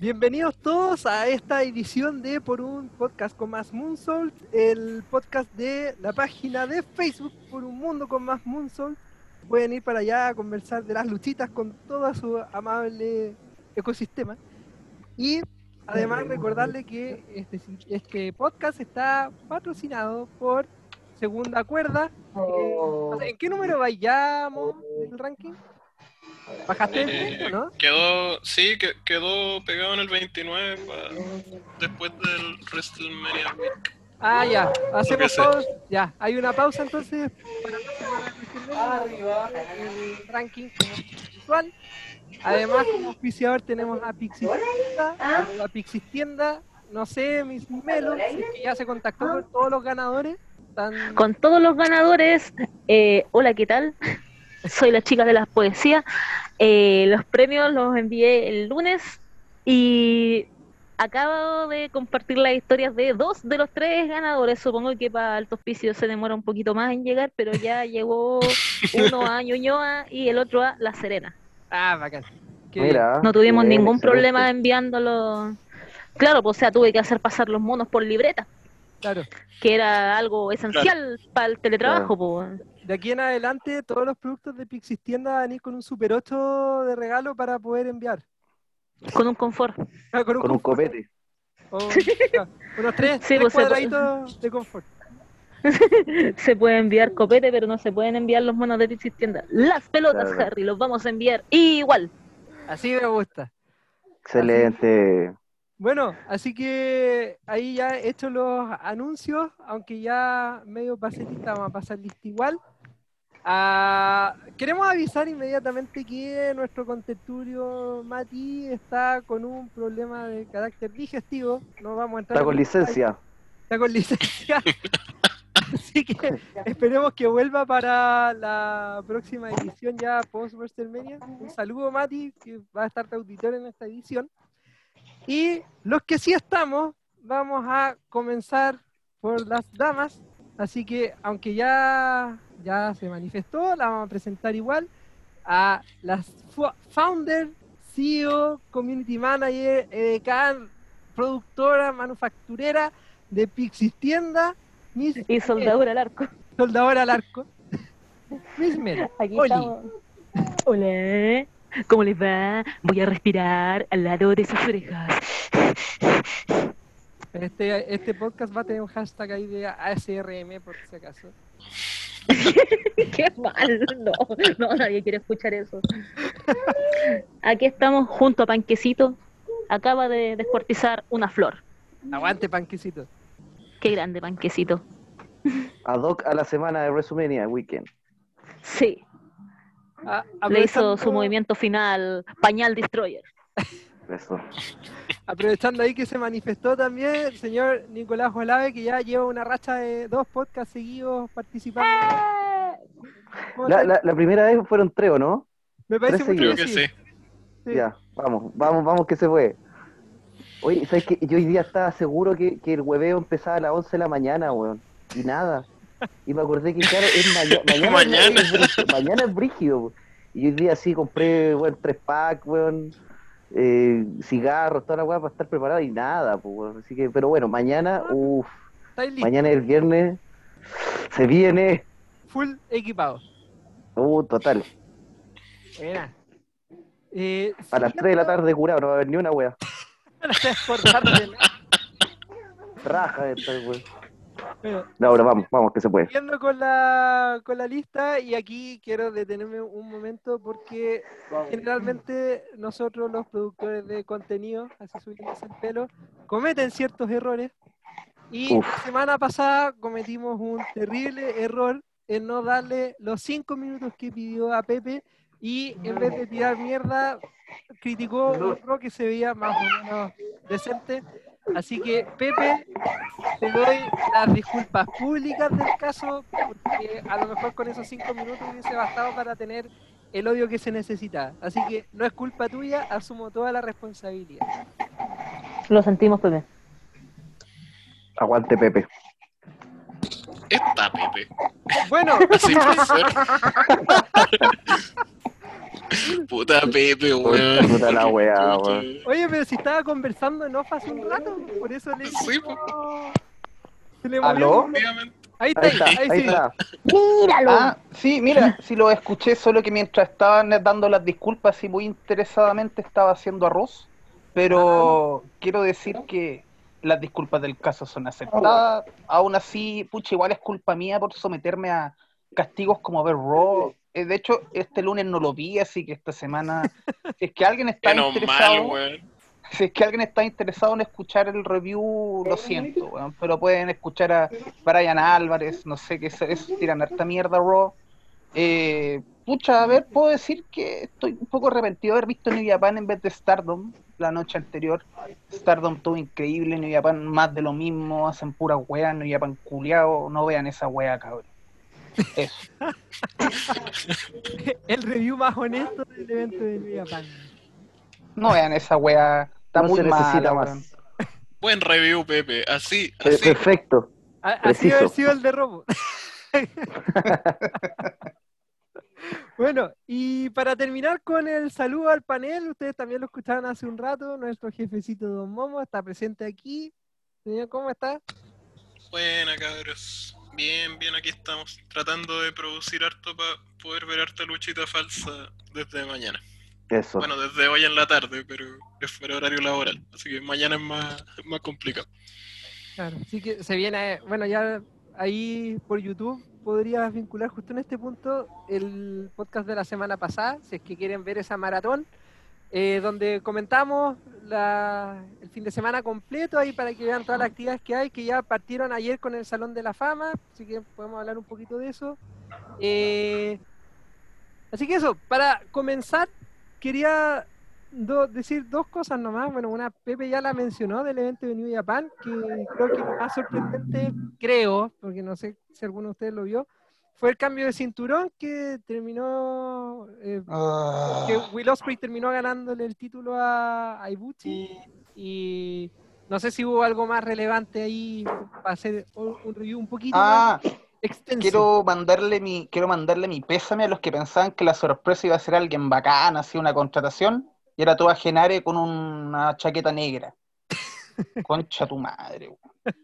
Bienvenidos todos a esta edición de Por un Podcast con Más Moonsoul, el podcast de la página de Facebook Por un Mundo con Más Moonsoul. Pueden ir para allá a conversar de las luchitas con todo su amable ecosistema. Y además recordarle que este, este podcast está patrocinado por Segunda Cuerda. Oh. ¿En qué número vayamos del ranking? ¿Bajaste el Eh, tiempo, no? Quedó, sí, que- quedó pegado en el 29 pa- después del WrestleMania Week. Ah, ya, hacemos todos. Ya, hay una pausa entonces para el ranking como usual. Además, como auspiciador tenemos a Pixis Tienda, a Pixis Tienda, no sé, mis melos, que ya se contactó con todos los ganadores. Están- Con todos los ganadores, eh, hola, ¿qué tal? Soy la chica de las poesías. Eh, los premios los envié el lunes y acabo de compartir las historias de dos de los tres ganadores. Supongo que para Alto Hospicio se demora un poquito más en llegar, pero ya llegó uno a Ñuñoa y el otro a La Serena. Ah, bacán. Mira. No tuvimos bien, ningún excelente. problema enviándolo. Claro, pues o sea, tuve que hacer pasar los monos por libreta, Claro. que era algo esencial para el teletrabajo. pues. De aquí en adelante, todos los productos de Pixis Tienda van a ir con un Super 8 de regalo para poder enviar. Con un confort. Ah, Con un confort. copete. O- ya, unos tres, Sí, tres pues, puede. cuadraditos de confort. Se puede enviar copete, pero no se pueden enviar los monos de Pixis Tienda. Las pelotas, Claro. Harry, los vamos a enviar igual. Así me gusta. Excelente. Bueno, así que ahí ya he hecho los anuncios, aunque ya medio pasé lista, vamos a pasar lista igual. Ah, queremos avisar inmediatamente que nuestro contertulio Mati está con un problema de carácter digestivo. No vamos a entrar Está en con licencia. está con licencia. Así que esperemos que vuelva para la próxima edición ya post WrestleMania. Un saludo Mati, que va a estar de auditor en esta edición. Y los que sí estamos, vamos a comenzar por las damas. Así que aunque ya, ya se manifestó, la vamos a presentar igual a las fu- founder, CEO, community manager, EDK, productora, manufacturera de Pixis Tienda, Miss Y soldadura al arco. Soldadora al arco. Miss Mel, Aquí Oli. estamos. Hola, ¿cómo les va? Voy a respirar al lado de sus orejas. Este, este podcast va a tener un hashtag ahí de ASRM por si acaso. Qué mal, no, no, nadie quiere escuchar eso. Aquí estamos junto a Panquecito. Acaba de descuartizar una flor. Aguante, panquecito. Qué grande Panquecito. Ad hoc a la semana de WrestleMania Weekend. Sí, A- le hizo su movimiento final, Pañal Destroyer. Eso. Aprovechando ahí que se manifestó también el señor Nicolás Olave, que ya lleva una racha de dos podcasts seguidos participando. ¿Cómo La, la, la primera vez fueron tres, ¿o no? Me parece mucho Creo que sí. Ya, vamos, vamos, vamos que se puede. Oye, ¿sabes qué? Yo hoy día estaba seguro que, que el hueveo empezaba a las 11 de la mañana, weón. Y nada. Y me acordé que, claro, es maya- mañana. Mañana. Es, brígido, mañana es brígido. weón. Y hoy día sí compré, weón, tres packs, weón. Eh, cigarros, toda la weá para estar preparado y nada, pues. Así que, pero bueno, mañana, uff, ¿Estáis listos? mañana es el viernes. Se viene. Full equipado. Uh, total. Buena. Eh, A las 3 de la tarde curado, no va a haber ni una nada. Raja esta, weón. Bueno, No, ahora vamos, vamos, que se puede. Siguiendo con la, con la lista, y aquí quiero detenerme un momento porque generalmente nosotros los productores de contenido, así subimos el pelo, cometen ciertos errores. Y Uf. la semana pasada cometimos un terrible error en no darle los cinco minutos que pidió a Pepe y en vez de tirar mierda, criticó un rock que se veía más o menos decente. Así que, Pepe, te doy las disculpas públicas del caso, porque a lo mejor con esos cinco minutos hubiese bastado para tener el odio que se necesita. Así que no es culpa tuya, asumo toda la responsabilidad. Lo sentimos, Pepe. Aguante, Pepe. Está Pepe. Bueno, Así puede ser. Puta Pepe, weón. Puta la weá, weón. Oye, pero si estaba conversando en off hace un rato, por eso le Sí, po. se le. ¿Aló? Ahí está, Ahí está, ahí, ahí sí. está. Míralo. Ah, sí, mira, sí lo escuché, solo que mientras estaban dando las disculpas y muy interesadamente estaba haciendo arroz, pero quiero decir que las disculpas del caso son aceptadas. Aún así, pucha, igual es culpa mía por someterme a castigos como ver Raw. Eh, De hecho, este lunes no lo vi, así que esta semana, si es que alguien está interesado, si es que alguien está interesado en escuchar el review, lo siento, weón, pero pueden escuchar a Brian Álvarez, no sé qué es, es tiran harta mierda, Raw. Eh, pucha, a ver, puedo decir que estoy un poco arrepentido de haber visto New Japan en vez de Stardom la noche anterior. Stardom estuvo increíble, New Japan más de lo mismo, hacen puras weas, New Japan culiao, no vean esa wea, cabrón. Eso. El review más honesto del evento de New Japan. No vean esa wea, está No muy se necesita mala, weón. más. Buen review, Pepe. Así, así. Perfecto. A- Así Preciso. haber sido el de robo. bueno, y para terminar con el saludo al panel, ustedes también lo escucharon hace un rato, nuestro jefecito Don Momo está presente aquí. Señor, ¿cómo está? Buena, cabros. Bien, bien, aquí estamos. Tratando de producir harto para poder ver harta luchita falsa desde mañana. Eso. Bueno, desde hoy en la tarde, pero es fuera horario laboral. Así que mañana es más, es más complicado. Claro, así que se viene, bueno, ya ahí por YouTube podrías vincular justo en este punto el podcast de la semana pasada, si es que quieren ver esa maratón, eh, donde comentamos la- el fin de semana completo ahí para que vean todas las actividades que hay, que ya partieron ayer con el Salón de la Fama, así que podemos hablar un poquito de eso. Eh, así que eso, para comenzar, quería do- decir dos cosas nomás. Bueno, una Pepe ya la mencionó del evento de New Japan, que creo que lo más sorprendente, creo, porque no sé si alguno de ustedes lo vio, fue el cambio de cinturón que terminó, eh, Ah. que Will Ospreay terminó ganándole el título a, a Ibushi y no sé si hubo algo más relevante ahí para hacer un, un review un poquito Ah, más extenso. quiero mandarle mi quiero mandarle mi pésame a los que pensaban que la sorpresa iba a ser alguien bacán, así una contratación, y era toda Genare con una chaqueta negra. Concha tu madre, weón.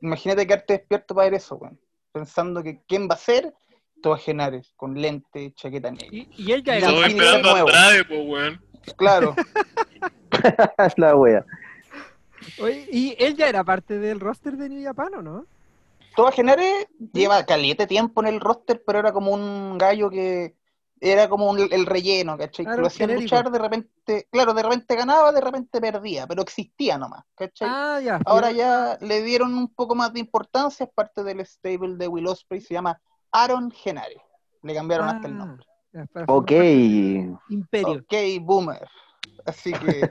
Imagínate quedarte despierto para ver eso, weón. Pensando que quién va a ser, toda Genare, con lente, chaqueta negra. Y, y él ya esperando a nuevo. Andrade, pues, weón. Claro, la wea. Oye, y él ya era parte del roster de New Japan, ¿o no? toda Genare lleva caliente tiempo en el roster, pero era como un gallo que era como un- el relleno, ¿cachai? Claro, que lo hacían genérico. luchar, de repente, claro, de repente ganaba, de repente perdía, pero existía nomás, ¿cachai? Ah, ya. Ahora ya le dieron un poco más de importancia, es parte del stable de Will Ospreay, se llama Aaron Genare. Le cambiaron hasta el Ah, nombre. ya, Ok. Imperio. Ok, boomer. Así que,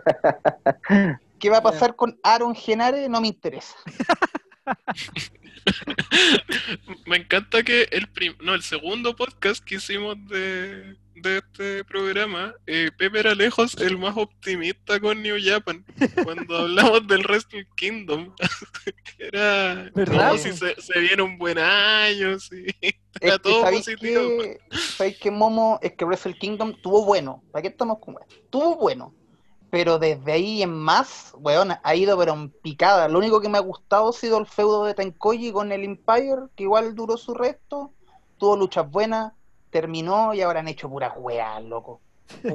¿qué va a pasar con Aaron Genare? No me interesa. Me encanta que el prim- no, el segundo podcast que hicimos de, de este programa, eh, Pepe era lejos el más optimista con New Japan. Cuando hablamos del Wrestle Kingdom, era no, si se, se viene un buen año, sí. Es Era que todo sabéis positivo. que, sabéis que Momo, es que Wrestle Kingdom tuvo bueno. ¿Para qué estamos con? Tuvo bueno. Pero desde ahí en más, weón, ha ido pero en picada. Lo único que me ha gustado ha sido el feudo de Tenkoji con el Empire, que igual duró su resto. Tuvo luchas buenas, terminó y ahora han hecho puras weas, loco.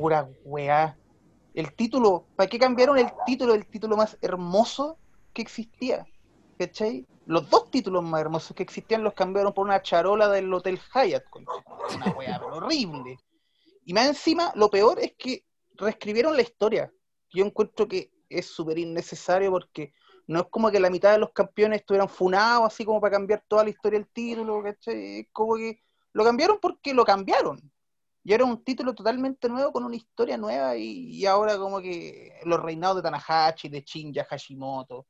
Puras weas. El título, ¿para qué cambiaron el título? El título más hermoso que existía. ¿Cachai? Los dos títulos más hermosos que existían los cambiaron por una charola del Hotel Hyatt. Una wea horrible. Y más encima, lo peor es que reescribieron la historia. Yo encuentro que es súper innecesario porque no es como que la mitad de los campeones estuvieran funados así como para cambiar toda la historia del título, ¿cachai? Es como que lo cambiaron porque lo cambiaron. Y era un título totalmente nuevo con una historia nueva y, y ahora como que los reinados de Tanahashi, de Shinya Hashimoto,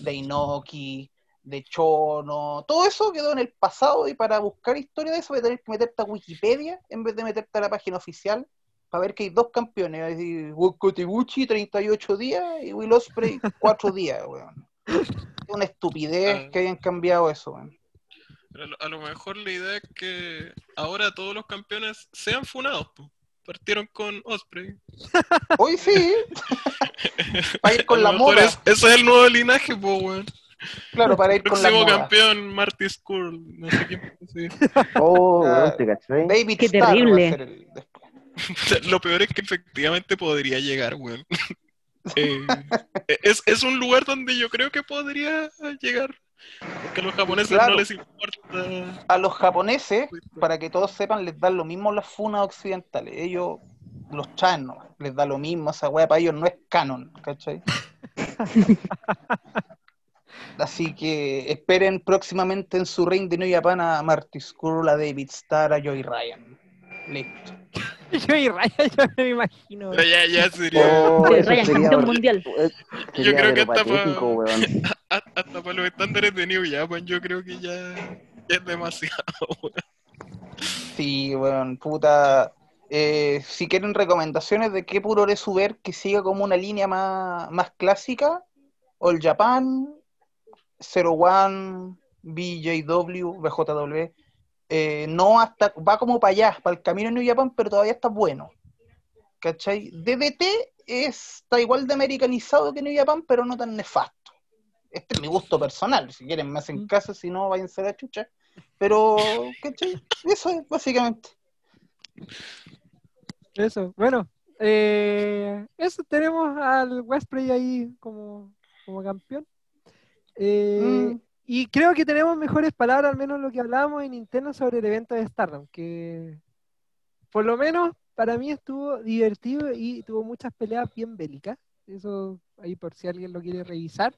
de Inoki, de Chono, todo eso quedó en el pasado y para buscar historia de eso voy a tener que meterte a Wikipedia en vez de meterte a la página oficial para ver que hay dos campeones, es decir, Kotebuchi 38 días y Will Ospreay 4 días, weón. Es una estupidez Ah. que hayan cambiado eso, weón. A lo- mejor la idea es que ahora todos los campeones sean funados, po. partieron con Osprey. Hoy sí. para ir con la moda. es- ese es el nuevo linaje, po, weón. Claro, para ir con la Próximo moda. campeón, Marty Skull. No sé quién ser. Oh, Ah. David Qué a terrible. Lo peor es que efectivamente podría llegar, weón. Eh, es, es un lugar donde yo creo que podría llegar. Porque a los japoneses Claro. no les importa. A los japoneses, para que todos sepan, les dan lo mismo las funas occidentales. Ellos los traen nomás. Les da lo mismo. Esa weá para ellos no es canon, ¿cachai? Así que esperen próximamente en su ring de New Japan a Marty Scurll, a David Starr, a Joey Ryan. Listo. Yo y Raya, yo me lo imagino. Pero ya, ya sería. Oh, campeón mundial. eh, sería creo que hasta pa- patético, weón. a- Hasta para los estándares de New Japan, yo creo que ya es demasiado. weón. Sí, weón, puta. Eh, si quieren recomendaciones de qué puro su ver que siga como una línea más, más clásica, All Japan, Zero One, BJW, BJW, eh, no hasta, va como para allá, para el camino de New Japan, pero todavía está bueno. ¿Cachai? DDT está igual de americanizado que New Japan, pero no tan nefasto. Este es mi gusto personal, si quieren me hacen caso, si no, váyanse a la chucha. Pero, ¿cachai? Eso es básicamente. Eso, bueno. eh, eso tenemos al Westbury ahí como, como campeón. Eh, Mm. Y creo que tenemos mejores palabras, al menos lo que hablábamos en Nintendo sobre el evento de Stardom, que por lo menos para mí estuvo divertido y tuvo muchas peleas bien bélicas. Eso ahí por si alguien lo quiere revisar.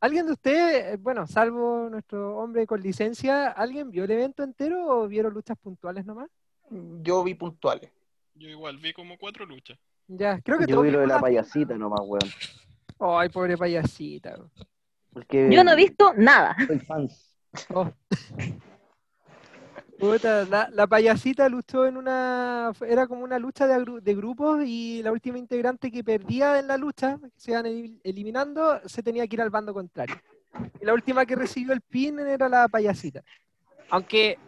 ¿Alguien de ustedes, eh, bueno, salvo nuestro hombre con licencia, ¿alguien vio el evento entero o vieron luchas puntuales nomás? Yo vi puntuales. Yo igual vi como cuatro luchas. Ya, creo que Yo vi lo de la payasita nomás, weón. Ay, pobre payasita. weón. Porque Yo no he visto nada. soy fans. Oh. Puta, la, la payasita luchó en una. Era como una lucha de, agru- de grupos y la última integrante que perdía en la lucha, que se iban el- eliminando, se tenía que ir al bando contrario. Y la última que recibió el pin era la payasita. Aunque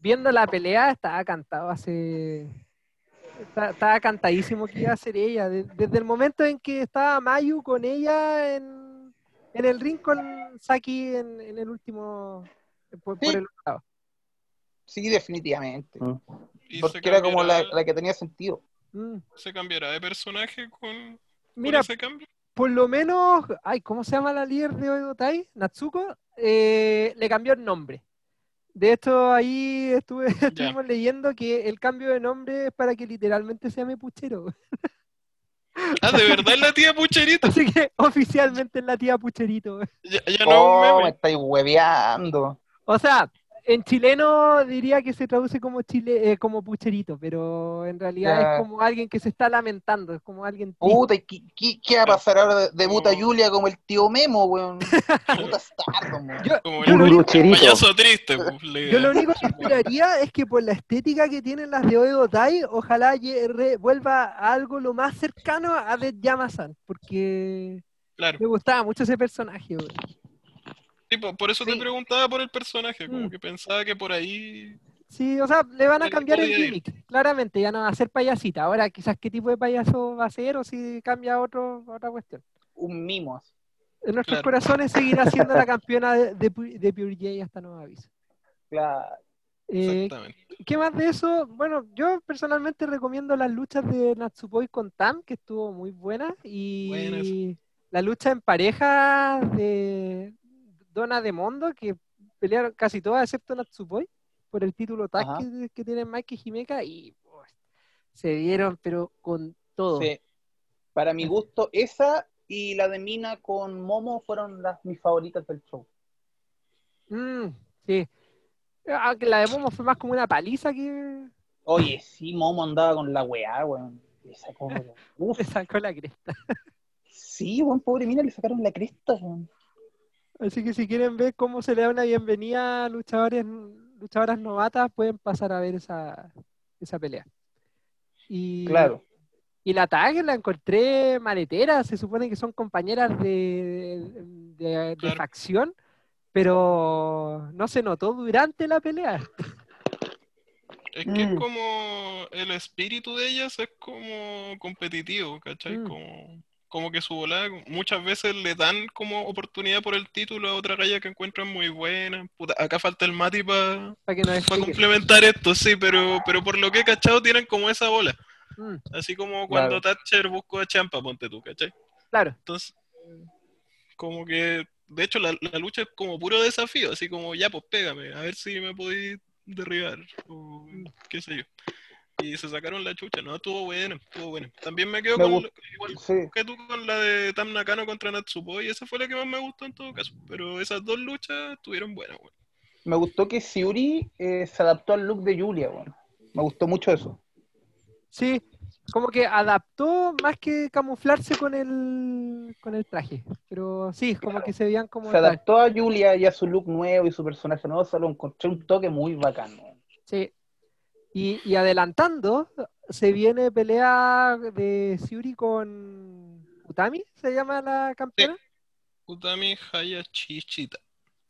viendo la pelea estaba cantado hace. Estaba cantadísimo que iba a ser ella. De- Desde el momento en que estaba Mayu con ella en, en el ring con Saki en, en el último. Por, por Sí. el otro lado. Sí, definitivamente. Mm. Porque era como la, la que tenía sentido. Mm. ¿Se cambiará de personaje con, con Mira, ese cambio? por lo menos, ay, ¿cómo se llama la líder de Oedotai? Natsuko, eh, le cambió el nombre. De hecho, ahí estuve, estuvimos leyendo que el cambio de nombre es para que literalmente se llame Puchero. Ah, de verdad es la tía Pucherita. Así que oficialmente es la tía Pucherito. Ya, ya no es un Oh, me estáis hueveando. O sea, en chileno diría que se traduce como chile, eh, como Pucherito, pero en realidad Ya. es como alguien que se está lamentando, es como alguien. Puta, ¿y ¿qué, qué, qué va a pasar ahora? Debuta No. Julia como el tío Memo, weón. Puta. Yo, Como yo el, lo payaso triste. pues, Yo lo único que esperaría es que por la estética que tienen las de Oedo Tai, ojalá vuelva a algo lo más cercano a Dead Yama-san, porque Claro. me gustaba mucho ese personaje. weón. Sí, po- por eso te preguntaba por el personaje, como Mm. que pensaba que por ahí. Sí, o sea, le van a cambiar el ir. gimmick, claramente, ya no va a ser payasita. Ahora quizás qué tipo de payaso va a ser o si cambia a otro, otra cuestión. Un mimo. En nuestros Claro. corazones seguirá siendo la campeona de, de, de Pure J hasta nuevo aviso. Claro. Eh, Exactamente. ¿Qué más de eso? Bueno, yo personalmente recomiendo las luchas de Natsupoi con Tam, que estuvo muy buena, y Buenas. la lucha en pareja de Dona de Mondo, que pelearon casi todas excepto Natsupoi por el título tag que, que tienen Mike y Himeka, y oh, se dieron, pero con todo. Sí. Para mi gusto, esa y la de Mina con Momo fueron las mis favoritas del show. Mm, sí. Aunque la de Momo fue más como una paliza que Oye, sí, Momo andaba con la weá, weón. Le sacó, Uf, le sacó la cresta. sí, weón, pobre Mina, le sacaron la cresta, weón. Así que si quieren ver cómo se le da una bienvenida a luchadores, luchadoras novatas, pueden pasar a ver esa, esa pelea. Y, Claro. y la tag la encontré maletera, se supone que son compañeras de, de, de Claro. facción, pero no se notó durante la pelea. Es que es Mm. como el espíritu de ellas es como competitivo, ¿cachai? Mm. Como, como que su volada muchas veces le dan como oportunidad por el título a otra galla que encuentran muy buena. Puta, acá falta el Mati para complementar esto, sí, pero, pero por lo que he cachado tienen como esa bola. Mm, Así como cuando Thatcher buscó a Champa, ponte tú, ¿cachai? claro. Entonces, como que, de hecho, la, la lucha es como puro desafío, así como, ya, pues pégame, a ver si me podéis derribar, o qué sé yo. Y se sacaron la chucha, no, estuvo bueno, estuvo bueno. También me quedo Me con, igual Sí. que tú con la de Tam Nakano contra Natsupoi, y esa fue la que más me gustó en todo caso. Pero esas dos luchas estuvieron buenas, weón. Me gustó que Siuri eh, se adaptó al look de Julia, weón. Me gustó mucho eso. Sí, como que adaptó más que camuflarse con el con el traje. Pero sí, como Claro. que se veían como Se adaptó a Julia y a su look nuevo y su personaje nuevo, se lo encontré un toque muy bacano. Sí. Y, y adelantando, se viene pelea de Siuri con Utami, se llama la campeona. Utami Hayachichita.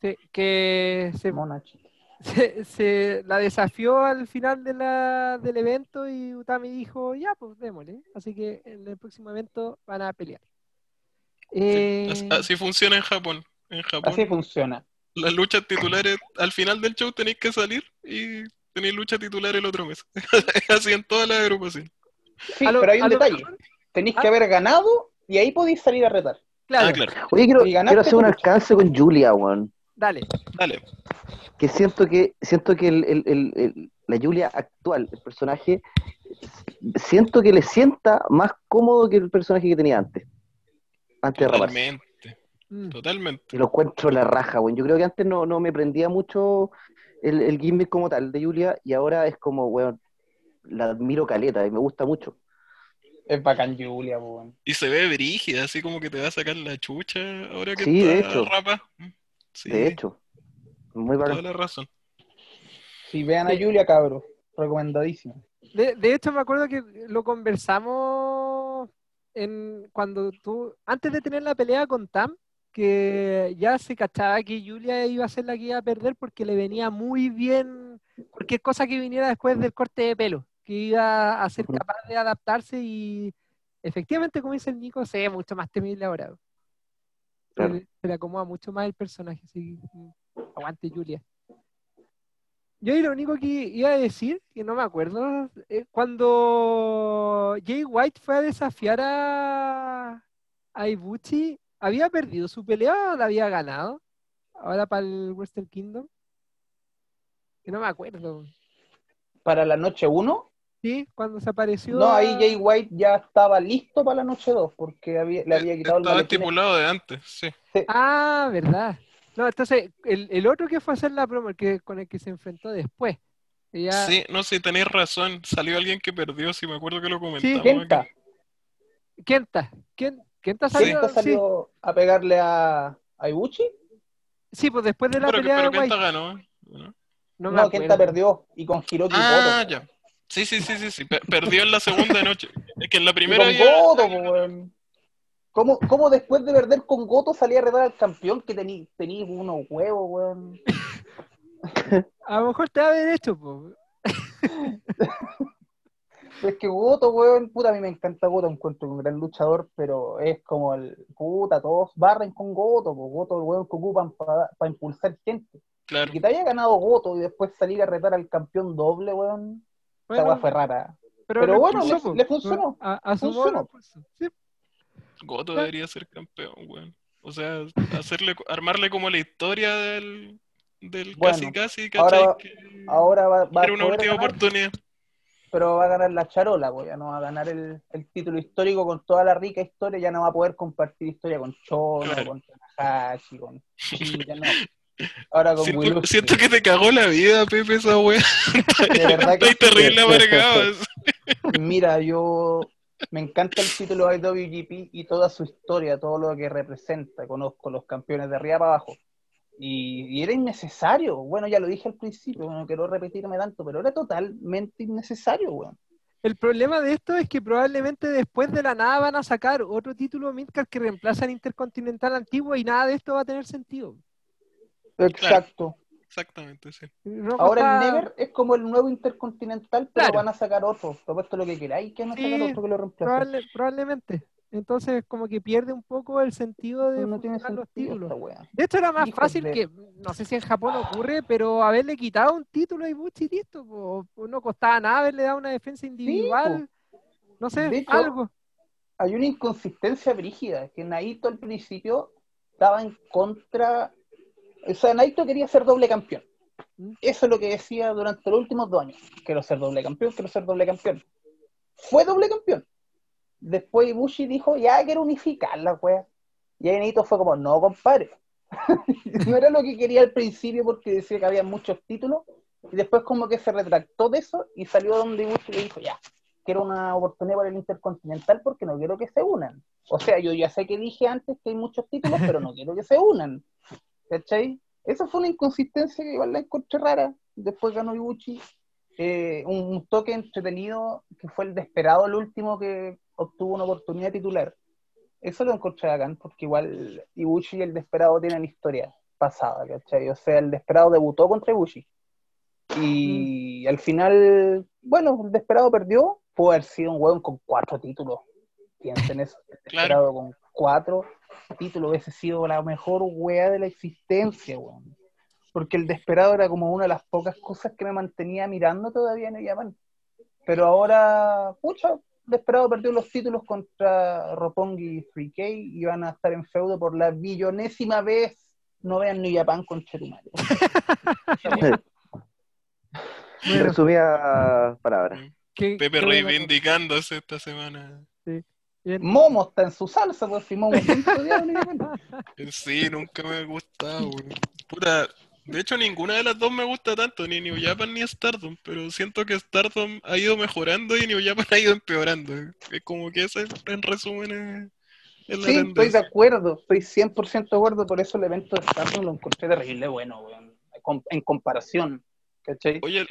Sí, que se, Monachi. se, se la desafió al final de la, del evento y Utami dijo, ya, pues démosle. Así que en el próximo evento van a pelear. Eh, Así, así funciona en Japón. En Japón, Así funciona. las luchas titulares, al final del show tenéis que salir y tenéis lucha titular el otro mes. así en todas las agrupaciones. Sí, lo- pero hay un detalle. Tenéis Ah. que haber ganado y ahí podéis salir a retar. claro, Ah, claro. Oye, quiero, hacer un alcance con Julia, weón. dale. Dale. Que siento que, siento que el, el- el- el- la Julia actual, el personaje, siento que le sienta más cómodo que el personaje que tenía antes. Antes de raparse. Totalmente. Mm. Totalmente. Y lo encuentro la raja, weón. Yo creo que antes no, no me prendía mucho el, el gimmick como tal de Julia y ahora es como, weón, la admiro caleta y me gusta mucho. Es bacán Julia, weón. Y se ve brígida, así como que te va a sacar la chucha ahora que Sí, está de hecho. rapa. Sí, De hecho, muy toda bacán. la razón. Si vean a. Julia, cabros, recomendadísimo. De, de hecho, me acuerdo que lo conversamos en, cuando tú, antes de tener la pelea con Tam, que ya se cachaba que Julia iba a ser la que iba a perder porque le venía muy bien cualquier cosa que viniera después del corte de pelo, que iba a ser capaz de adaptarse y efectivamente, como dice el Nico, se ve mucho más temible ahora. Se, Claro. le- se le acomoda mucho más el personaje, así que, mm, aguante Julia. Yo y lo único que iba a decir, que no me acuerdo, cuando Jay White fue a desafiar a, a Ibuchi, ¿había perdido su pelea o la había ganado? Ahora para el Western Kingdom. Que no me acuerdo. Para la noche 1, Sí, cuando se apareció. no, ahí Jay White ya estaba listo para la noche 2, porque había, le había quitado el Estaba estipulado de antes, sí. Ah, verdad. No, entonces, el, el otro que fue a hacer la promo, el que, con el que se enfrentó después. ya- Sí, no sé, tenéis razón. Salió alguien que perdió, si me acuerdo que lo comentamos. Sí, aquí. Kenta. Kenta. ¿Quién, Kenta Sí. salió? Kenta Sí, salió a pegarle a, a Ibuchi. sí, pues después de la Pero, pelea pero de Kenta ganó. ¿no? No, Kenta perdió y con Hiroki Ah, Goto. ya. Sí, sí, sí, sí, sí. Pe- Perdió en la segunda noche. Es que en la Y primera con ya- Goto, po, weón. ¿Cómo, ¿Cómo después de perder con Goto salía a retar al campeón que tenía tenía unos huevos, weón? A lo mejor te va a haber hecho, pues. Es que Goto, weón, puta, a mí me encanta Goto, encuentro un gran luchador, pero es como el puta, todos barren con Goto, pues Goto, weón que ocupan para impulsar gente. Claro. Y que te haya ganado Goto y después salir a retar al campeón doble, weón, Bueno, weá fue rara. pero, bueno, le- funcionó. A, a su Funcionó. impulsó. Sí, Goto debería ser campeón, weón. O sea, hacerle, armarle como la historia del, del Bueno, casi casi, ahora ¿cachai? Que Ahora va, va a era una última ganar, oportunidad. Pero va a ganar la charola, weón, ya no va a ganar el, el título histórico con toda la rica historia, ya no va a poder compartir historia con Chono, Claro. con Tanahashi, con Chilla, no. Ahora con Siento, siento que te cagó la vida, Pepe, esa weá. De verdad que Estoy terrible amargado. Mira, yo me encanta el título IWGP y toda su historia, todo lo que representa. Conozco los campeones de arriba para abajo. Y, y era innecesario. Bueno, ya lo dije al principio, no quiero repetirme tanto, pero era totalmente innecesario, weón. El problema de esto es que probablemente después de la nada van a sacar otro título Midcard que reemplaza al Intercontinental antiguo y nada de esto va a tener sentido. Exacto. Exactamente, sí. Ahora está- el Never es como el nuevo Intercontinental, pero Claro. van a sacar otro. Propuesto lo que queráis, que van a sacar otro que lo reemplace. probable- probablemente. Entonces, como que pierde un poco el sentido de No tiene los títulos. De hecho, era más fácil que, no sé si en Japón ocurre, pero haberle quitado un título a Ibushi y listo. po. No costaba nada haberle dado una defensa individual. no sé, hecho, algo. Hay una inconsistencia brígida, que Naito al principio estaba en contra. O sea, Naito quería ser doble campeón. ¿Mm? Eso es lo que decía durante los últimos dos años. Quiero ser doble campeón, quiero ser doble campeón. Fue doble campeón. Después Ibushi dijo, ya quiero unificar la wea. Y ahí Naito fue como, no, compadre. no era lo que quería al principio porque decía que había muchos títulos. Y después como que se retractó de eso y salió donde Ibushi le dijo, ya, quiero una oportunidad para el Intercontinental porque no quiero que se unan. O sea, yo ya sé que dije antes que hay muchos títulos, pero no quiero que se unan. ¿Cachai? Esa fue una inconsistencia que igual la encontré rara. Después ganó Ibushi. Eh, un, un toque entretenido que fue el desesperado, el último que obtuvo una oportunidad titular. Eso lo encontré bacán, porque igual Ibushi y el desesperado tienen historia pasada, ¿cachai? O sea, el desesperado debutó contra Ibushi. Y al final, bueno, el desesperado perdió. Pudo haber sido un hueón con cuatro títulos. Piensen eso. El desesperado con cuatro títulos hubiese sido la mejor wea de la existencia, weón. Porque el desesperado era como una de las pocas cosas que me mantenía mirando todavía en el Japan. Pero ahora, pucha, Desperado perdió los títulos contra Roppongi y 3K y van a estar en feudo por la billonésima vez. No vean New Japan con Chetumal. Bueno, Resumida palabra. qué- Pepe qué reivindicándose esta semana. Momo está en su salsa, pues si Momo. Sí, nunca me ha gustado, weón. De hecho ninguna de las dos me gusta tanto, ni New Japan ni Stardom, pero siento que Stardom ha ido mejorando y New Japan ha ido empeorando. Es como que ese, en resumen, es, es la Sí, estoy de acuerdo, estoy 100% de acuerdo, por eso el evento de Stardom lo encontré terrible bueno, weón, en comparación, ¿cachai? Oye, el,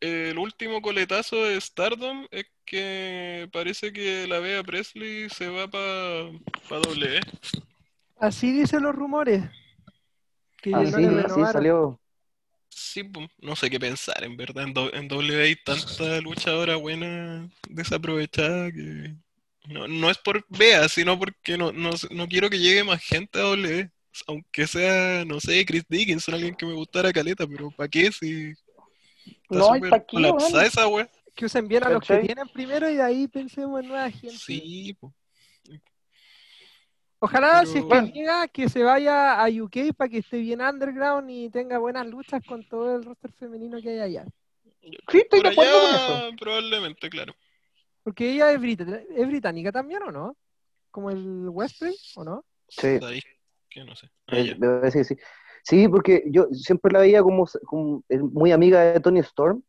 el último coletazo de Stardom es que parece que la Bea Presley se va para pa W. Así dicen los rumores. Que Ah, no sí, le sí, salió. Sí, no sé qué pensar, en verdad. En, do- en W hay tanta luchadora buena desaprovechada que. No, no es por Bea, sino porque no, no, no quiero que llegue más gente a W. Aunque sea, no sé, Chris Dickinson, alguien que me gustara caleta, pero ¿para qué si está No, ¿y súper pa' qué, esa wea? Que usen bien a los que tienen primero y de ahí pensemos en nueva gente. Sí, po. Ojalá Pero- si es que Bueno. llega, que se vaya a UK para que esté bien underground y tenga buenas luchas con todo el roster femenino que hay allá. Sí, estoy de Por acuerdo con eso. probablemente, claro. Porque ella es, británica también, ¿o no? Como el Westbury, ¿o no? Sí, que no sé. Ah, eh, parece que sí. Sí, porque yo siempre la veía como, como eh, muy amiga de Tony Storm.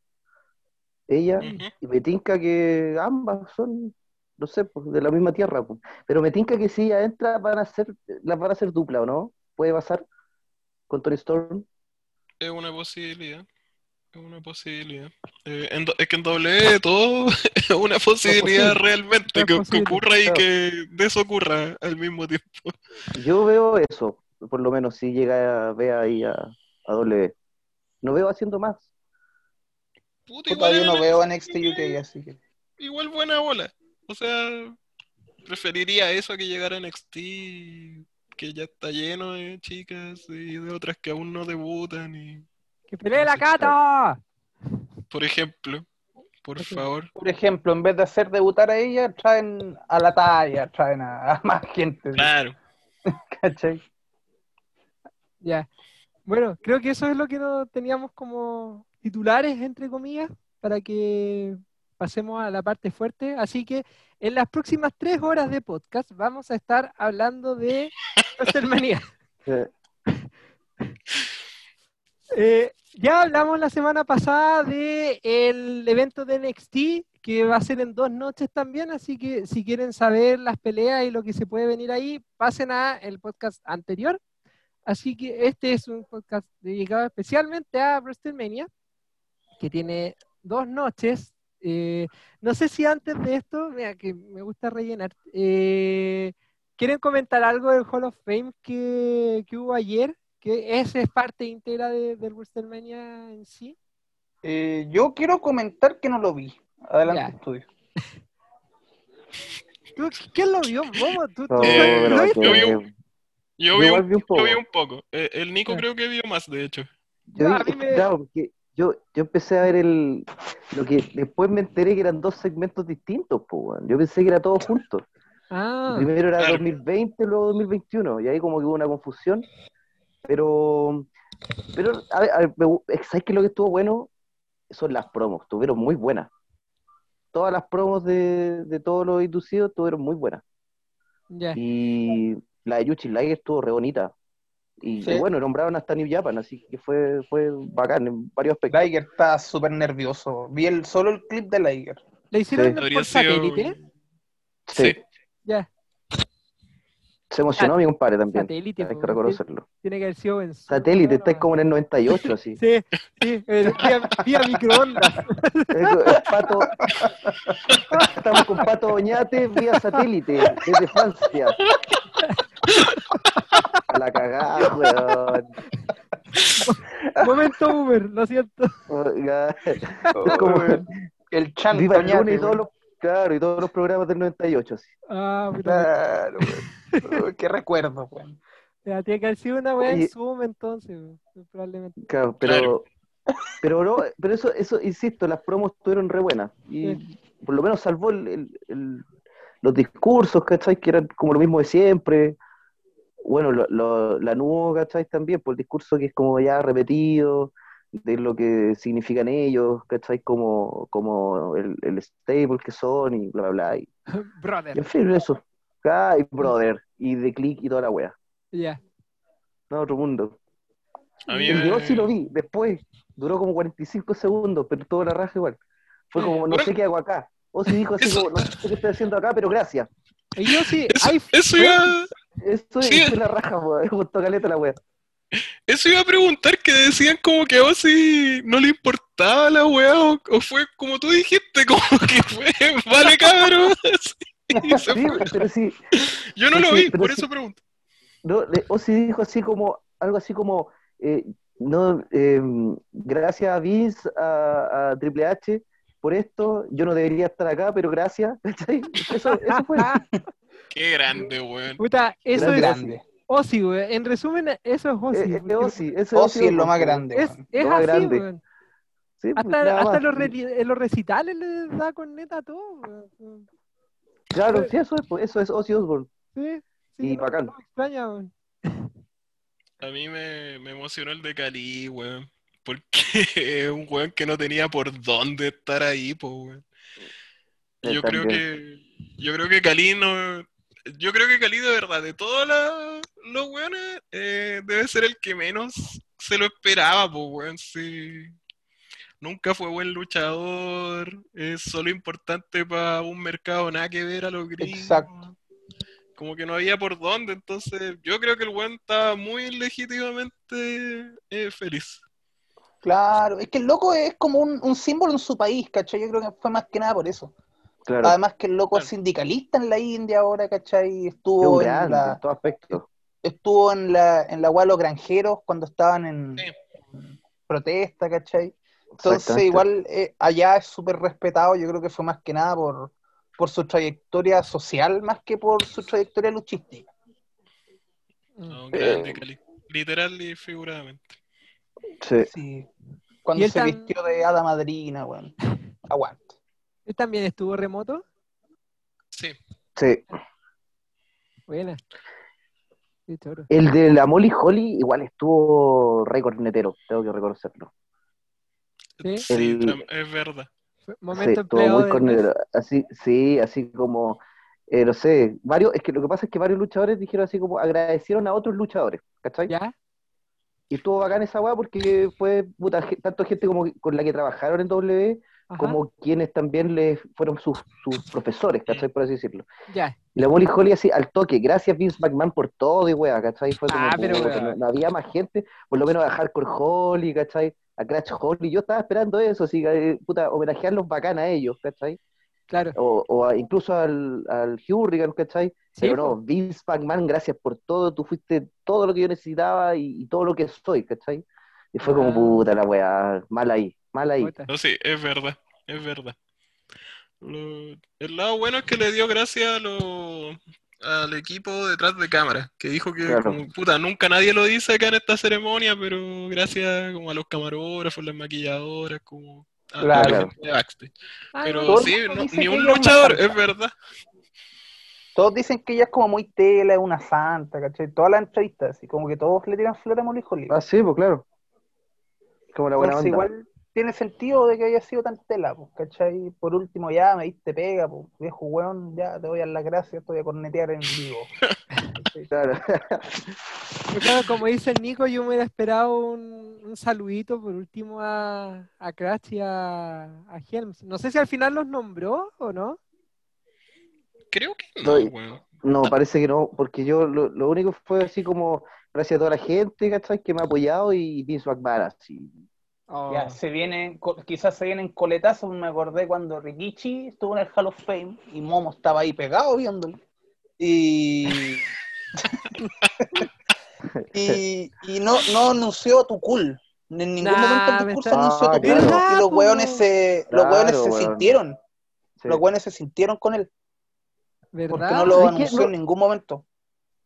Ella, y me tinca que ambas son, no sé, pues, de la misma tierra. pues. Pero me tinca que si ella entra, van a ser, las van a hacer dupla, ¿o no? ¿Puede pasar con Tony Storm? Es una posibilidad. Es una posibilidad. Eh, en es que en doble todo es una posibilidad realmente que, que ocurra y que desobocurra al mismo tiempo. Yo veo eso, por lo menos si llega a ver ahí a, a W. No veo haciendo más. Puta, igual, yo no veo NXT UK, así que. igual buena bola. O sea, preferiría eso a que llegara NXT, que ya está lleno de chicas y de otras que aún no debutan. Y, ¡Que pelee la cata! por ejemplo, por favor. Por ejemplo, en vez de hacer debutar a ella, traen a la talla, traen a, a más gente. Claro. ¿Cachai? Ya. Bueno, creo que eso es lo que no teníamos como titulares, entre comillas, para que pasemos a la parte fuerte. Así que en las próximas tres horas de podcast vamos a estar hablando de WrestleMania. Eh, ya hablamos la semana pasada de el evento de NXT que va a ser en dos noches también, así que si quieren saber las peleas y lo que se puede venir ahí, pasen a el podcast anterior. Así que este es un podcast dedicado especialmente a WrestleMania, que tiene dos noches. Eh, no sé si antes de esto, mira, que me gusta rellenar, eh, ¿quieren comentar algo del Hall of Fame que, que hubo ayer? Que ese es parte íntegra de, del WrestleMania en sí. Eh, yo quiero comentar que no lo vi. Adelante, Ya. estudio. ¿Tú- ¿Quién lo vio? Momo? ¿Tú, tú- No, Eh, ¿lo que- viste? Yo vi un- Yo Yo vi, un, vi un yo poco. vi un poco. Eh, el Nico Ya. creo que vio más, de hecho. Yo, A vi- mí me- claro, porque yo, yo empecé a ver el. Lo que después me enteré que eran dos segmentos distintos, pues. Yo pensé que era todo junto. Ah, Primero era Claro. 2020, luego 2021, y ahí como que hubo una confusión. Pero, pero a ver, a ver, ¿sabes qué es lo que estuvo bueno? Son las promos, estuvieron muy buenas. Todas las promos de, de todos los inducidos estuvieron muy buenas. Y la de Yuchi Liger estuvo re bonita. Y, Sí. y bueno, nombraron hasta New Japan, así que fue, fue bacán en varios aspectos. Liger está súper nervioso. Vi el, solo el clip de Liger. ¿Le hicieron Sí. Por sido- satélite? Sí. Sí, Ya, se emocionó mi compadre también. satélite. Hay que reconocerlo. Tiene que haber sido en Satélite, weón, estáis como en el 98, así. Sí, sí, vía, vía microondas. Pato, estamos con Pato Oñate vía satélite desde Francia. A la cagada, weón. Momento Uber, lo siento. Oh, como- el Chan Viva el Toñate, lunes y todos los, claro, y todos los programas del 98, así. Ah, Claro, weón. Qué recuerdo, weón. ya, tiene que haber sido una weá en. Zoom entonces, weón, probablemente. Claro, pero, pero no, pero eso, eso, insisto, las promos estuvieron re buenas. Y por lo menos salvó el, el- el- los discursos, ¿cachai? Que eran como lo mismo de siempre. Bueno, lo, lo- la nuevo, ¿cachai? También, por el discurso que es como ya repetido, de lo que significan ellos, ¿cachai? Como, como el, el stable que son y bla, bla, bla. Y, y Brother, en fin, eso. Ay, brother, y de click y toda la wea. ya. No, otro mundo. A mí El de me- Ozzy lo vi después, duró como 45 segundos, pero toda la raja igual. Fue como, no sé qué hago acá. Ozzy dijo así Eso- como, no sé qué estoy haciendo acá, pero gracias. Y yo sí, Eso, eso iba, Esto Sí. es la raja, weón. Gustó caleta la eso iba a preguntar que decían como que a Ozzy no le importaba la weá o, o fue como tú dijiste, como que fue, vale cabrón. Sí, pero sí, Yo no lo vi, por eso pregunto. no, Ozzy dijo así como, algo así como, eh, no, eh, gracias a Vince, a, a Triple H, por esto, yo no debería estar acá, pero gracias. ¿cachai? Eso, eso fue. Qué grande, weón. Puta, eso Grande, es Grande. Ozzy, weón. En resumen, eso es Ozzy. Eh, eh, Ozzy, eso Ozzy es lo más grande, Es, es Lo más así, grande. weón. Sí, pues, Hasta, hasta los, re- en los recitales les da con neta todo, weón. Claro, sí, eso es, pues, eso es Ozzy Osbourne. Sí, sí, Y bacán. no me extraña, weón. A mí me, me emocionó el de Cali, weón. Porque es un weón que no tenía por dónde estar ahí, pues, weón. Yo creo que. Yo creo que Cali no. Yo creo que Cali, de verdad, de todos los weones, eh, debe ser el que menos se lo esperaba, pues, weón. Sí. Nunca fue buen luchador. Es solo importante para un mercado nada que ver a los gringos. Exacto. Como que no había por dónde. Entonces, yo creo que el weón estaba muy legítimamente eh, feliz. Claro, es que el loco es como un, un símbolo en su país, ¿cachai? Yo creo que fue más que nada por eso. Claro, Además que el loco es sindicalista en la India ahora, ¿cachai? Estuvo en la, en todo aspecto. estuvo en la, en la los granjeros cuando estaban en Sí. protesta, ¿cachai? Entonces, igual eh, allá es súper respetado, yo creo que fue más que nada por, por su trayectoria social, más que por su trayectoria luchística. No, Mm. grande, Eh. Literal y figuradamente. Sí. Sí. ¿Y Cuando él se tam- vistió de hada madrina, weón. Aguante. ¿Él también estuvo remoto? Sí. Sí. Buena. El de la Molly Holly igual estuvo re cornetero, tengo que reconocerlo. Sí. Sí, El- es verdad. Sí, Momento estuvo empleado muy cornetero. Así, sí, así como, eh, no sé, varios, es que lo que pasa es que varios luchadores dijeron así como agradecieron a otros luchadores, ¿cachai? ¿Ya? Y estuvo bacán esa weá porque fue puta, tanto gente como con la que trabajaron en W, Ajá. como quienes también les fueron sus, sus profesores, ¿cachai? Por así decirlo. Ya. Y la Molly Holly así al toque, gracias Vince McMahon por todo y weá, ¿cachai? Fue como, Ah, pero puta, weá. no, no había más gente, por lo menos a Hardcore Holly, ¿cachai? A Crash Holly, yo estaba esperando eso, así que, eh, puta, homenajearlos bacán a ellos, ¿cachai? Claro. O, o a- incluso al, al Hurricane, ¿cachai? Sí, Pero no. Vince McMahon, gracias por todo, tú fuiste todo lo que yo necesitaba y, y todo lo que soy, ¿cachai? Y fue como Ah. puta la weá, mal ahí, mal ahí. No, sí, es verdad, es verdad. Lo- el lado bueno es que le dio gracias a lo- al equipo detrás de cámara, que dijo que Claro. como, puta, nunca nadie lo dice acá en esta ceremonia, pero gracias como a los camarógrafos, las maquilladoras, como a, a la Claro. gente de backstage. Pero sí, no- ni un luchador, es verdad. Todos dicen que ella es como muy tela, es una santa, ¿cachai? Todas las entrevistas, y como que todos le tiran flores a Molly Holly. Ah, sí, pues claro. Como la buena Entonces, onda. igual tiene sentido de que haya sido tan tela, pues, ¿cachai? Por último, ya me diste pega, pues, viejo weón, ya te voy a dar las gracias, te voy a cornetear en vivo. ¿cachai? Claro. Pero claro, como dice el Nico, yo me hubiera esperado un, un saludito por último a, a Crash y a, a Helms. No sé si al final los nombró o no. Creo que No, parece que no, porque yo lo, lo único fue así como gracias a toda la gente, ¿cachai? Que me ha apoyado y Vince McMahon, así. Oh, Ya, se vienen, co- quizás se vienen coletazos, me acordé cuando Rikichi estuvo en el Hall of Fame y Momo estaba ahí pegado viéndolo. Y, y, y no, no anunció tu cool. En ningún Nah, momento está- anunció Ah, tu cool. ¿Verdad, Y los hueones se, los Claro, hueones se sintieron. Sí. Los hueones se sintieron con él. ¿Verdad? Porque no lo anunció No- en ningún momento.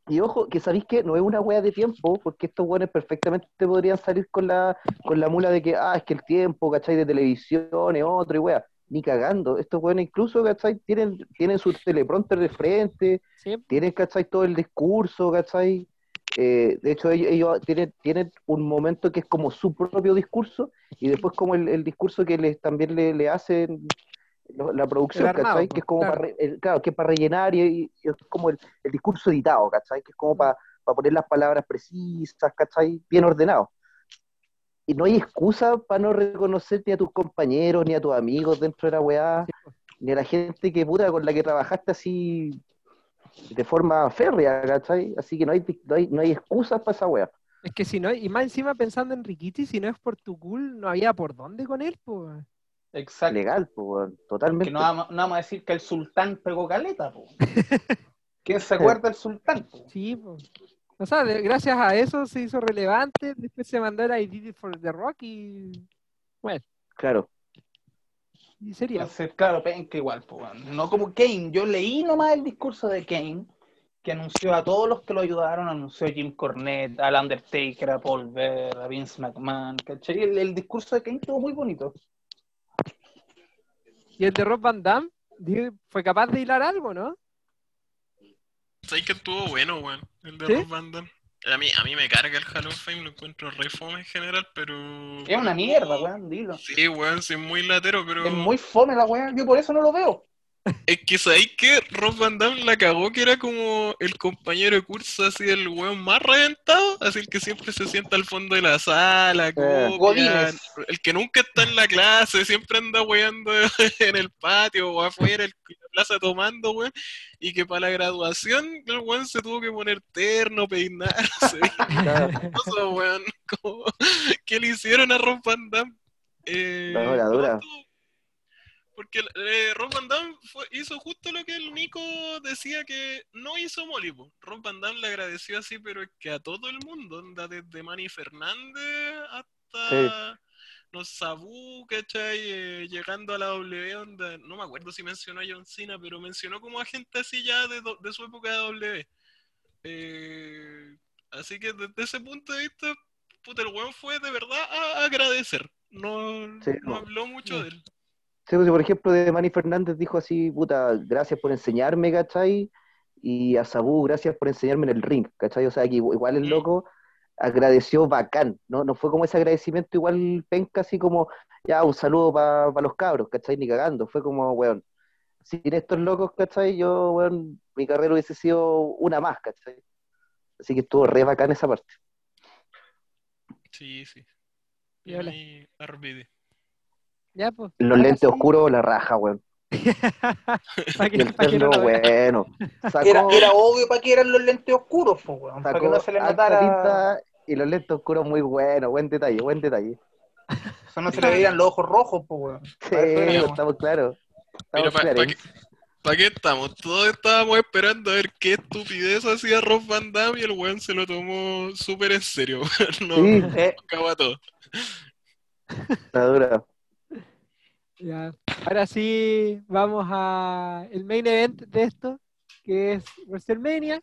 Y ojo, que sabéis que no es una wea de tiempo, porque estos weones perfectamente podrían salir con la, con la mula de que, ah, es que el tiempo, ¿cachai? De televisión es otro y wea. Ni cagando. Estos weones incluso, ¿cachai? Tienen, tienen su teleprompter de frente, Sí, tienen, ¿cachai? Todo el discurso, ¿cachai? Eh, de hecho, ellos, ellos tienen, tienen un momento que es como su propio discurso y después como el, el discurso que les, también le, le hacen la producción, armado, ¿cachai? pues, Que es como claro. para, el- claro, que es para rellenar y, y es como el, el discurso editado, ¿cachai? Que es como para, para poner las palabras precisas, ¿cachai? Bien ordenado. Y no hay excusa para no reconocer ni a tus compañeros, ni a tus amigos dentro de la weá, pues. ni a la gente que puta con la que trabajaste así de forma férrea, ¿cachai? Así que no hay, no hay, no hay excusas para esa weá. Es que si no, y más encima pensando en Rikichi, si no es por tu cool, no había por dónde con él, pues. Exacto. Legal, weón, Que totalmente. no vamos, no vamos a decir que el sultán pegó caleta, po. ¿Quién se acuerda del sultán? po? Sí, pues. O sea, de- gracias a eso se hizo relevante, después se mandó el I Did It for the Rock y. Bueno, Claro. y sería. Entonces, claro, penca igual, po. No como Kane. Yo leí nomás el discurso de Kane, que anunció a todos los que lo ayudaron, anunció a Jim Cornette, al Undertaker, a Paul Bear, a Vince McMahon, ¿cachai? El, el discurso de Kane estuvo muy bonito. Y el de Rob Van Damme fue capaz de hilar algo, ¿no? ¿Sabes que estuvo bueno, weón? El de ¿Sí? Rob Van Damme. A mí, a mí me carga el Hall of Fame, lo encuentro re fome en general, pero... Es una mierda, weón, dilo. Sí, weón, sí, es muy latero, pero... Es muy fome la weá, yo por eso no lo veo. Es que sabéis que Rob Van Damme la cagó, que era como el compañero de curso, así el weón más reventado, así el que siempre se sienta al fondo de la sala, copia, Godínez. el que nunca está en la clase, siempre anda weando en el patio o afuera, en la plaza tomando, weón, y que para la graduación el weón se tuvo que poner terno, peinarse, weón, como, ¿qué le hicieron a Rob Van Damme? Eh, La dura, dura. Porque eh, Rob Van Damme fue- hizo justo lo que el Nico decía que no hizo Molly. po. Rob Van Damme le agradeció así, pero es que a todo el mundo, desde Manny Fernández hasta los Sabu, ¿cachai? Eh, llegando a la W, onda, no me acuerdo si mencionó a John Cena, pero mencionó como a gente así ya de, su época de W. Eh, así que desde ese punto de vista, puta, el weón fue de verdad a agradecer. No, Sí, no no. habló mucho de él. Sí, pues, por ejemplo, de Manny Fernández dijo así, puta, gracias por enseñarme, ¿cachai? Y a Sabu, gracias por enseñarme en el ring, ¿cachai? O sea, que igual el loco agradeció bacán, ¿no? No fue como ese agradecimiento igual penca, así como, ya, un saludo para los cabros, ¿cachai? Ni cagando, fue como, weón, sin estos locos, ¿cachai? Yo, weón, mi carrera hubiese sido una más, ¿cachai? Así que estuvo re bacán esa parte. Sí, sí. Y RBD. Ya, pues. Los lentes sí. oscuros, la raja, weón. El terno, bueno. Sacó, Era, era obvio para que eran los lentes oscuros, po, weón, para que sacó no se le notara, y los lentes oscuros muy buenos, buen detalle, buen detalle. eso no se le veían los ojos rojos, po, weón. Sí, eso estamos claros. Estamos para claros. que, ¿Para qué estamos? Todos estábamos esperando a ver qué estupidez hacía Rob Van Damme y el weón se lo tomó súper en serio. No, Sí. Eh, acaba todo. La dura. Ya. Ahora sí, vamos a el main event de esto, que es WrestleMania.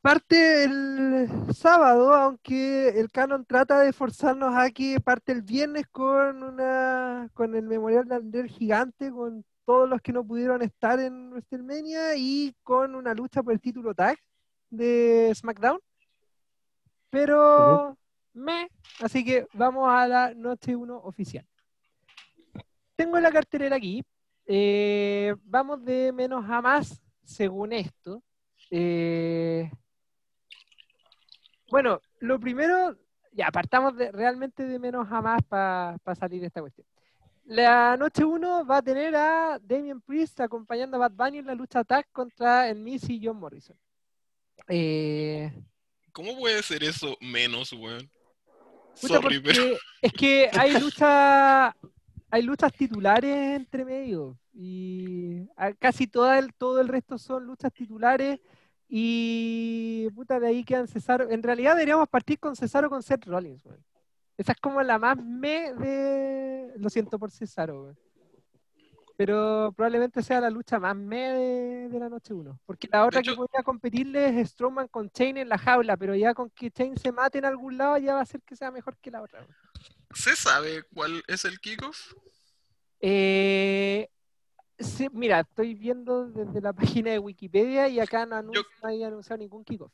Parte el sábado, aunque el canon trata de forzarnos a que parte el viernes con una con el memorial de Gigante, con todos los que no pudieron estar en WrestleMania y con una lucha por el título tag de SmackDown. Pero me, así que vamos a la noche 1 oficial. Tengo la cartelera aquí. Eh, vamos de menos a más, según esto. Eh, bueno, lo primero, ya partamos de, realmente de menos a más para salir de esta cuestión. La noche 1 va a tener a Damien Priest acompañando a Bad Bunny en la lucha tag contra el Miz y John Morrison. Eh, ¿Cómo puede ser eso menos, weón? Sorry, pero es que hay lucha, hay luchas titulares entre medio y a- casi todo el, todo el resto son luchas titulares y puta de ahí quedan Cesaro. En realidad deberíamos partir con Cesaro con Seth Rollins, weón. Esa es como la más me de. Lo siento por Cesaro, weón. Pero probablemente sea la lucha más me de, de la noche 1. Porque la otra hecho- que podría competirle es Strowman con Chain en la jaula, pero ya con que Chain se mate en algún lado ya va a ser que sea mejor que la otra. ¿Se sabe cuál es el kickoff? Eh, sí, mira, estoy viendo desde la página de Wikipedia y acá no, anuncio- no hay anunciado ningún kickoff.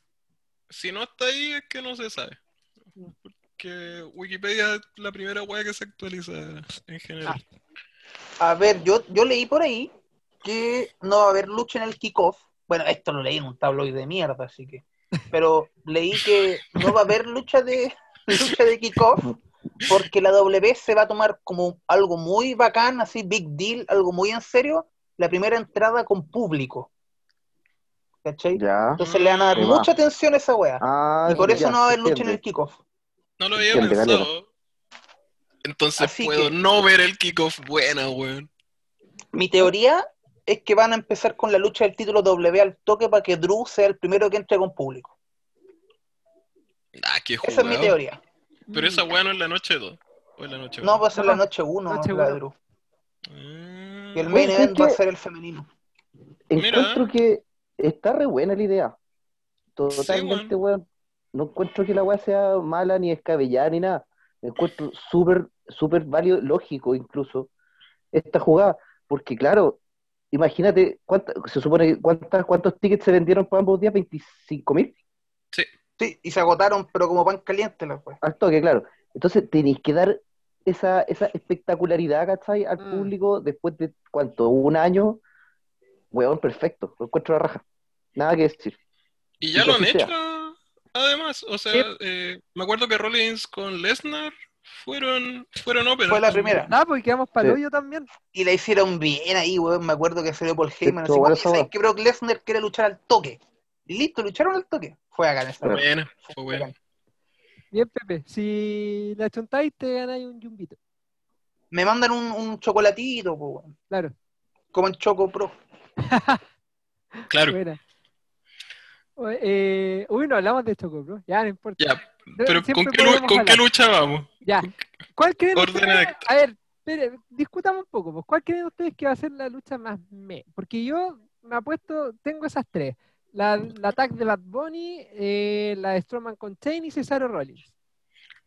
Si no está ahí es que no se sabe. Porque Wikipedia es la primera weá que se actualiza en general. a ver, yo, yo leí por ahí que no va a haber lucha en el kickoff. Bueno, esto lo leí en un tabloide de mierda, así que. Pero leí que no va a haber lucha de lucha de kickoff porque la W se va a tomar como algo muy bacán, así big deal, algo muy en serio, la primera entrada con público. ¿Cachai? Ya. Entonces le van a dar Ahí va. mucha atención a esa wea. Ah, y por eso ya, no va a haber lucha en el kickoff. No lo había Entiende, pensado. Entonces Así puedo que- no ver el kickoff buena, weón. Mi teoría es que van a empezar con la lucha del título W al toque para que Drew sea el primero que entre con público. Ah, qué Esa es mi teoría. Pero esa weá no es la noche 2. O es la noche No, 1. va a ser la noche 1 noche la de uno. Drew. Ah, Y el main ¿sabes event va a ser el femenino. Encuentro Mira. que está re buena la idea. Totalmente, weón. weón. No encuentro que la weá sea mala ni escabellada ni nada. Encuentro súper, súper válido, lógico incluso, esta jugada. Porque claro, imagínate, cuánta- se supone que cuántas, cuántos tickets se vendieron para ambos días, 25 mil. Sí, y se agotaron, pero como pan caliente la wea. Al toque, claro. Entonces tenéis que dar esa, esa espectacularidad, ¿cachai? Al Mm. público después de, ¿cuánto? Un año. Weón, perfecto. Lo encuentro la raja. Nada que decir. Y ya Y lo han hecho, sea. además. O sea, Sí. eh, me acuerdo que Rollins con Lesnar fueron, fueron open. Fue la primera. Ah, pues quedamos para el Sí. hoyo también. Y la hicieron bien ahí, weón. Me acuerdo que salió Paul Heyman. Estuvo Así, buena "Oye, esa ¿sabes wea". que Brock Lesnar quiere luchar al toque. Y listo, lucharon al toque. Fue acá en esa Fue buena, fue buena. Bien, Pepe. Si la chuntáis, te ganáis un yumbito. Me mandan un, un chocolatito, po. Claro. como en Choco Pro. Claro, Buena. Eh, uy, no hablamos de Choco, bro. Ya, no importa. ya. Pero Siempre ¿con qué, ¿con qué vamos? Ya. ¿Cuál creen ustedes? A ver, espere, discutamos un poco. Pues, ¿Cuál creen ustedes que va a ser la lucha más me? Porque yo me apuesto, tengo esas tres. La, la attack de Bad Bunny, eh, la de Strowman con Chain y Cesaro Rollins.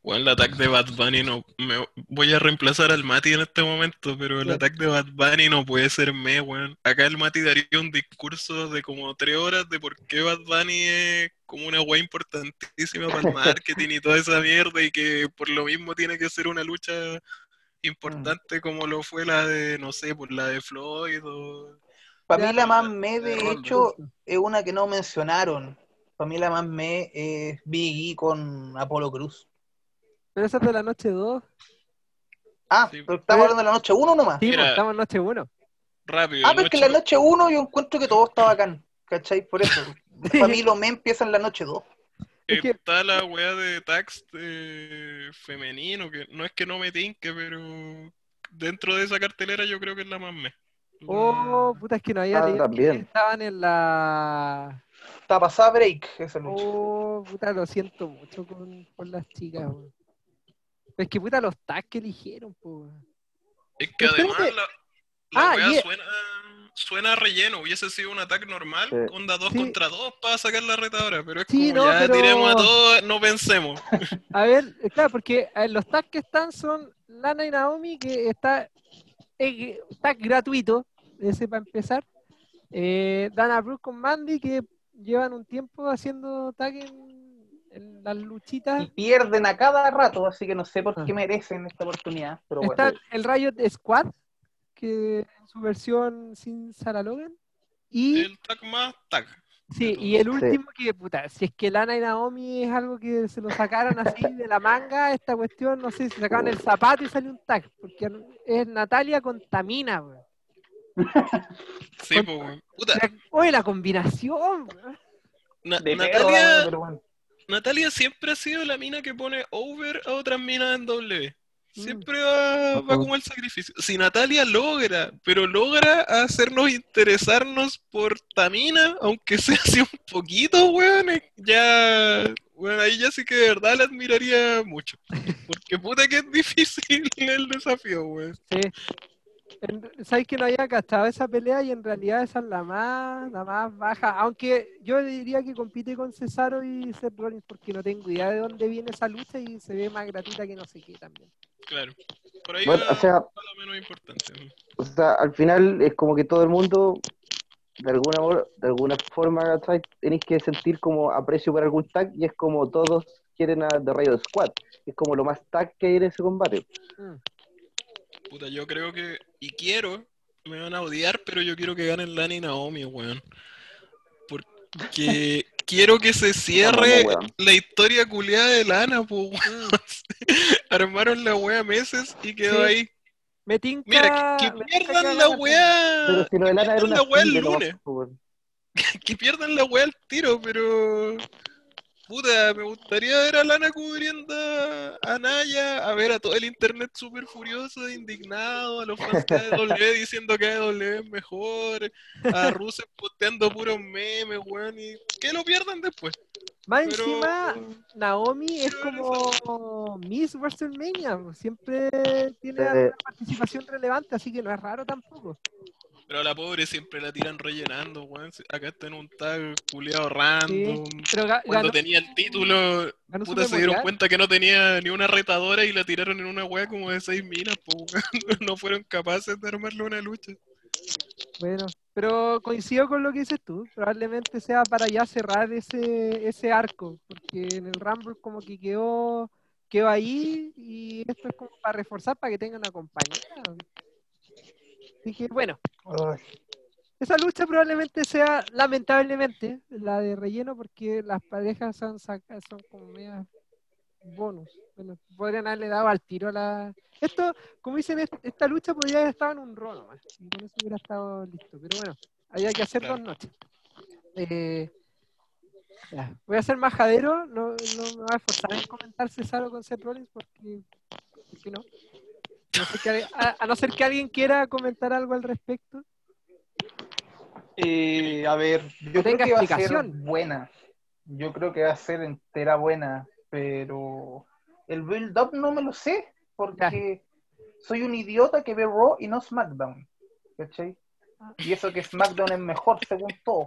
Bueno, el ataque de Bad Bunny no. Me, voy a reemplazar al Mati en este momento, pero el Ya. ataque de Bad Bunny no puede ser me, weón. Acá el Mati daría un discurso de como tres horas de por qué Bad Bunny es como una weá importantísima para el marketing y toda esa mierda y que por lo mismo tiene que ser una lucha importante como lo fue la de, no sé, por la de Floyd o... Para mí la más me, de hecho, es una que no mencionaron. Para mí la más me es Big E con Apolo Cruz. Pero esa es de la noche 2. Ah, Sí. pero estamos hablando de la noche 1 nomás. Sí, Mira. pues, estamos en noche 1. Rápido. Ah, pero es que en la noche 1 yo encuentro que todo está bacán. ¿Cachai? Por eso. Para mí lo me empieza en la noche 2. Es que- Está la weá de tax eh, femenino, que no es que no me tinque, pero dentro de esa cartelera yo creo que es la más me. Oh, puta, es que no había Ah, leído que estaban en la. Está pasada break esa lucha. Oh, puta, lo siento mucho con, con las chicas, weón. Es que puta los tags que eligieron, po. Es que además la, la Ah, y- suena, suena a relleno. Hubiese sido un ataque normal, Sí. onda 2 Sí. contra 2 para sacar la retadora. Pero es Sí, como no, ya pero- tiremos a todos, no pensemos. A ver, eh, claro, porque eh, los tags que están son Lana y Naomi, que está, eh, tag gratuito, ese para empezar. Eh, Dana Brooke con Mandy, que llevan un tiempo haciendo tag en, en las luchitas. Y pierden a cada rato, así que no sé por Ah. qué merecen esta oportunidad. Pero bueno. Está el Riot Squad, que en su versión sin Sarah Logan. Y, El tag más tag. sí, y el Sí. último que, puta, si es que Lana y Naomi es algo que se lo sacaran así de la manga, esta cuestión, no sé, si sacaban el zapato y salió un tag, porque es Natalia con Tamina, weón. Sí, pues, weón. Puta, La- Oye, la combinación. Na- de perro, Natalia, pero bueno. Natalia siempre ha sido la mina que pone over a otras minas en W. Mm. Siempre va, como el sacrificio. Si Natalia logra, pero logra hacernos interesarnos por Tamina, aunque sea así un poquito, weón, ya, bueno, ahí ya sí que de verdad la admiraría mucho. Porque puta que es difícil el desafío, weón. Sí. En- Sabes que no había cachado esa pelea y en realidad esa es la más, la más baja. Aunque yo diría que compite con Cesaro y Seth Rollins porque no tengo idea de dónde viene esa lucha y se ve más gratuita que no sé qué también. Claro. Por ahí Bueno, va, o sea, va lo menos importante. o sea, al final es como que todo el mundo, de alguna, de alguna forma, tenéis que sentir como aprecio por algún tag y es como todos quieren a The Riot Squad. Es como lo más tag que hay en ese combate. Mm. Puta, yo creo que, y quiero, me van a odiar, pero yo quiero que ganen Lana y Naomi, weón. Porque quiero que se cierre la historia culiada de Lana, po, weón. Mm. Armaron la wea meses y quedó Sí. ahí. Me tinca. Mira, que, tinca pierdan la wea. Pero si lo de Lana era una la wea el lunes. pues. Que pierdan la wea al tiro, pero. Puta, me gustaría ver a Lana cubriendo a Naya, a ver a todo el internet súper furioso, indignado, a los fans de AEW diciendo que AEW es mejor, a Rusev posteando puros memes, weón, y que lo pierdan después. Más Pero. encima, Naomi es como Miss WrestleMania. Siempre tiene alguna participación relevante, así que no es raro tampoco. Pero a la pobre siempre la tiran rellenando, weón. Acá está en un tag culiado random. Pero Cuando ganó, tenía el título, puta, se dieron cuenta que no tenía ni una retadora y la tiraron en una wea como de seis minas, po, weón. No fueron capaces de armarle una lucha. Bueno, pero coincido con lo que dices tú. Probablemente sea para ya cerrar ese, ese arco, porque en el Rumble como que quedó, quedó ahí y esto es como para reforzar para que tengan una compañera. Así que bueno, Ay, esa lucha probablemente sea lamentablemente la de relleno porque las parejas son, son como medias bonus. Bueno, podrían haberle dado al tiro a la... Esto, como dicen, est- esta lucha podría haber estado en un rol nomás. Y con eso hubiera estado listo. Pero bueno, había que hacer Claro. dos noches. Eh, ya, Voy a ser majadero, no, no me voy a esforzar en comentar Cesaro con Seth Rollins porque, porque no. A no ser que alguien- a- a no ser que alguien quiera comentar algo al respecto. Eh, a ver, yo creo que va a ser explicación. buena. Yo creo que va a ser entera buena, pero el build-up no me lo sé, porque soy un idiota que ve Raw y no SmackDown. ¿Cachai? Y eso que SmackDown es mejor según todos.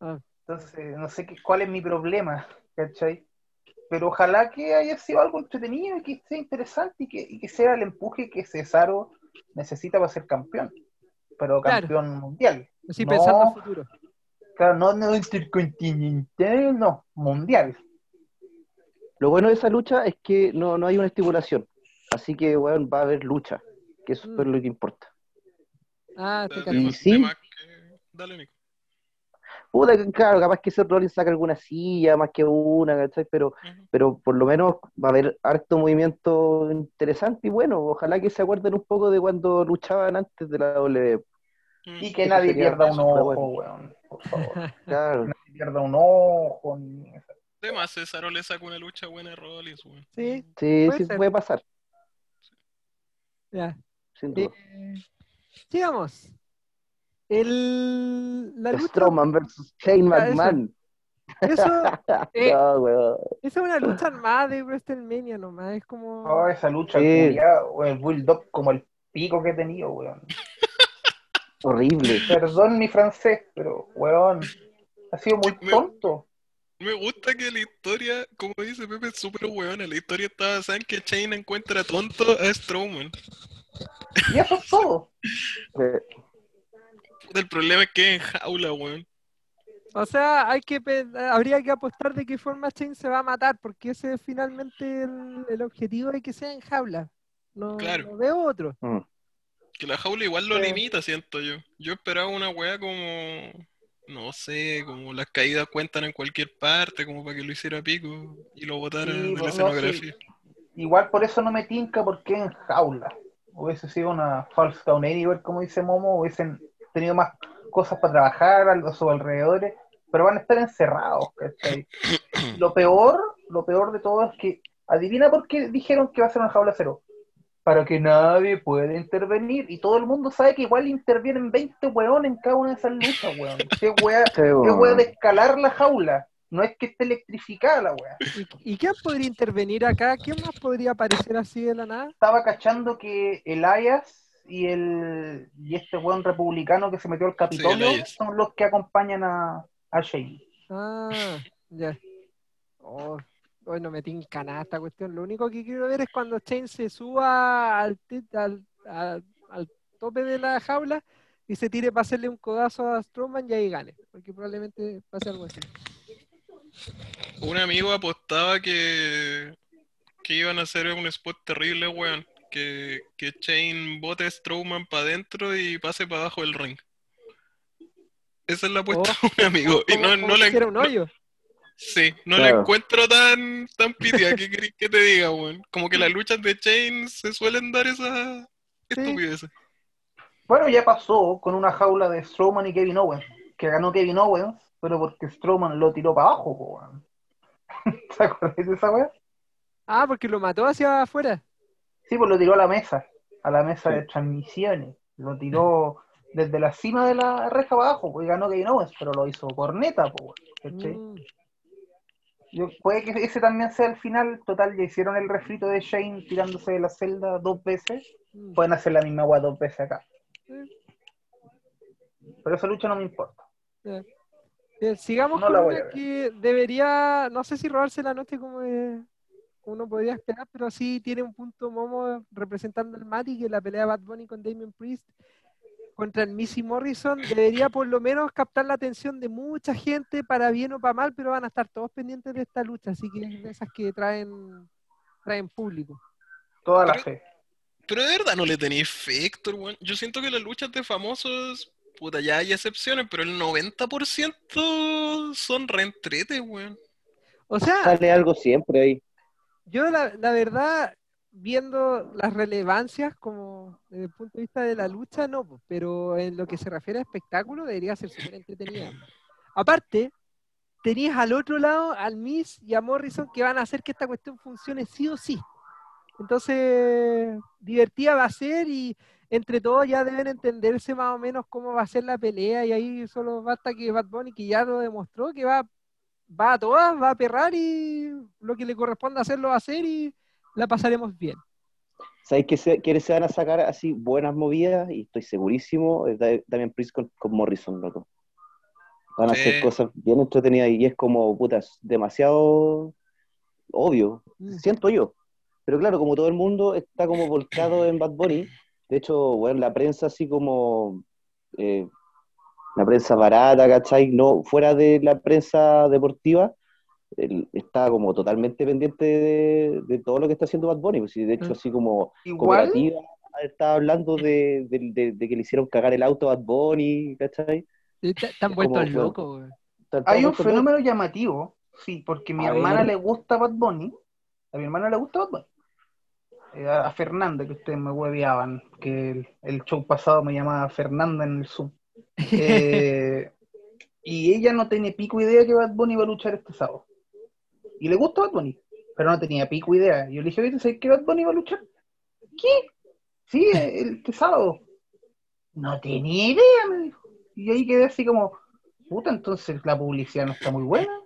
Ah. Entonces, no sé qué, cuál es mi problema, ¿cachai? Pero ojalá que haya sido algo entretenido y que sea interesante y que, y que sea el empuje que Cesaro necesita para ser campeón. Pero Claro. campeón mundial. Así No. pensando a futuro. Claro, no, no intercontinental, no, mundial. Lo bueno de esa lucha es que no, no hay una estipulación. Así que, weón, va a haber lucha. Que eso Mm. es lo que importa. Ah, te. Y sí. que- Dale, Nico. Puta, claro, capaz que Seth Rollins saca alguna silla, más que una, ¿cachai? Pero, pero por lo menos va a haber harto movimiento interesante y bueno, ojalá que se acuerden un poco de cuando luchaban antes de la W. Mm. Y que nadie pierda un ojo, bueno. weón. Por favor. Claro, nadie pierda un ojo. Ni... Además, Cesaro le saca una lucha buena a Rollins, weón. Sí, sí, Puede sí ser. puede pasar, ya. sin duda. Eh, sigamos. El, la lucha, Strowman versus Shane Ah, eso. McMahon. eso, eh, no, weón. esa es una lucha más de WrestleMania nomás, es como... Oh, esa lucha, Sí. el Bulldog como el pico que he tenido, weón. Horrible. Perdón mi francés, pero, weón, ha sido muy tonto. Me gusta que la historia, como dice Pepe, es súper hueona. La historia está basada en que Shane encuentra tonto a Strowman. Y eso es todo. El problema es que es en jaula, weón. O sea, hay que habría que apostar de qué forma Shane se va a matar, porque ese es finalmente el, el objetivo de que sea en jaula. No, Claro. no veo otro. mm. Que la jaula igual lo Sí. limita, siento yo. Yo esperaba una weá como, no sé, como las caídas cuentan en cualquier parte, como para que lo hiciera pico y lo botara Sí, de la escenografía. Igual por eso no me tinca porque en jaula. Hubiese sido una false count anywhere, como dice Momo, hubiesen tenido más cosas para trabajar a sus alrededores, pero van a estar encerrados, ¿cachai? Lo peor, lo peor de todo es que, adivina por qué dijeron que va a ser una jaula cero. Para que nadie pueda intervenir. Y todo el mundo sabe que igual intervienen 20 weones en cada una de esas luchas, weón. Qué wea, Sí, qué wea de escalar la jaula. No es que esté electrificada la wea. ¿Y, y quién podría intervenir acá? ¿Quién más podría aparecer así de la nada? estaba cachando que Elias y el y este weón republicano que se metió al Capitolio son los que acompañan a, a Shane. Ah, ya. Oh, hoy no me tinca nada esta cuestión. Lo único que quiero ver es cuando Shane se suba al, al, al- al tope de la jaula y se tire para hacerle un codazo a Strowman y ahí gane. Porque probablemente pase algo así. Un amigo apostaba que, que iban a hacer un spot terrible, weón. Que, que Shane bote a Strowman para adentro y pase para abajo del ring. Esa es la apuesta de un amigo. Y no, no hiciera un no- hoyo. Sí, no la encuentro tan, tan pitia. ¿Qué querés que te diga, weón? Como que las luchas de Chain se suelen dar esas estupideces. Bueno, ya pasó con una jaula de Strowman y Kevin Owens, que ganó Kevin Owens, pero porque Strowman lo tiró para abajo, weón. ¿Te acuerdas de esa weá? Ah, porque lo mató hacia afuera. Sí, pues lo tiró a la mesa, a la mesa de transmisiones. Lo tiró desde la cima de la reja para abajo, pues y ganó Kevin Owens, pero lo hizo por neta, po, weón, ¿cachai? Mm. Yo- puede que ese también sea el final. Total, ya hicieron el refrito de Shane tirándose de la celda dos veces. Mm. Pueden hacer la misma agua dos veces acá. Pero esa lucha no me importa. Bien, sigamos No con la una que debería, no sé si robarse la noche como eh, uno podría esperar, pero sí tiene un punto Momo representando el Mati, que la pelea de Bad Bunny con Damien Priest contra el Missy Morrison debería por lo menos captar la atención de mucha gente para bien o para mal, pero van a estar todos pendientes de esta lucha, así que es de esas que traen, traen público. Toda la Pero- fe. Pero de verdad no le tenéis fe, Héctor, weón. Yo siento que las luchas de famosos, puta, ya hay excepciones, pero el 90% son reentretes, weón. O sea, Sale algo siempre ahí. Yo la, verdad, viendo las relevancias como desde el punto de vista de la lucha, no, pero en lo que se refiere a espectáculo debería ser súper entretenida. Aparte, tenías al otro lado al Miss y a Morrison que van a hacer que esta cuestión funcione sí o sí. Entonces, divertida va a ser y entre todos ya deben entenderse más o menos cómo va a ser la pelea y ahí solo basta que Bad Bunny, que ya lo demostró, que va, va a todas, va a perrar y lo que le corresponde hacer lo va a hacer y la pasaremos bien. ¿Sabéis que se, que se van a sacar así buenas movidas? Y estoy segurísimo, es Da- Damian Priest con, con Morrison, loco. Van a Sí. hacer cosas bien entretenidas y es como, puta, es demasiado obvio, Mm. siento yo. Pero claro, como todo el mundo está como volcado en Bad Bunny, de hecho, bueno, la prensa así como, eh, la prensa barata, ¿cachai? No, fuera de la prensa deportiva, el- está como totalmente pendiente de, de todo lo que está haciendo Bad Bunny. Pues, y de hecho, Mm. así como Igual, cooperativa está hablando de, de- de- de que le hicieron cagar el auto a Bad Bunny, ¿cachai? Están Es vueltos locos, hay un fenómeno llamativo, sí, porque mi A hermana ver. le gusta Bad Bunny. A mi hermana le gusta Bad Bunny. Eh, a Fernanda, que ustedes me hueveaban, que el, el show pasado me llamaba Fernanda en el Zoom. Eh, y ella no tiene pico idea que Bad Bunny va a luchar este sábado. Y le gusta Bad Bunny, pero no tenía pico idea. Yo le dije, oye, ¿sabes que Bad Bunny va a luchar? ¿Qué? Sí, el, este sábado. No tenía idea, me dijo. Y ahí quedé así como, puta, entonces la publicidad no está muy buena.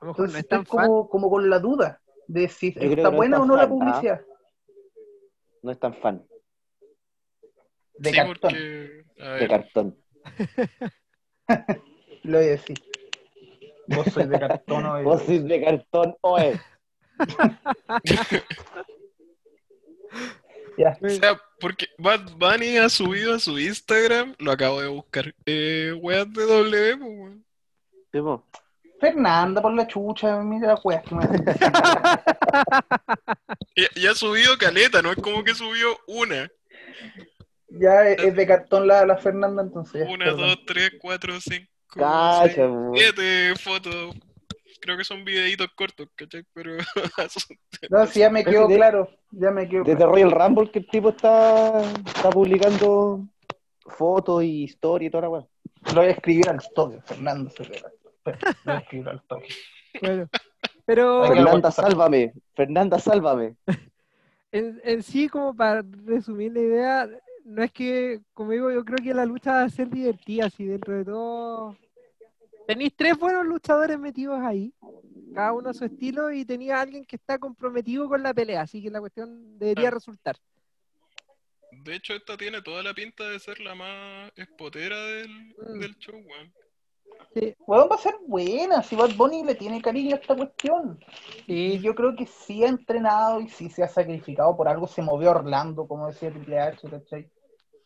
Entonces no es tan como, como con la duda de si está no buena es o no la ¿ah? publicidad. No es tan fan De sí, cartón, porque. De cartón. lo voy a decir. Vos sois de cartón o de- Vos sois de cartón, oe. Ya. o sea, porque Bad Bunny ha subido a su Instagram, lo acabo de buscar, eh, weas de W, pues, weón. Sí, po. Fernanda, por la chucha, mira la wea que me hace. Y, y ha subido caleta, no es como que subió una. Ya es es de cartón la, la Fernanda, entonces. ya, Una, perdón. dos, tres, cuatro, cinco, Cacha, seis, siete fotos. Creo que son videitos cortos, ¿cachai? Pero No, sí, ya me quedó de- claro. Ya me quedó Desde Royal Rumble que el tipo está, está publicando fotos y historia y toda la weá. Lo voy a escribir al toque, Fernando. se ve. Lo voy a escribir al toque. Bueno, pero Fernanda, sálvame. Fernanda, sálvame. en, en sí, como para resumir la idea, no es que, como digo, yo creo que la lucha va a ser divertida, así dentro de todo. Tenéis tres buenos luchadores metidos ahí, cada uno a su estilo, y tenía alguien que está comprometido con la pelea, así que la cuestión debería resultar. de hecho esta tiene toda la pinta de ser la más espotera del, Mm. del show, weón. Weón, va a ser buena. Si Bad Bunny le tiene cariño a esta cuestión. Y yo creo que sí ha entrenado y sí se ha sacrificado. Por algo se movió Orlando, como decía Triple H, ¿cachai?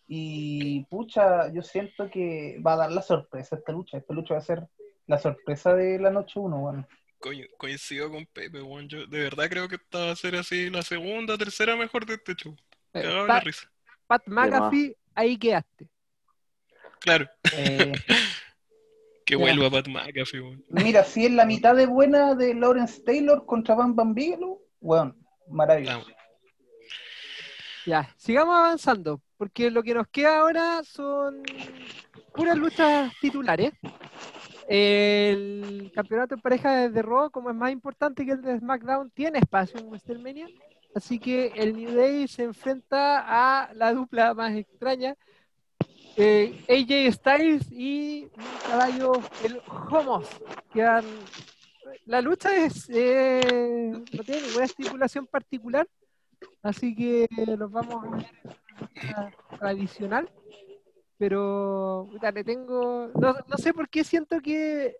Y pucha, yo siento que va a dar la sorpresa esta lucha. Esta lucha va a ser la sorpresa de la noche 1, bueno. Co- coincido con Pepe, weón. Yo de verdad creo que esta va a ser así la segunda, tercera mejor de este show. eh, la Pat, risa. Pat McAfee, ahí quedaste. Claro, Eh, que vuelva Pat McAfee, weón. mira, si es la mitad de buena de Lawrence Taylor contra Van Van Bigelow, weón, maravilloso. Ah, Ya, sigamos avanzando, porque lo que nos queda ahora son puras luchas titulares. El campeonato en pareja de Raw, como es más importante que el de SmackDown, tiene espacio en WrestleMania. Así que el New Day se enfrenta a la dupla más extraña, eh, AJ Styles y un caballo, el Homos. que han- La lucha es, eh, no tiene ninguna estipulación particular, Así que los vamos a ver en tradicional. Pero le tengo. No, no sé por qué siento que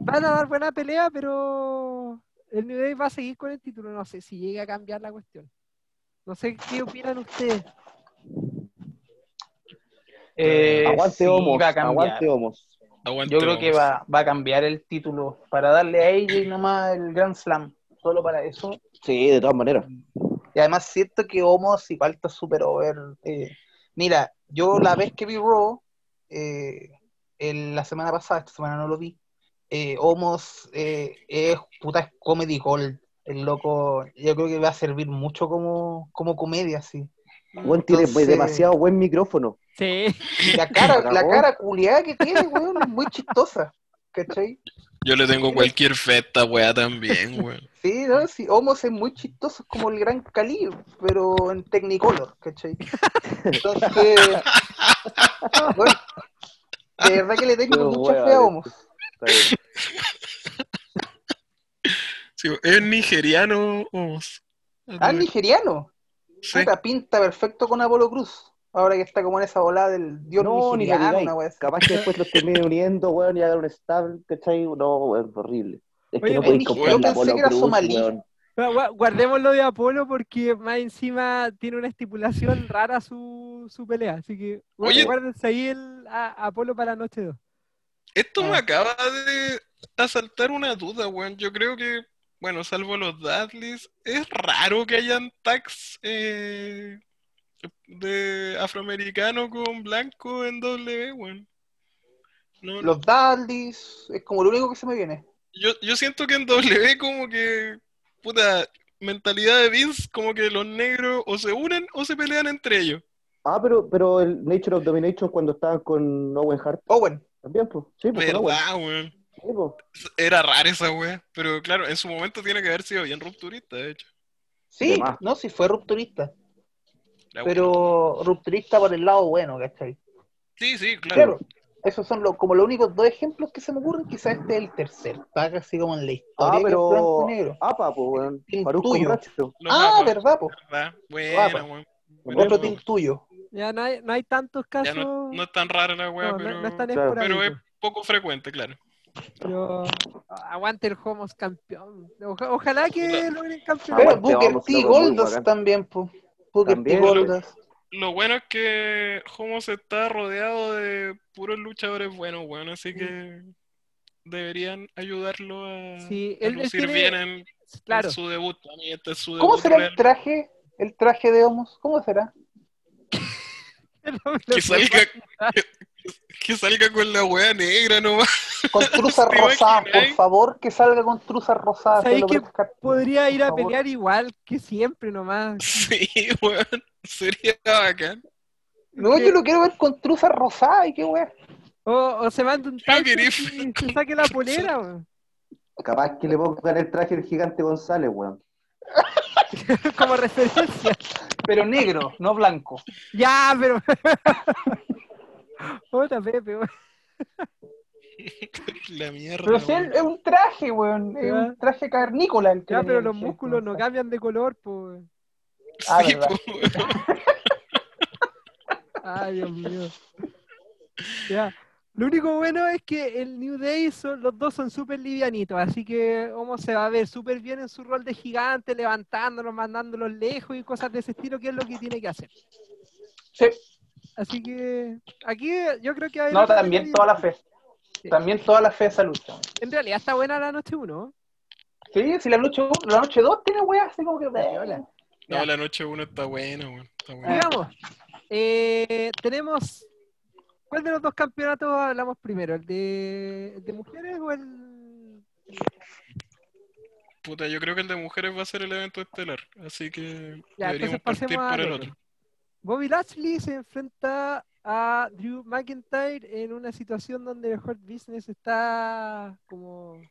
van a dar buena pelea, pero el New Day va a seguir con el título. No sé si llega a cambiar la cuestión. No sé qué opinan ustedes. Eh, aguante sí, homos, va a cambiar. aguante homos. aguante, Yo creo que va, va a cambiar el título para darle a AJ nomás el Grand Slam. Solo para eso. Sí, de todas maneras. Y además siento que Homos igual está súper over. eh. Mira, yo la vez que vi Raw, eh, en la semana pasada, esta semana no lo vi, eh, Homos eh, es puta es comedy gold. El loco, yo creo que va a servir mucho como, como comedia, sí. Buen tiene Entonces- demasiado buen micrófono. Sí. Y la cara, la cara culiada que tiene, weón, es muy chistosa. ¿Cachai? Yo le tengo cualquier fe a esta weá también, weón. Sí, ¿no? Sí, Homos es muy chistoso, es como el gran Cali, pero en Technicolor, ¿cachai? Entonces, bueno, de verdad que le tengo Pero, mucha fe a Homos. Está bien. Sí, es nigeriano, vamos. Ah, nigeriano. Sí. Puta, pinta perfecto con Apolo Cruz. Ahora que está como en esa volada del dios No, ni digáis. una wea. Capaz que después los termine uniendo, weón, y hagan un stable, ¿cachai? No, weón, horrible. Es que Oye, no me- podéis yo comprar la pensé Polo que era Cruz, somalí. weón. Gua- gua- Guardémoslo de Apolo porque más encima tiene una estipulación rara su, su pelea. Así que Oye. guárdense ahí el a- Apolo para la noche 2. Esto me Ah. acaba de asaltar una duda, weón. Yo creo que, bueno, salvo los Dudleys, es raro que hayan tags eh, de afroamericano con blanco en W, weón. No, Los Daldis, es como lo único que se me viene. yo, yo siento que en W como que, puta, mentalidad de Vince, como que los negros o se unen o se pelean entre ellos. Ah, pero, pero el Nature of Domination cuando estaban con Owen Hart Owen, también, pues. Sí, pues con Owen. ¿Verdad, weón? Sí, pues. Era rara esa wea, pero claro, en su momento tiene que haber sido bien rupturista, de hecho. sí, no, sí fue rupturista. Pero rupturista por el lado bueno, ¿cachai? Sí, sí, claro. Claro, esos son lo- como los únicos dos ejemplos que se me ocurren. Quizás este es el tercer pack, así como en la historia. Ah, es blanco pero. y negro. APA, pues, weón. Ah, verdad, po. Guapa. weón. Bueno, Otro team tuyo. Ya no hay, no hay tantos Ya casos. no, no es tan rara la weá, no, pero, no es tan Claro. pero es poco frecuente, claro. Pero aguante el Homos campeón. Oja- ojalá que logren campeón. Pero Booker T. bacán. también, po. Booker También. T. Goldas. Lo bueno es que Homos está rodeado de puros luchadores buenos, weón, así que deberían ayudarlo a, Sí, a él- él lucir tiene- bien en, su debut. A mí este es su ¿Cómo debut será real. el traje? El traje de Homos. ¿Cómo será? Que salga, que, que salga con la wea negra nomás. Con truzas ¿Te rosadas, por favor, que salga con truzas rosadas. Ofrezco. Podría ir a pelear igual que siempre nomás. Sí, weón. Sería bacán. No, yo lo quiero ver con truzas rosadas y qué wea. O, o se manda un quería- y se saque la polera. weón. Capaz que le pongan el traje del gigante González, weón. Como referencia. Pero negro, no blanco. Ya, pero. Puta, Pepe, weón. La mierda. Pero si weón. él es un traje, weón. Es un traje cavernícola. el que Ya, pero los músculos no cambian de color, pues. Ah, Sí, verdad. po, weón. Ay, Dios mío. Ya. Lo único bueno es que el New Day, son, los dos son súper livianitos, así que Homo se va a ver súper bien en su rol de gigante, levantándolos, mandándolos lejos y cosas de ese estilo, que es lo que tiene que hacer. Sí. Así que aquí yo creo que haber No, también toda la fe. Sí. También toda la fe de esa lucha. En realidad está buena la noche 1. Sí, si la noche uno- la noche 2 tiene weá, así como que. No, la noche uno está buena, weón. Está buena. Digamos, eh, tenemos. ¿Cuál de los dos campeonatos hablamos primero? ¿El de, el de mujeres o el.? Puta, yo creo que el de mujeres va a ser el evento estelar, así que Ya, deberíamos partir pasemos por el otro. Bobby Lashley se enfrenta a Drew McIntyre en una situación donde el Hurt Business está como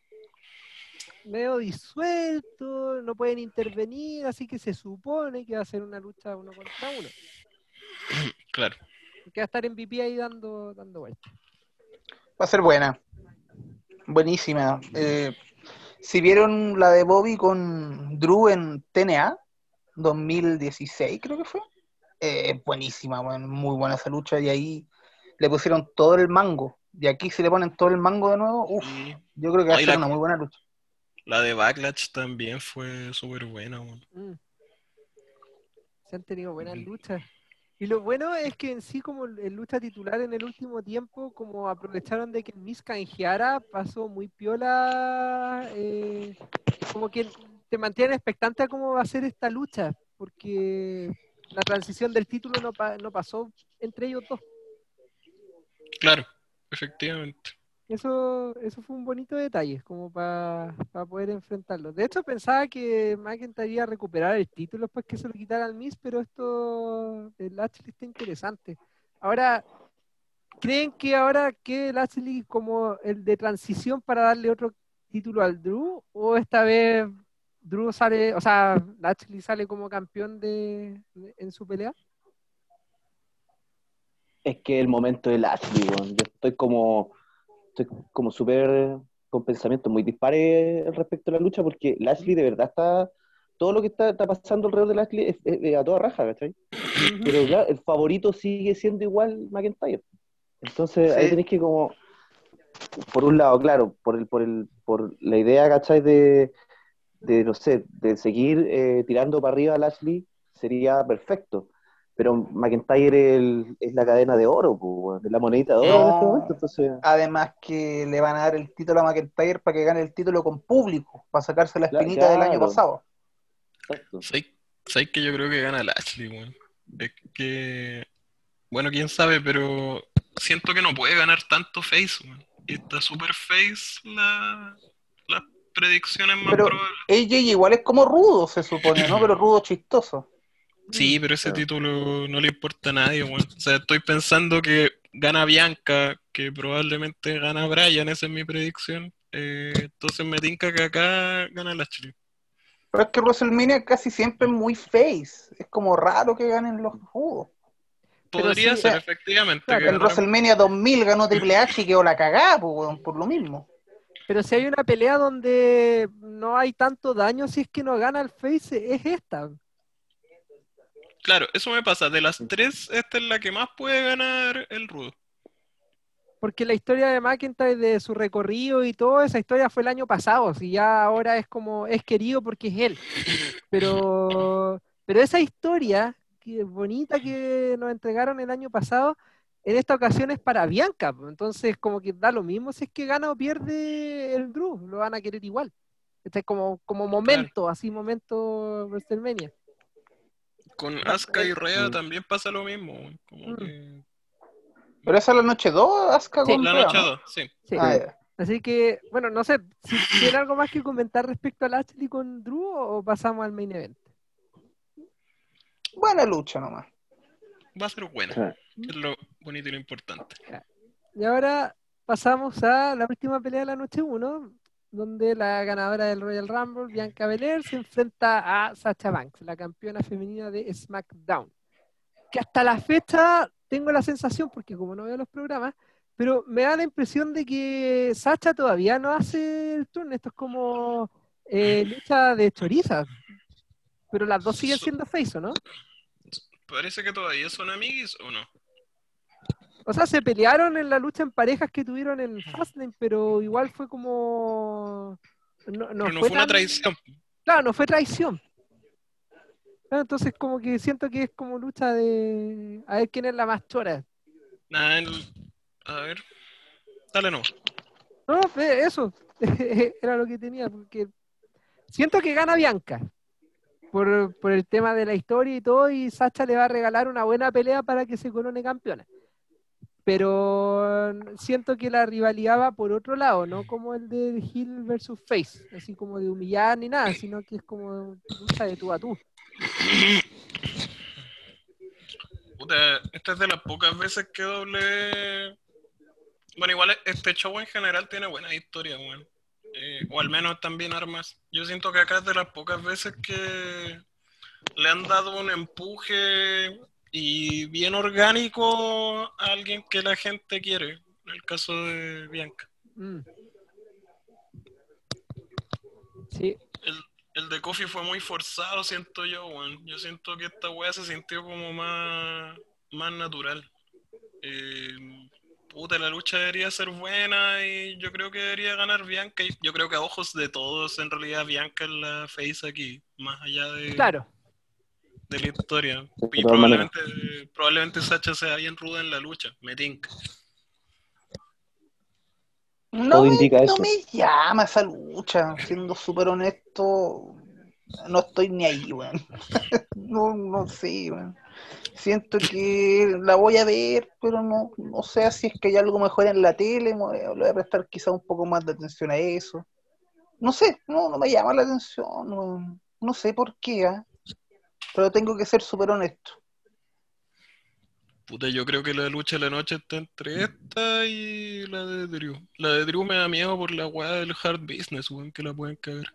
medio disuelto, no pueden intervenir, así que se supone que va a ser una lucha uno contra uno. Claro. Que va a estar MVP ahí dando, dando vueltas. Va a ser buena. Buenísima. Eh, si vieron la de Bobby con Drew en TNA, 2016 creo que fue, eh, buenísima, weón, muy buena esa lucha y ahí le pusieron todo el mango. Y aquí si le ponen todo el mango de nuevo, uff, yo creo que va a ser una muy buena lucha. la de Backlash también fue súper buena, weón. Mm. Se han tenido buenas luchas. Y lo bueno es que en sí, como el el lucha titular en el último tiempo, como aprovecharon de que el Miss canjeara, pasó muy piola. eh, como que te mantiene expectante a cómo va a ser esta lucha, porque la transición del título no, pa- no pasó entre ellos dos. Claro, efectivamente. Eso, eso fue un bonito detalle, como para poder enfrentarlo. De hecho, pensaba que McIntyre iba a recuperar el título después que se lo quitara al Miss, pero esto del Lashley está interesante. Ahora, ¿creen que ahora que Lashley como el de transición para darle otro título al Drew? ¿O esta vez Drew sale, o sea, Lashley sale como campeón de, de- en su pelea? Es que el momento de Lashley, weón. Yo estoy como, estoy como súper con pensamientos muy dispares respecto a la lucha, porque Lashley de verdad está, todo lo que está, está pasando alrededor de Lashley es, es- es a toda raja, ¿cachai? Pero claro, el favorito sigue siendo igual McIntyre. Entonces ahí Sí. tenéis que como, por un lado, claro, por el, por el, por la idea, ¿cachai? De, de no sé, de seguir eh, tirando para arriba a Lashley sería perfecto. Pero McIntyre es, el- es la cadena de oro, pues, es la monedita de oro en este No. momento. Entonces, Además que le van a dar el título a McIntyre para que gane el título con público, para sacarse la espinita del año pasado. exacto. ¿Sabes que yo creo que gana Lashley, weón? Es que, bueno, quién sabe, pero siento que no puede ganar tanto face, está super face la, las predicciones más Pero- probables. AJ igual es como rudo, se supone, ¿no? Pero rudo chistoso. Sí, pero ese título no le importa a nadie, weón. O sea, estoy pensando que gana Bianca, que probablemente gana Bryan, esa es mi predicción. Eh, entonces me tinca que acá gana Lashley. Pero es que WrestleMania casi siempre es muy face. Es como raro que ganen los rudos. Podría sí, ser, eh, efectivamente. claro, que En ganara- WrestleMania 2000 ganó Triple H y quedó la cagada, weón, por lo mismo. Pero si hay una pelea donde no hay tanto daño si es que no gana el face, es esta. Claro, eso me pasa. De las tres, esta es la que más puede ganar el rudo. Porque la historia de McIntyre, de su recorrido y todo, esa historia fue el año pasado. Si ya ahora es como, es querido porque es él. Pero, pero esa historia, que bonita que nos entregaron el año pasado, en esta ocasión es para Bianca. Entonces, como que da lo mismo si es que gana o pierde el Drew. Lo van a querer igual. Este es como, como momento, así momento WrestleMania. Con Asuka y Rhea Mm. también pasa lo mismo. Como Mm. que... Pero esa es la noche 2, Asuka Sí, con La Rhea, noche ¿no? 2, sí. Sí. Ah. Así que, bueno, no sé, si tiene algo más que comentar respecto al Ashley con Drew o pasamos al main event. Buena lucha nomás. Va a ser buena. Que Es lo bonito y lo importante. Y ahora pasamos a la última pelea de la noche 1, donde la ganadora del Royal Rumble, Bianca Belair, se enfrenta a Sacha Banks, la campeona femenina de SmackDown. Que hasta la fecha tengo la sensación, porque como no veo los programas, pero me da la impresión de que Sacha todavía no hace el turno. Esto es como eh, lucha de chorizas. Pero las dos siguen siendo face, ¿o ¿no? Parece que todavía son amiguis o no. O sea, se pelearon en la lucha en parejas que tuvieron en Fastlane, pero igual fue como... No, no Pero no fue una traición. Claro, no fue traición. Claro, entonces como que siento que es como lucha de... A ver quién es la más chora. El- A ver. Dale no. No, eso. Era lo que tenía, porque siento que gana Bianca. Por, por el tema de la historia y todo, y Sacha le va a regalar una buena pelea para que se corone campeona. Pero siento que la rivalidad va por otro lado, no como el de Hill versus Face, así como de humillar ni nada, sino que es como de tú a tú. Puta, esta es de las pocas veces que doble. Bueno, igual este show en general tiene buena historia, weón. Eh, o al menos también armas. Yo siento que acá es de las pocas veces que le han dado un empuje y bien orgánico a alguien que la gente quiere. En el caso de Bianca. Mm. Sí, El, el de Coffee fue muy forzado, siento yo, weón. Yo siento que esta wea se sintió como más, más natural. Eh, puta, la lucha debería ser buena y yo creo que debería ganar Bianca. Y yo creo que a ojos de todos, en realidad, Bianca es la face aquí, más allá de, claro. De la historia. Y todas maneras. probablemente, probablemente Sacha sea bien ruda en la lucha, me tinca. No, Todo me, indica no eso. me llama esa lucha, siendo súper honesto, no estoy ni ahí, weón. no, no sé, weón. Siento que la voy a ver, pero no, no sé si es que hay algo mejor en la tele, a- le voy a prestar quizá un poco más de atención a eso. No sé, no, no me llama la atención, no, no sé por qué, ¿ah? Pero tengo que ser súper honesto. Puta, yo creo que la lucha de la noche está entre esta y la de Drew. La de Drew me da miedo por la weá del hard business, weón, que la pueden caer.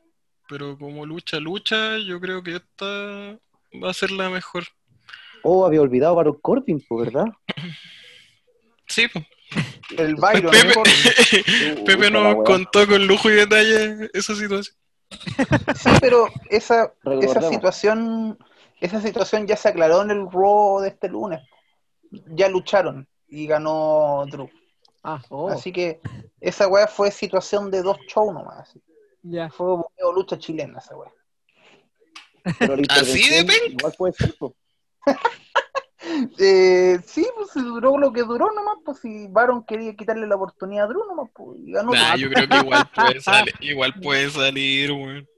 Pero como lucha, lucha, yo creo que esta va a ser la mejor. Oh, había olvidado Baron Corbin, ¿verdad? Sí, pues. El Byron, Pepe, mejor. Pepe nos contó con lujo y detalle esa situación. Sí, pero esa, esa Recordemos. situación, esa situación ya se aclaró en el Raw de este lunes. Ya lucharon y ganó Drew. Ah, oh, Así que esa weá fue situación de dos shows nomás. ya. Fue lucha chilena esa weá. Así de. Igual puede ser, pues. Eh, sí, pues se duró lo que duró nomás, pues si Baron quería quitarle la oportunidad a Drew nomás, pues y ganó. Nah, yo creo que igual puede salir, igual puede salir, weón.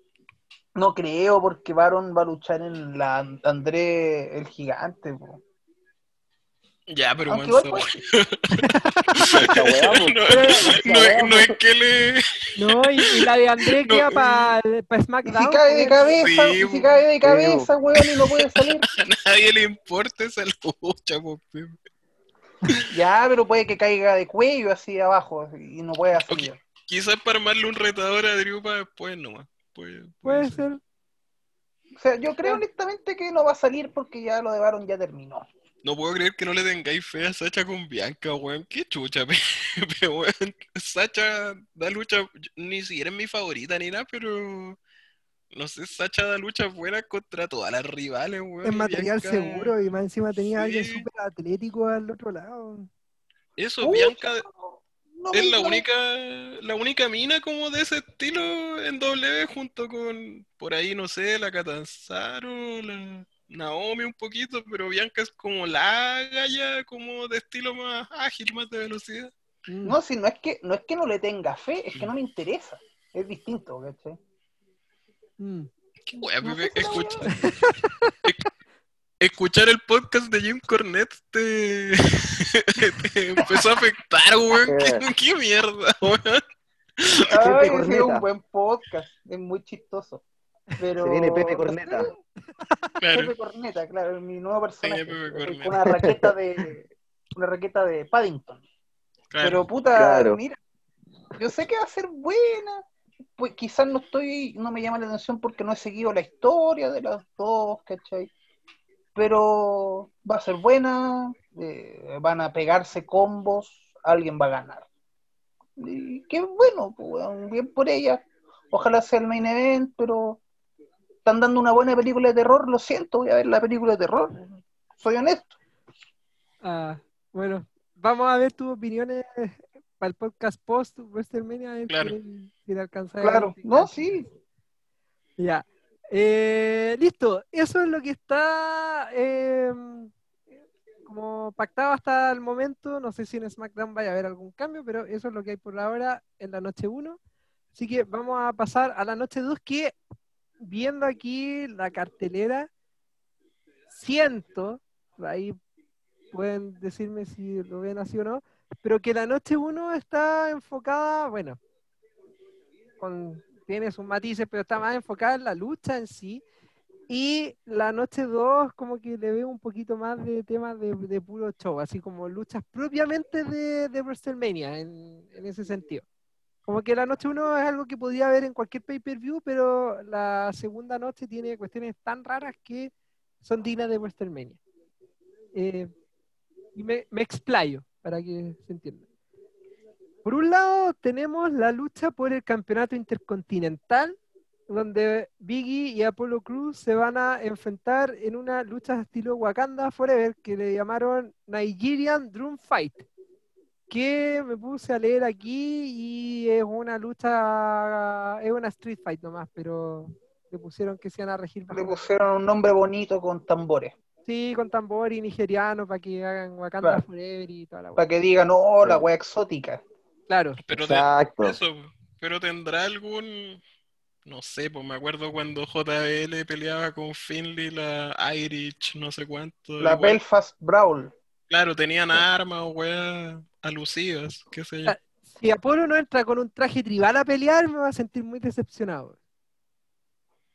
No creo, porque Baron va a luchar en la André el gigante. pues. Ya, pero weá- pues. no, no no es pues. que le. No, y, y la de André No. queda para Y SmackDown. si cae de pues. cabeza, Sí, y si pues. cae de cabeza, weón, y no puede salir. A nadie le importa esa lucha, po. Ya, pero puede que caiga de cuello así abajo y no pueda salir. Quizás para armarle un retador a Drew para después nomás. Puede, Puede ser. O sea, yo creo honestamente que no va a salir porque ya lo de Baron ya terminó. No puedo creer que no le tengáis fe a Sacha con Bianca, weón. Qué chucha, Pepe, weón. Sacha da lucha, ni siquiera es mi favorita ni nada, pero no sé, Sacha da lucha buena contra todas las rivales, weón. Es material Bianca- seguro y más encima tenía a alguien súper atlético al otro lado. Eso, Bianca no es la única, la única mina como de ese estilo en W junto con, por ahí, no sé, la Catanzaro, la Naomi un poquito, pero Bianca es como la galla, como de estilo más ágil, más de velocidad. Mm. No, si no es que no es que no le tenga fe, es que no me interesa. Es distinto, ¿cachai? Mm. Qué wea, No Pepe, sé si la escucha- esc- Escuchar el podcast de Jim Cornette te, te empezó a afectar, weón. ¿Qué, qué mierda, weón. Ay, sido un buen podcast, es muy chistoso. Pero Se viene Pepe Corneta. Claro. Pepe Corneta, claro, mi nuevo personaje. Pepe eh. Con una raqueta de una raqueta de Paddington. Claro. Pero puta, Claro. mira, yo sé que va a ser buena. Pues quizás no estoy, no me llama la atención porque no he seguido la historia de las dos, ¿cachai? Pero va a ser buena, eh, van a pegarse combos, alguien va a ganar. Y qué bueno, pues, bien por ella. Ojalá sea el main event, pero están dando una buena película de terror, lo siento, voy a ver la película de terror. Soy honesto. Ah, bueno, vamos a ver tus opiniones para el podcast post WrestleMania. Claro. si- si le alcanza a Claro, identificar. no, sí, Ya. Eh, listo, eso es lo que está eh, como pactado hasta el momento. No sé si en SmackDown vaya a haber algún cambio, pero eso es lo que hay por ahora en la noche 1. Así que vamos a pasar a la noche 2, que viendo aquí la cartelera, siento, ahí pueden decirme si lo ven así o no, pero que la noche 1 está enfocada, bueno, con, tiene sus matices, pero está más enfocada en la lucha en sí. Y la noche 2 como que le veo un poquito más de temas de, de puro show, así como luchas propiamente de, de WrestleMania en, en ese sentido. Como que la noche 1 es algo que podría haber en cualquier pay-per-view, pero la segunda noche tiene cuestiones tan raras que son dignas de WrestleMania. Eh, y me, me explayo para que se entienda. Por un lado, tenemos la lucha por el campeonato intercontinental, donde Biggie y Apollo Cruz se van a enfrentar en una lucha estilo Wakanda Forever que le llamaron Nigerian Drum Fight, que me puse a leer aquí y es una lucha, es una street fight nomás, pero le pusieron que se van a regir le pusieron un nombre bonito con tambores. Sí, con tambor y nigeriano para que hagan Wakanda Claro. Forever y toda la. Para que digan, oh, la wea exótica. Claro. Pero Exacto. eso, pero tendrá algún, no sé, pues me acuerdo cuando JBL peleaba con Finley, la Irish, no sé cuánto. La igual, Belfast Brawl. claro, tenían armas o weas alusivas, qué sé yo. Ah, Si Apolo no entra con un traje tribal a pelear, me va a sentir muy decepcionado.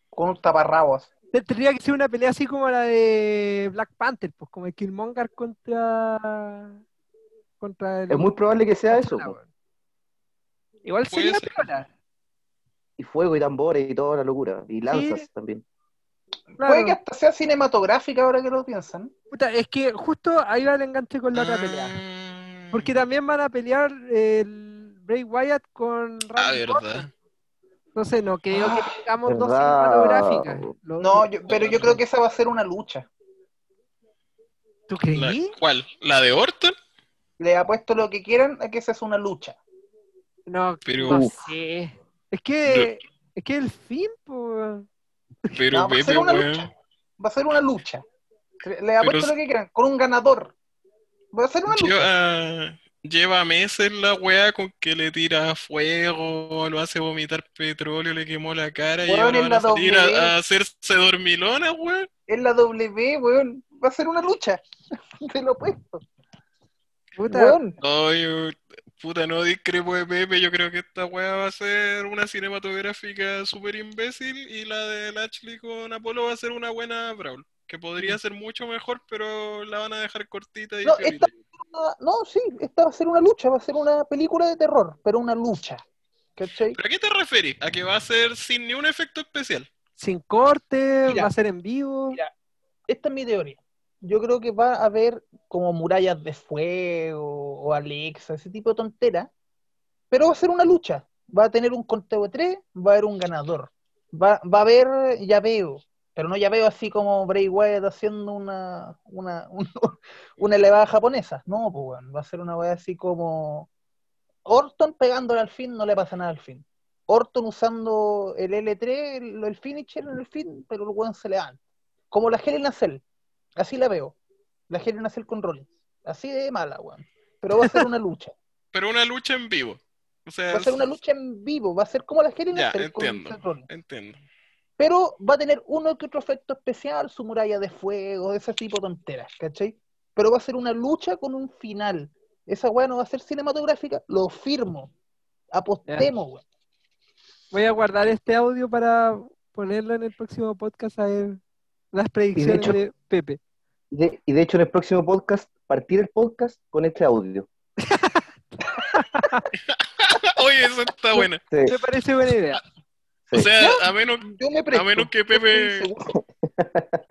Con un taparrabos. Te- Tendría que ser una pelea así como la de Black Panther, pues como el Killmonger contra. contra el. Es muy probable que sea eso. Weón. Igual sería ser. piola. Y fuego y tambores y toda la locura. Y lanzas Sí. también. Claro. Puede que hasta sea cinematográfica ahora que lo piensan. Puta, es que justo ahí va el enganche con la otra pelea. Ah, Porque también van a pelear el Bray Wyatt con Ah, Randy verdad. Orton. Entonces no creo Ah, que tengamos dos cinematográficas. Lo- No, yo- pero yo creo que esa va a ser una lucha. ¿Tú La- creí? ¿Cuál? ¿La de Orton? Le apuesto lo que quieran a que esa es una lucha. No, Pero- no sé. Es que, es que el fin, pues. Pero No, va a ser Pepe, una weón. lucha. Va a ser una lucha. Le apuesto si- lo que quieran, con un ganador. Va a ser una lucha. Lleva, lleva meses la weá con que le tira fuego, lo hace vomitar petróleo, le quemó la cara y Weón, ahora es van la a salir W. a, a hacerse dormilonas, weón. Es la W, weón. Va a ser una lucha. Te lo apuesto. Puta, Weón. Ay, eh, puta, no discrepo de Pepe, yo creo que esta weá va a ser una cinematográfica súper imbécil y la de Lashley con Apolo va a ser una buena Brawl, que podría ser mucho mejor, pero la van a dejar cortita y No. Ah, No, sí, esta va a ser una lucha, va a ser una película de terror, pero una lucha. ¿Cachai? ¿Pero a qué te referís? ¿A que va a ser sin ni un efecto especial? sin corte, Mira. va a ser en vivo. Mira. Esta es mi teoría. Yo creo que va a haber como murallas de fuego o Alexa, ese tipo de tontera, pero va a ser una lucha. Va a tener un conteo de tres, va a haber un ganador. Va, va a haber llaveo, pero no llaveo así como Bray Wyatt haciendo una, una, un- una elevada japonesa. No, pues bueno, va a ser una wea así como Orton pegándole al fin, no le pasa nada al fin. Orton usando el L3, el, el finisher en el fin, pero el weón se levanta. Como la a Cell. Así la veo. La a Cell con Rollins. Así de mala, weón. Pero va a ser una lucha. Pero una lucha en vivo. O sea, Va a ser una lucha en vivo. Va a ser como la Ya, Cell con Rollins. entiendo. Pero va a tener uno que otro efecto especial, su muralla de fuego, ese tipo de tonteras, ¿cachai? Pero va a ser una lucha con un final. Esa weá no va a ser cinematográfica, lo firmo. Apostemos, weón. Voy a guardar este audio para ponerlo en el próximo podcast a ver las predicciones hecho- de Pepe. Y de, y de hecho, en el próximo podcast, partir el podcast con este audio. Oye, eso está buena. Sí, Me parece buena idea. O sí. sea, a menos, Yo me presto. a menos que Pepe,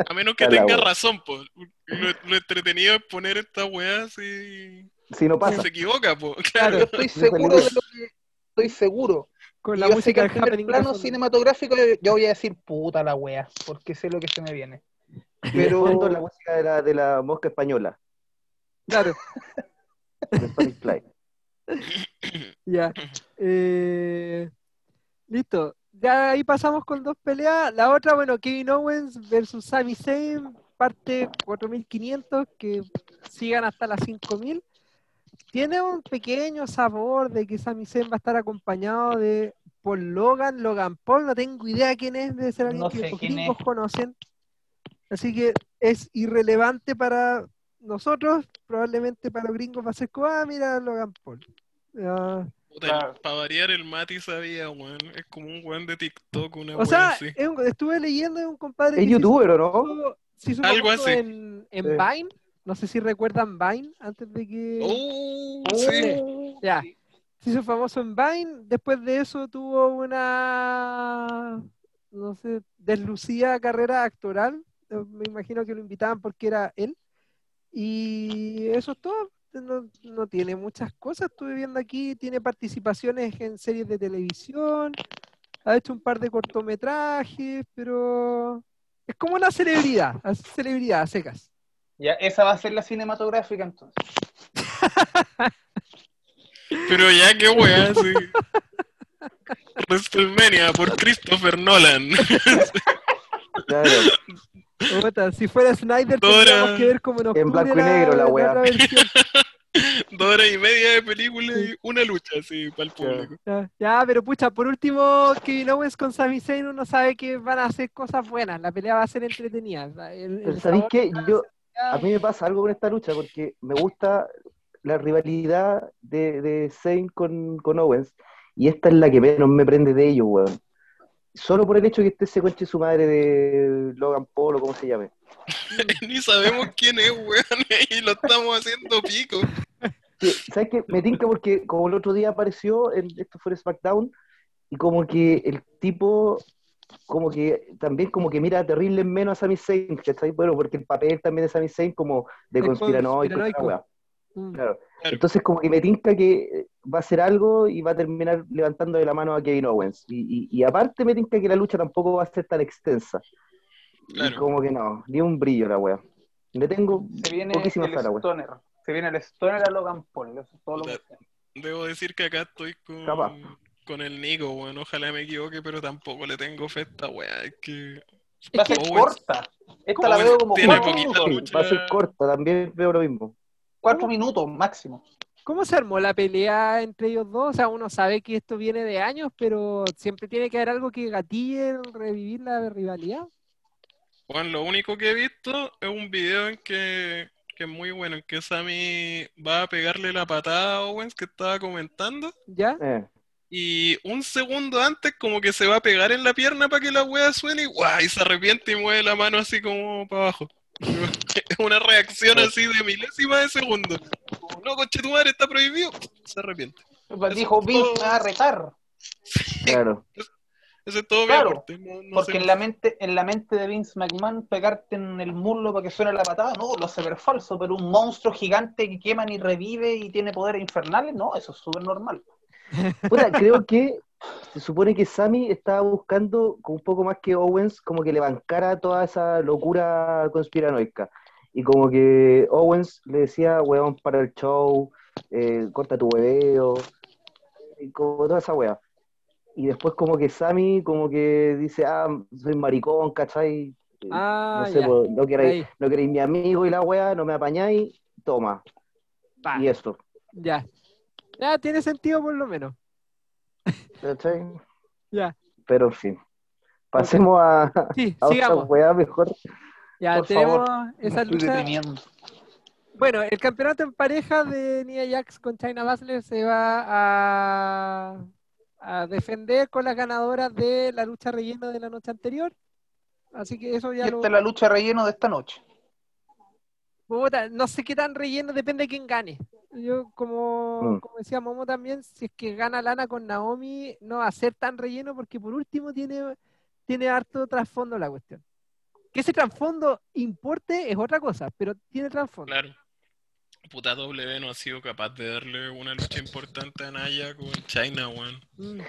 a menos que tenga wea. razón, pues. Lo, lo entretenido es poner esta weá si, si no si pasa. se equivoca, pues. Claro, Yo estoy seguro de lo que estoy seguro. con Y la música del plano cinematográfico yo, yo voy a decir puta la wea, porque sé lo que se me viene. Pero la música de la, de la mosca española, Claro, de Spanish Fly. ya. Eh, listo. Ya ahí pasamos con dos peleas. La otra, bueno, Kevin Owens versus Sami Zayn, parte 4500, que sigan hasta las 5000. Tiene un pequeño sabor de que Sami Zayn va a estar acompañado de Paul Logan, Logan Paul, no tengo idea quién es, debe ser alguien No que es. conocen. Así que es irrelevante para nosotros, probablemente para los gringos va a ser como, ah, mira Logan Paul. Claro. Para variar, el Mati sabía, weón. Es como un weón de TikTok, una o sea, así. es un- estuve leyendo de un compadre Es youtuber, ¿o no? hizo Algo famoso así. en, en Sí. Vine. No sé si recuerdan Vine antes de que... Oh, sí. Ya. Se hizo famoso en Vine. Después de eso tuvo una, no sé, deslucida carrera actoral. Me imagino que lo invitaban porque era él. Y eso es todo. No, no tiene muchas cosas. Estuve viendo aquí, tiene participaciones en series de televisión. Ha hecho un par de cortometrajes, pero es como una celebridad, a- celebridad a secas. ya esa va a ser la cinematográfica entonces. Pero ya, qué weá, sí. WrestleMania por Christopher Nolan. Claro. Si fuera Snyder, tendríamos que ver como en En blanco y negro la la versión. Dos horas y media de película y una lucha, así, para el público. Ya, ya, pero pucha, por último, Kevin Owens con Sami Zayn uno sabe que van a hacer cosas buenas, la pelea va a ser entretenida. El- Pero el ¿sabéis qué? Yo, a mí me pasa algo con esta lucha porque me gusta la rivalidad de, de Zayn con, con Owens y esta es la que menos me prende de ellos, weón. Solo por el hecho que esté ese conche su madre de Logan Paul o como se llame. Ni sabemos quién es, weón, y lo estamos haciendo pico. ¿Sabes qué? Me tinca porque como el otro día apareció, en, esto fue en SmackDown, y como que el tipo, como que también como que mira terrible en menos a Sami Zayn, ¿cachai? Bueno, porque el papel también de Sami Zayn como de conspiranoico. y toda la conspiranoico. weá. Mm. Claro. Claro. Entonces como que me tinca que eh, va a hacer algo y va a terminar levantando de la mano a Kevin Owens. Y, y- y aparte me tinca que la lucha tampoco va a ser tan extensa. Y Claro. como que no, ni un brillo la wea. Le tengo Se viene poquísima el fe a la wea. Stoner. Se viene el Stoner a Logan Paul. Eso es todo lo que sé. Debo decir que acá estoy con, Capaz. con el Nico, weón. Ojalá me equivoque, pero tampoco le tengo fe a esta weá. Es que. Va a ser Owens- corta. Esta la veo como tiene cuatro poquita minutos. lucha. Va a ser corta, también veo lo mismo. Cuatro minutos máximo. ¿Cómo se armó la pelea entre ellos dos? O sea, uno sabe que esto viene de años, pero siempre tiene que haber algo que gatille revivir la rivalidad. Juan, lo único que he visto es un video en que, que es muy bueno, en que Sammy va a pegarle la patada a Owens que estaba comentando. ¿Ya? Eh, Y un segundo antes, como que se va a pegar en la pierna para que la wea suene y, ¡guau! y se arrepiente y mueve la mano así como para abajo. Es una reacción así de milésima de segundo. Como, no, coche tu madre, está prohibido. Se arrepiente. Dijo Vince me va a retar. claro. Ese es todo Claro, aporte. No, no Porque sé en la mente, en la mente de Vince McMahon, pegarte en el muslo para que suene la patada, no, lo hace ver falso, pero un monstruo gigante que queman y revive y tiene poderes infernales, no, eso es súper normal. Puta, creo que se supone que Sammy estaba buscando un poco más que Owens, como que le bancara toda esa locura conspiranoica. Y como que Owens le decía, weón, para el show, eh, corta tu hueveo, y como toda esa wea. Y después como que Sammy como que dice, ah, soy maricón, ¿cachai? Eh, Ah, no sé, ya. pues, no queréis, Ahí. no queréis mi amigo y la wea, no me apañáis, toma. Pa, Y eso. ya. Ya tiene sentido por lo menos. ¿Cachai? Ya. Pero en fin. Pasemos a, Sí, a otra sigamos. wea mejor. Ya Por tenemos favor, esa lucha. Bueno, el campeonato en pareja de Nia Jax con China Baszler se va a, a defender con las ganadoras de la lucha relleno de la noche anterior. Así que eso Y ya lo. esta es la lucha relleno de esta noche. Puta, no sé qué tan relleno, depende de quién gane. Yo, como, Mm. como decía Momo también, si es que gana Lana con Naomi, no va a ser tan relleno porque por último tiene, tiene harto trasfondo la cuestión. Que ese trasfondo importe es otra cosa, pero tiene trasfondo. Claro. Puta W no ha sido capaz de darle una lucha importante a Naya con China, weón. Mm.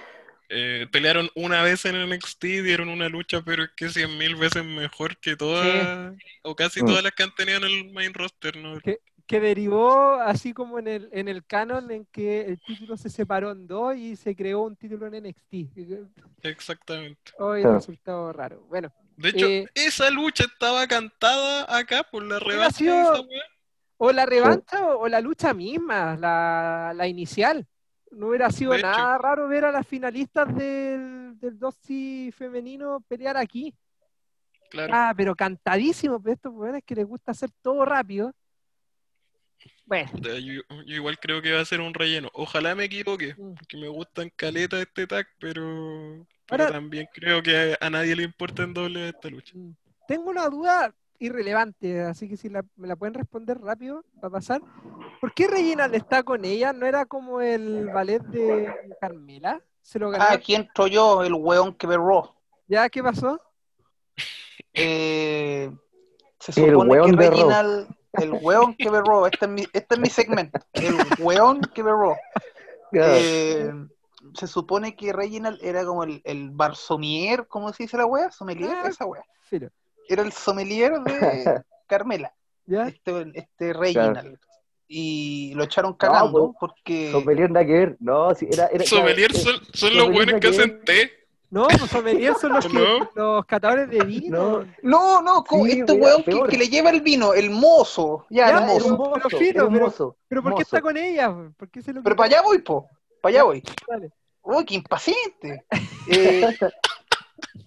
Eh, pelearon una vez en NXT, dieron una lucha, pero es que cien mil veces mejor que todas, o casi Mm. todas las que han tenido en el main roster, ¿no? que derivó así como en el, en el canon en que el título se separó en dos y se creó un título en NXT. Exactamente. Hoy resultado raro. Bueno, De hecho, Eh, esa lucha estaba cantada acá por la revancha sido- o la revancha o, o la lucha misma, la, la inicial. No hubiera sido De hecho. nada raro ver a las finalistas del, del 2C femenino pelear aquí. Claro. Ah, pero cantadísimo, pero estos weones que les gusta hacer todo rápido. Bueno, Yo, yo igual creo que va a ser un relleno. Ojalá me equivoque, Mm. porque me gustan caleta este tag, pero, pero Ahora- también creo que a, a nadie le importa en doble esta lucha. Mm. Tengo una duda irrelevante, así que si la- me la pueden responder rápido para pasar. ¿Por qué Reginald está con ella? ¿No era como el ballet de Carmela? ¿Se lo ganó? Ah, aquí entro yo, el weón que Raw. ¿Ya qué pasó? Eh, se El supone weón que. Reginald, el weón que Raw, este es mi, este es mi segmento, el weón que Raw. Eh, se supone que Reginald era como el, el bar sommelier, ¿cómo se dice la wea? Sommelier, Ah. esa wea. Filo. Era el sommelier de Carmela, ¿Ya? este, este Reginald. Y lo echaron cagando pues, porque... Sommelier nada que ver. No, sí, era, era, Sommelier eh, son, son los sommelier buenos que hacen té. No, los sommeliers son los, que- No. los catadores de vino. No, No, no, Sí, este weón que, que le lleva el vino, el mozo. Ya, Ya, el era un mozo. pero- mozo, pero filo, era un pero- mozo, Pero ¿por qué mozo. está con ella? ¿Por qué se lo Pero para allá voy, po. Para allá voy. Dale. Uy, qué impaciente. Eh,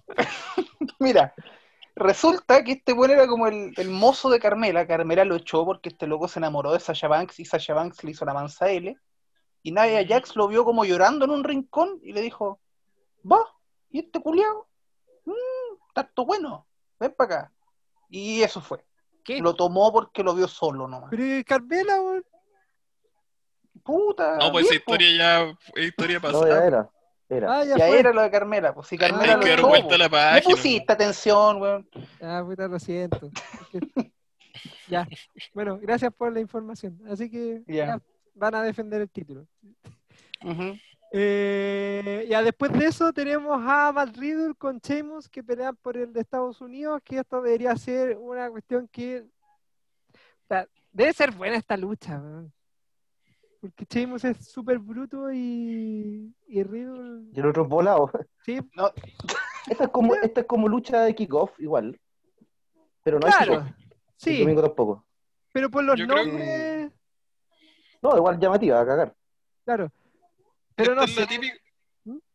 mira, resulta que este weón era como el, el mozo de Carmela. Carmela lo echó porque este loco se enamoró de Sasha Banks y Sasha Banks le hizo la mansa a L. Y Nia Jax lo vio como llorando en un rincón y le dijo, va, ¿y este culiao? Mmm, tanto bueno, ven para acá. Y eso fue. ¿Qué? Lo tomó porque lo vio solo nomás. Pero ¿y Carmela? Puta. No, pues esa historia ya es historia No, ya pasada. era. Era. Ah, ya, era lo de Carmela, pues si Carmela Ah, lo que vuelta pues. No pusiste atención, weón. Ah, puta, lo siento. Ya. Bueno, gracias por la información. Así que ya, van a defender el título. Eh, ya después de eso tenemos a Matt Riddle con Sheamus que pelean por el de Estados Unidos, que esto debería ser una cuestión que o sea, debe ser buena esta lucha, weón. Porque Sheamus es súper bruto y, y Riddle, Y el otro es volado. sí, Esta es como, esta es como lucha de kickoff, igual. Pero no claro, kickoff. El sí, domingo tampoco. pero por los Yo creo que- nombres, No, igual llamativa, a cagar. claro, pero no es la sé, típica.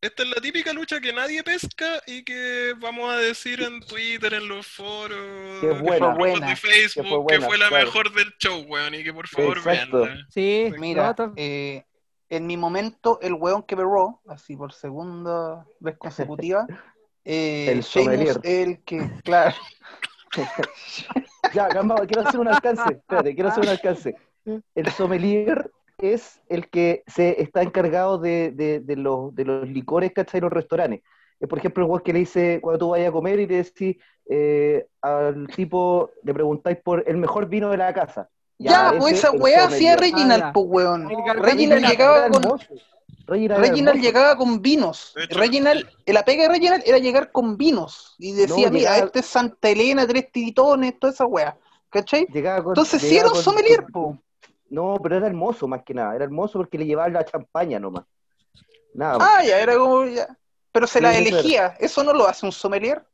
Esta es la típica lucha que nadie pesca y que vamos a decir en Twitter, en los foros, Que en buena. buena, de Facebook, que que fue la claro. mejor del show, weón, y que por favor veanla. sí, Mira, eh, en mi momento, el weón que Raw, así por segunda vez consecutiva, eh, El Sheamus sommelier. el que, claro, Ya, calmado, quiero hacer un alcance. Espérate, quiero hacer un alcance. El sommelier es el que se está encargado de, de, de los, de los licores, ¿cachai? En los restaurantes. es, por ejemplo, el que le dice, cuando tú vayas a comer y le decís eh, al tipo, le preguntáis por el mejor vino de la casa. Ya, pues esa weá hacía Ah, Reginald, ya. pues weón. Reginald llegaba con. Reginald Reginald llegaba con vinos. Reginald, la pega de Reginald era llegar con vinos. Y decía, No, mira, llegaba- este es Santa Elena, tres tiritones, toda esa weá. ¿Cachai? Llegaba con- Entonces sí llegaba era un sommelier, po. No, pero era hermoso más que nada. Era hermoso porque le llevaba la champaña nomás. Nada. más. Ah, ya, era como ya. Pero se Sí, la era. elegía. ¿Eso no lo hace un sommelier?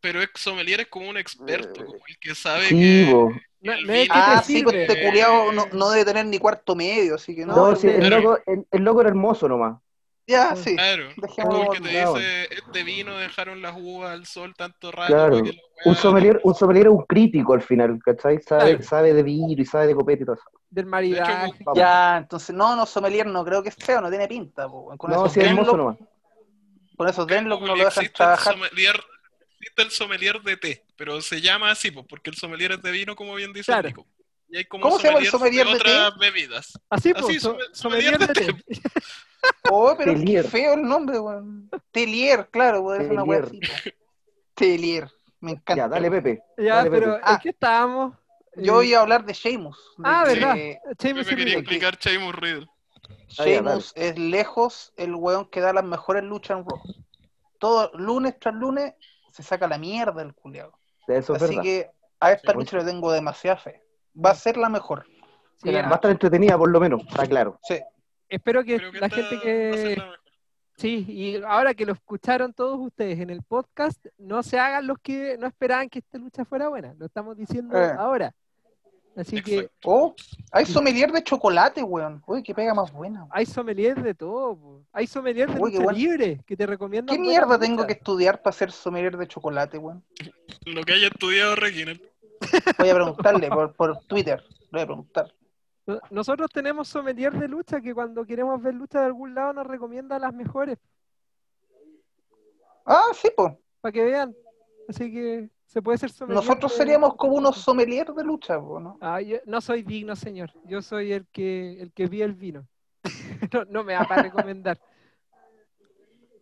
Pero ex sommelier es como un experto, como el que sabe Sí, que. No, es que Ah, sí, pues este culiao no, no debe tener ni cuarto medio, así que no. No, no, sí, el, pero- loco, el, el loco era hermoso nomás. Ya, sí. Claro, como el que te claro. dice, este vino dejaron las uvas al sol tanto rato Claro. que Un sommelier, un sommelier es un crítico al final, ¿cachai? Sabe, Claro. sabe de vino y sabe de copete y todo eso. Del De maridaje. hecho, Vamos. Ya, entonces, no, no, sommelier no creo que es feo, no tiene pinta. po. Con, No, sí, es hermoso nomás. con esos Denlock no Como lo dejan existe el trabajar. sommelier, existe el sommelier de té, pero se llama así, pues, porque el sommelier es de vino, como bien dice Claro. Nico. Y hay como ¿Cómo se llama el sommelier de otras bebidas. Así, Así, pues, so- sommelier sommelier de de té. Oh, pero Telier. qué feo el nombre, weón. Telier, claro, puede ser una po. Telier, me encanta. Ya, dale, Pepe. Ya, Dale, pero Pepe. Ah. ¿en qué estábamos? Yo iba a hablar de Sheamus. de Ah, que verdad. Yo Sheamus me quería explicar Sheamus Riddle. Ah, ya, Sheamus es lejos el weón que da las mejores luchas en Raw. Todo lunes tras lunes se saca la mierda el. Eso es Así verdad. que a esta Sí. lucha le tengo demasiada fe. Va a ser la mejor. Sí, Va a estar entretenida por lo menos, está claro. Sí. Espero que la gente que... Sí, y ahora que lo escucharon todos ustedes en el podcast, no se hagan los que no esperaban que esta lucha fuera buena. Lo estamos diciendo Eh. ahora. Así que. Oh, hay sommelier de chocolate, weón. Uy, qué pega más buena. hay sommelier de todo. po. Hay sommelier de Uy, lucha bueno. libre que te recomiendan. ¿Qué mierda tengo que estudiar para ser sommelier de chocolate, weón? Lo que haya estudiado Reginald. Voy a preguntarle por, por Twitter. Voy a preguntar. No- Nosotros tenemos sommelier de lucha que cuando queremos ver lucha de algún lado nos recomienda las mejores Ah, sí, pues. para que vean. Así que se puede ser sommelier. Nosotros de- seríamos como unos sommeliers de lucha, ¿no? Ah, yo no soy digno, señor. Yo soy el que el que vi el vino. no, no me da para recomendar.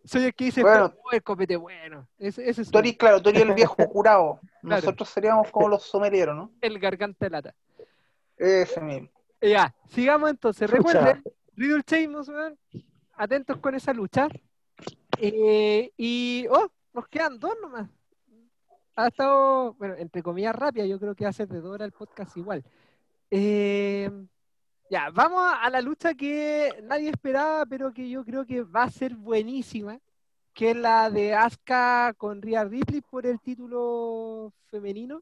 Soy el que dice, Bueno. "Oh, el copete bueno. Ese, ese eres, claro, eres el viejo curado. Claro. Nosotros seríamos como los sommeliers, ¿no? el garganta de lata. Ese mismo. Ya, sigamos entonces. Recuerden, Riddle Sheamus, atentos con esa lucha. Eh, y, oh, nos quedan dos nomás. Ha estado, bueno, entre comillas rápida, yo creo que ser de dos horas el podcast igual. Eh, ya, vamos a la lucha que nadie esperaba, pero que yo creo que va a ser buenísima, que es la de Asuka con Rhea Ripley por el título femenino.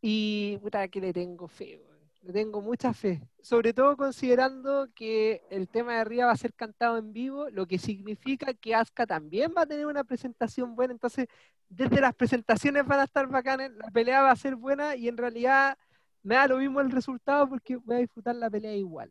Y puta que le tengo fe, weón. Le tengo mucha fe. Sobre todo considerando que el tema de Rhea va a ser cantado en vivo, lo que significa que Asuka también va a tener una presentación buena. Entonces, desde las presentaciones van a estar bacanas, la pelea va a ser buena y en realidad me da lo mismo el resultado porque voy a disfrutar la pelea igual.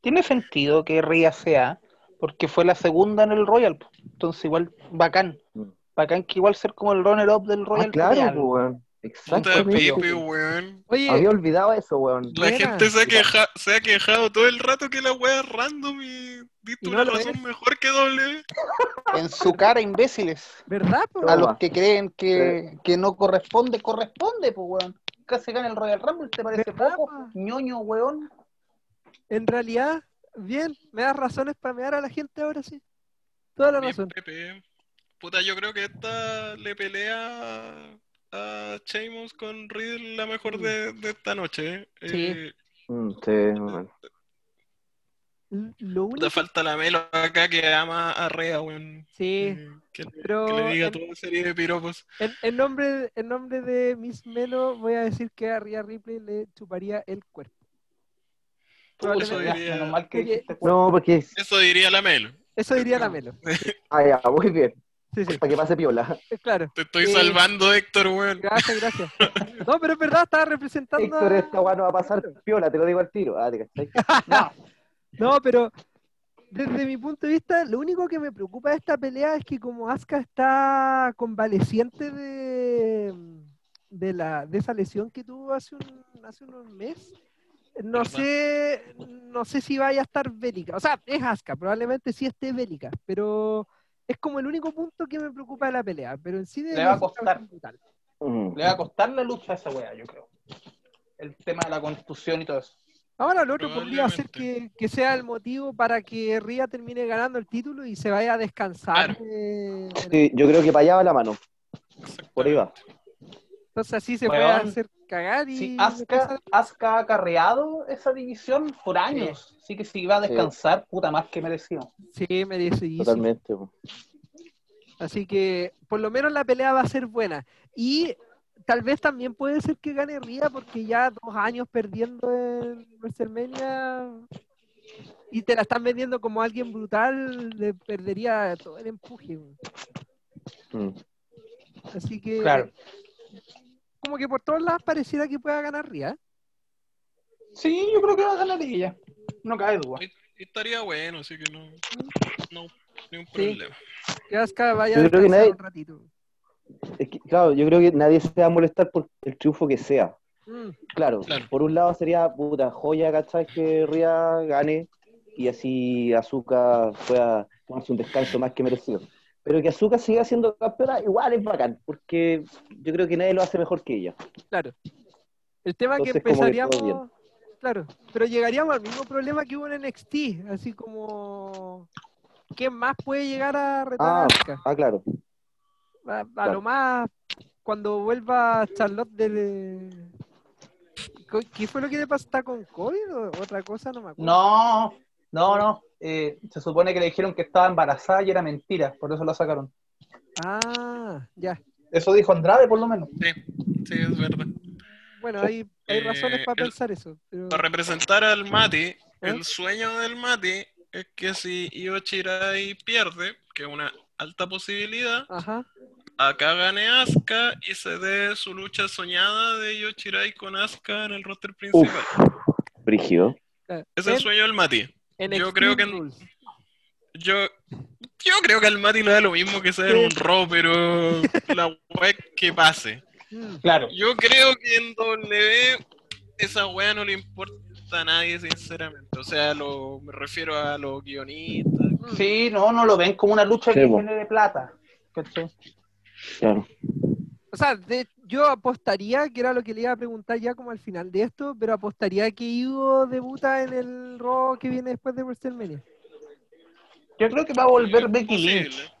Tiene sentido que Ria sea, porque fue la segunda en el Royal. Entonces, igual, bacán. Mm. Bacán que igual ser como el runner-up del Ah, Royal. claro, pues, weón. Puta Exactamente. Pepe, weón. Oye, Había olvidado eso, weón. La gente se ha, queja- se ha quejado todo el rato que la wea es random y diste no una razón es. mejor que W. En su cara, imbéciles. ¿verdad? po? A los que creen que, que no corresponde, corresponde, pues, weón. Casi gana el Royal Rumble, ¿te parece ¿Verdad, poco? po? ñoño, weón. En realidad, bien, me das razones para mear a la gente ahora sí. Toda la Bien, razón. Pepe. Puta, yo creo que esta le pelea a Sheamus con Riddle la mejor de, de esta noche. eh. Sí. Eh, Mm, sí, weón. L- Lo único, falta la Melo acá que ama a Rea, weón. sí, Eh, que, pero que le diga en- toda serie de piropos. en, en nombre, en nombre de Miss Melo voy a decir que a Rhea Ripley le chuparía el cuerpo. Eso diría. No, porque. es- eso diría la Melo. Eso diría la Melo. Ah, ya, muy bien. Sí, sí, Para que pase piola. claro. Te estoy Eh, salvando, Héctor, weón. Gracias, gracias. No, pero es verdad, estaba representando. Héctor, a- esta weá no va a pasar piola, te lo digo al tiro. Ah, te. No, No, pero desde mi punto de vista, lo único que me preocupa de esta pelea es que como Asuka está convaleciente de, de, la, de esa lesión que tuvo hace, un, hace unos meses, no ¿Verdad? sé, no sé si vaya a estar bélica. O sea, es Asuka, probablemente sí esté bélica, pero es como el único punto que me preocupa de la pelea. Pero en sí Le debería va a costar. Mm. Le va a costar la lucha a esa wea, yo creo. El tema de la constitución y todo eso. Ahora, lo otro podría ser que, que sea el motivo para que Ria termine ganando el título y se vaya a descansar. Claro. de- de- Sí, yo creo que para allá va la mano. Por ahí va. Entonces así se puede hacer cagar y... Si Asuka, Asuka ha acarreado esa división por años. Así que si va a descansar, puta más que merecido. Sí, merecidísimo. Totalmente. Así que por lo menos la pelea va a ser buena. Y tal vez también puede ser que gane Ría porque ya dos años perdiendo en WrestleMania y te la están vendiendo como alguien brutal, le perdería todo el empuje. Mm. Así que Claro. Como que por todos lados pareciera que pueda ganar Ría. Sí, yo creo que va a ganar ella. No cabe duda. Estaría bueno, así que no, no, ni un Sí. problema. Que vaya Yo a creo que nadie- un ratito. Es que, claro, yo creo que nadie se va a molestar por el triunfo que sea. Mm, Claro, Claro. por un lado sería puta joya, ¿cachai? Que Ria gane y así Azuka pueda tomarse un descanso más que merecido. Pero que Azuka siga siendo campeona, igual es bacán, porque yo creo que nadie lo hace mejor que ella. claro. El tema es que Entonces, que empezaríamos, claro, pero llegaríamos al mismo problema que hubo en NXT, así como ¿quién más puede llegar a retar a Ah, ah, claro. A, a claro. lo más cuando vuelva Charlotte del ¿Qué fue lo que le pasó? ¿Está con COVID o otra cosa? No me acuerdo. No, no, no. Eh, se supone que le dijeron que estaba embarazada y era mentira, por eso la sacaron. Ah, ya. Eso dijo Andrade, por lo menos. Sí, sí, es verdad. Bueno, hay, hay Eh, razones para el- pensar eso. Pero... Para representar al Mati, ¿Eh? el sueño del Mati es que si Io Shirai pierde, que es una alta posibilidad, Ajá. acá gane Asuka y se dé su lucha soñada de Io Shirai con Asuka en el roster principal. Brígido. claro. Es el sueño del Mati. En yo Extreme creo que- Rules. Yo, yo creo que al Mati le da lo mismo que en un Raw, pero la wea que pase. Claro. Yo creo que en W esa wea no le importa a nadie, sinceramente. O sea, lo, me refiero a los guionistas. Sí, no, no lo ven como una lucha Sí, que po. genere plata. ¿cachai? Claro. O sea, de- yo apostaría, que era lo que le iba a preguntar ya como al final de esto, pero apostaría que Ivo debuta en el Raw que viene después de WrestleMania. Yo creo que va a volver Becky posible. Lynch.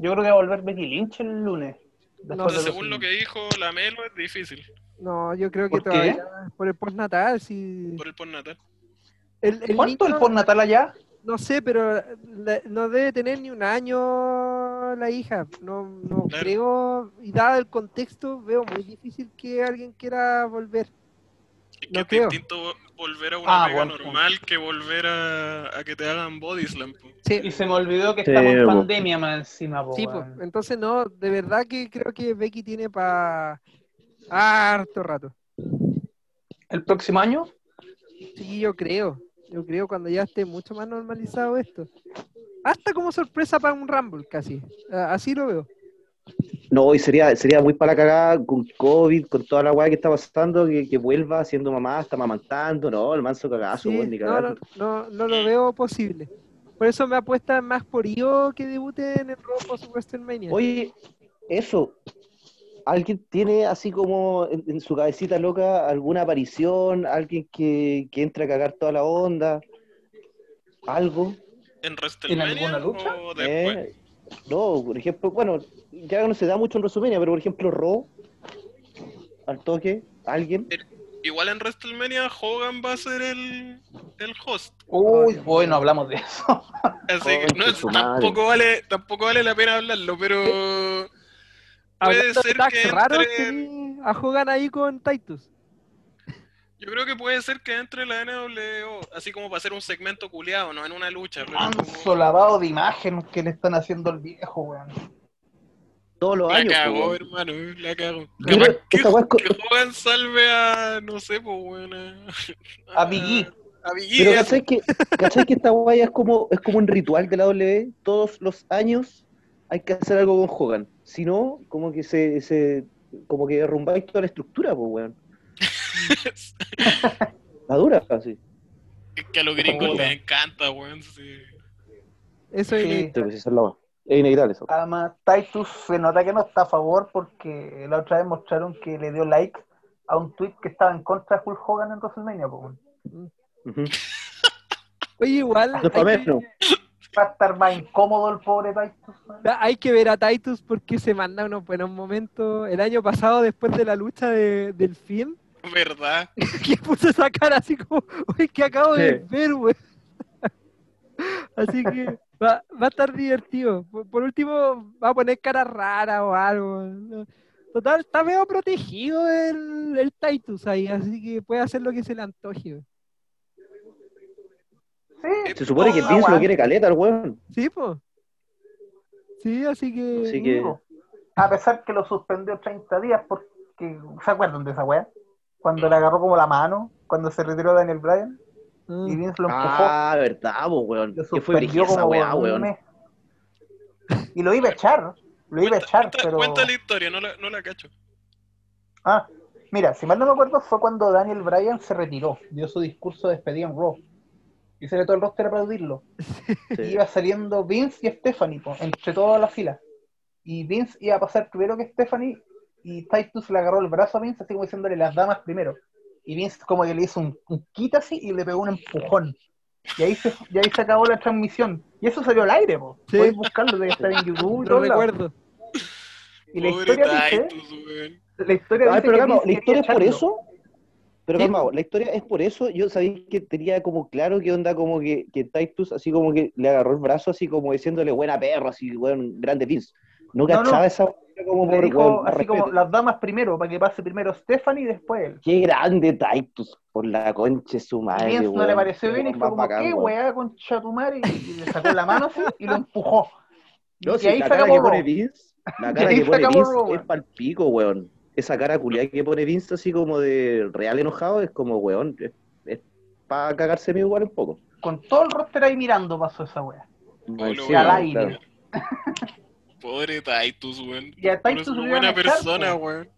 Yo creo que va a volver Becky Lynch el lunes. No de según lo que dijo la Melo, es difícil No, yo creo que ¿Por qué? todavía por el postnatal, sí. por el postnatal. El, el ¿Cuánto el postnatal allá? No sé, pero la- no debe tener ni un año la hija. No, no Claro. creo, y dado el contexto, veo muy difícil que alguien quiera volver. Es que No es creo. distinto vo- volver a una Ah, pega bueno. normal que volver a, a que te hagan body slam. po. Sí, Y se me olvidó que Sí, estamos en po. pandemia más encima, po, sí, pues. Entonces, no, de verdad que creo que Becky tiene para harto rato. ¿El próximo año? Sí, yo creo. Yo creo cuando ya esté mucho más normalizado esto. Hasta como sorpresa para un Rumble, casi. Así lo veo. No, y sería, sería muy para la cagada con COVID, con toda la weá que está pasando, que, que vuelva siendo mamá, está mamantando, no, el manso cagazo, Sí, ni no, no, no, no lo veo posible. Por eso me apuesta más por Io que debute en el post WrestleMania. Oye, eso, ¿alguien tiene así como en, en su cabecita loca alguna aparición? ¿Alguien que, que entre a cagar toda la onda? ¿Algo? ¿En alguna WrestleMania lucha? o después? Eh, no, por ejemplo, bueno, ya no se da mucho en resumenia, pero por ejemplo, Raw, al toque, alguien. Igual en WrestleMania Hogan va a ser el, el host. Uy, hoy no hablamos de eso. Así que no, tampoco vale, tampoco vale la pena hablarlo, pero puede Hablando de ser que entre, tení a Hogan ahí con Titus. Yo creo que puede ser que entre la NWO, así como para hacer un segmento culiado, no en una lucha, pero Manso como- lavado de imagen que le están haciendo al viejo, weón. Todos los la años. weón. hermano, la cagó. Yo Capaz creo- que, que Hogan salve a, no sé, pues, buena. A Biggie. A Biggie, Pero eso. ¿cachai que, ¿cachai que esta guaya es como, es como un ritual de la W? Todos los años hay que hacer algo con Hogan. Si no, como que se, se como que derrumbáis toda la estructura, pues weón. La dura, así. Es que a los gringos les encanta, weón. Sí. Eso es Sí. pues, es la Es inevitable eso. Además, Titus se nota que no está a favor porque la otra vez mostraron que le dio like a un tweet que estaba en contra de Hulk Hogan en WrestleMania. Oye, igual No es pa' hay que, menos. Va a estar más incómodo el pobre Titus. hay que ver a Titus porque se manda unos buenos momentos. El año pasado, después de la lucha de- del fin, ¿Verdad? que puso esa cara así como, uy, que acabo de ver, güey. Así que va, va a estar divertido. Por, por último, va a poner cara rara o algo. Total, está medio protegido el, el Titus ahí, así que puede hacer lo que se le antoje. Sí, Se supone que Ah, Vince lo weón. quiere caleta, el weón. Sí, pues. Sí, así que. Así que- A pesar que lo suspendió 30 días porque... ¿Se acuerdan de esa weá? Cuando le agarró como la mano, cuando se retiró Daniel Bryan Ah. y Vince lo empujó. Ah, verdad, po, weón. lo Que fue como weá, weón. Y lo iba a echar, lo iba a echar, cuenta- pero... cuenta la historia, no la, no la cacho. Ah, mira, si mal no me acuerdo fue cuando Daniel Bryan se retiró, dio su discurso de despedida en Raw. Y se le todo el roster a aplaudirlo. Y iba saliendo Vince y Stephanie, po, entre toda la fila. Y Vince iba a pasar primero que Stephanie y Titus le agarró el brazo a Vince así como diciéndole las damas primero. Y Vince como que le hizo un, un quita así y le pegó un empujón. Y ahí se, y ahí se acabó la transmisión. Y eso salió al aire, po. Sí. Podéis buscarlo, debe estar en YouTube y No recuerdo. Y la Pobre historia dice, Titus, la historia Ay, dice pero que calma, Vince la historia es por eso. Pero Sí. calma, la historia es por eso. Yo sabía que tenía como claro que onda como que, que Titus así como que le agarró el brazo así como diciéndole buena perro, así, weón, grande Vince. No No, no. cachaba esa como por dijo más así como respeto. las damas primero, para que pase primero Stephanie y después él. Qué grande Titus, por la concha de su Y madre, Vince no le pareció bien y fue como, bacán, ¿qué weá, concha tu madre? Y le sacó la mano así y lo empujó. No, y si ahí la cara que pone. Vince, la cara ahí que pone Vince es pal pico, weón. Esa cara culiada que pone Vince así como de real enojado es como, weón, es, para cagarse mi igual un poco. Con todo el roster ahí mirando pasó esa weá. No, sí, Y al aire. claro. Pobre Titus, weón. Y a Titus es lo una iban a buena echar, persona, po. weón.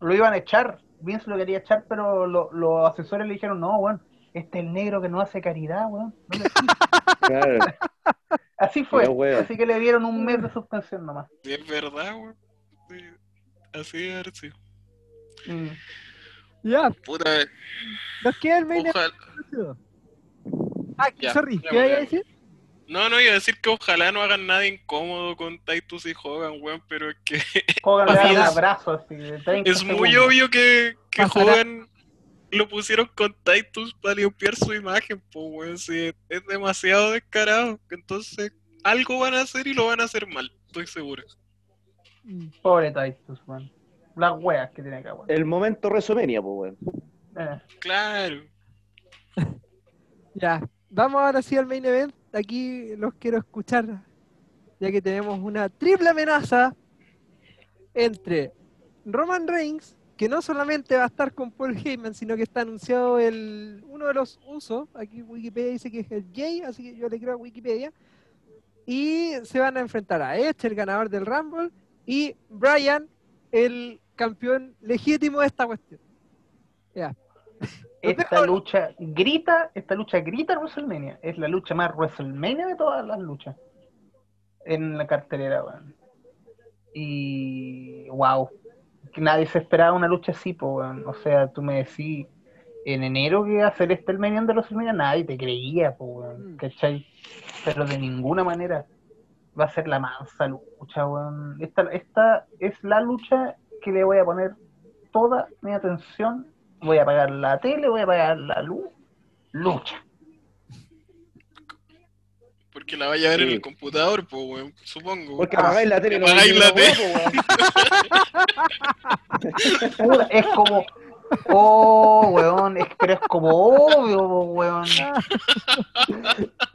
Lo iban a echar. Vince lo quería echar, pero lo- los asesores le dijeron, no, weón, este es el negro que no hace caridad, weón. No le eches". Claro. Así fue. Pero, weón. Así que le dieron un mes de suspensión nomás. Sí, es verdad, weón. Sí, Así haber sido. Mm. Ya, Puta, nos queda el main ojalá. Ah, Ya, sorry, ¿qué vaya a decir? No, no iba a decir que ojalá no hagan nada incómodo con Titus y Hogan, weón, pero es que Hogan le da Así un es. abrazo así de 30 es muy segundos. obvio que, que. Hogan lo pusieron con Titus para limpiar su imagen, pues, weón. Sí, es demasiado descarado. Entonces, algo van a hacer y lo van a hacer mal, estoy seguro. Pobre Titus, weón. Las weas que tiene acá, weón. El momento WrestleMania, pues, weón. Eh. Claro. Ya, vamos ahora sí al main event. Aquí los quiero escuchar, ya que tenemos una triple amenaza entre Roman Reigns, que no solamente va a estar con Paul Heyman, sino que está anunciado el uno de los usos. Aquí Wikipedia dice que es el Jay, así que yo le creo a Wikipedia. Y se van a enfrentar a Edge, el ganador del Rumble, y Brian, el campeón legítimo de esta cuestión. Ya. Esta lucha grita, esta lucha grita WrestleMania. Es la lucha más WrestleMania de todas las luchas. En la cartelera, weón. Y wow. Que nadie se esperaba una lucha así, po, weón. O sea, tú me decís en enero que ser este el event de WrestleMania, nadie te creía, po, weón. Mm. ¿Cachai? Pero de ninguna manera va a ser la mansa lucha, weón. Esta, esta es la lucha que le voy a poner toda mi atención voy a apagar la tele, voy a apagar la luz. Lucha. Porque la vaya a ver en el computador, pues, weón, supongo. Porque apagáis la tele, no apagáis veis la la. Puta, es como, oh, weón, es, pero es como obvio, weón.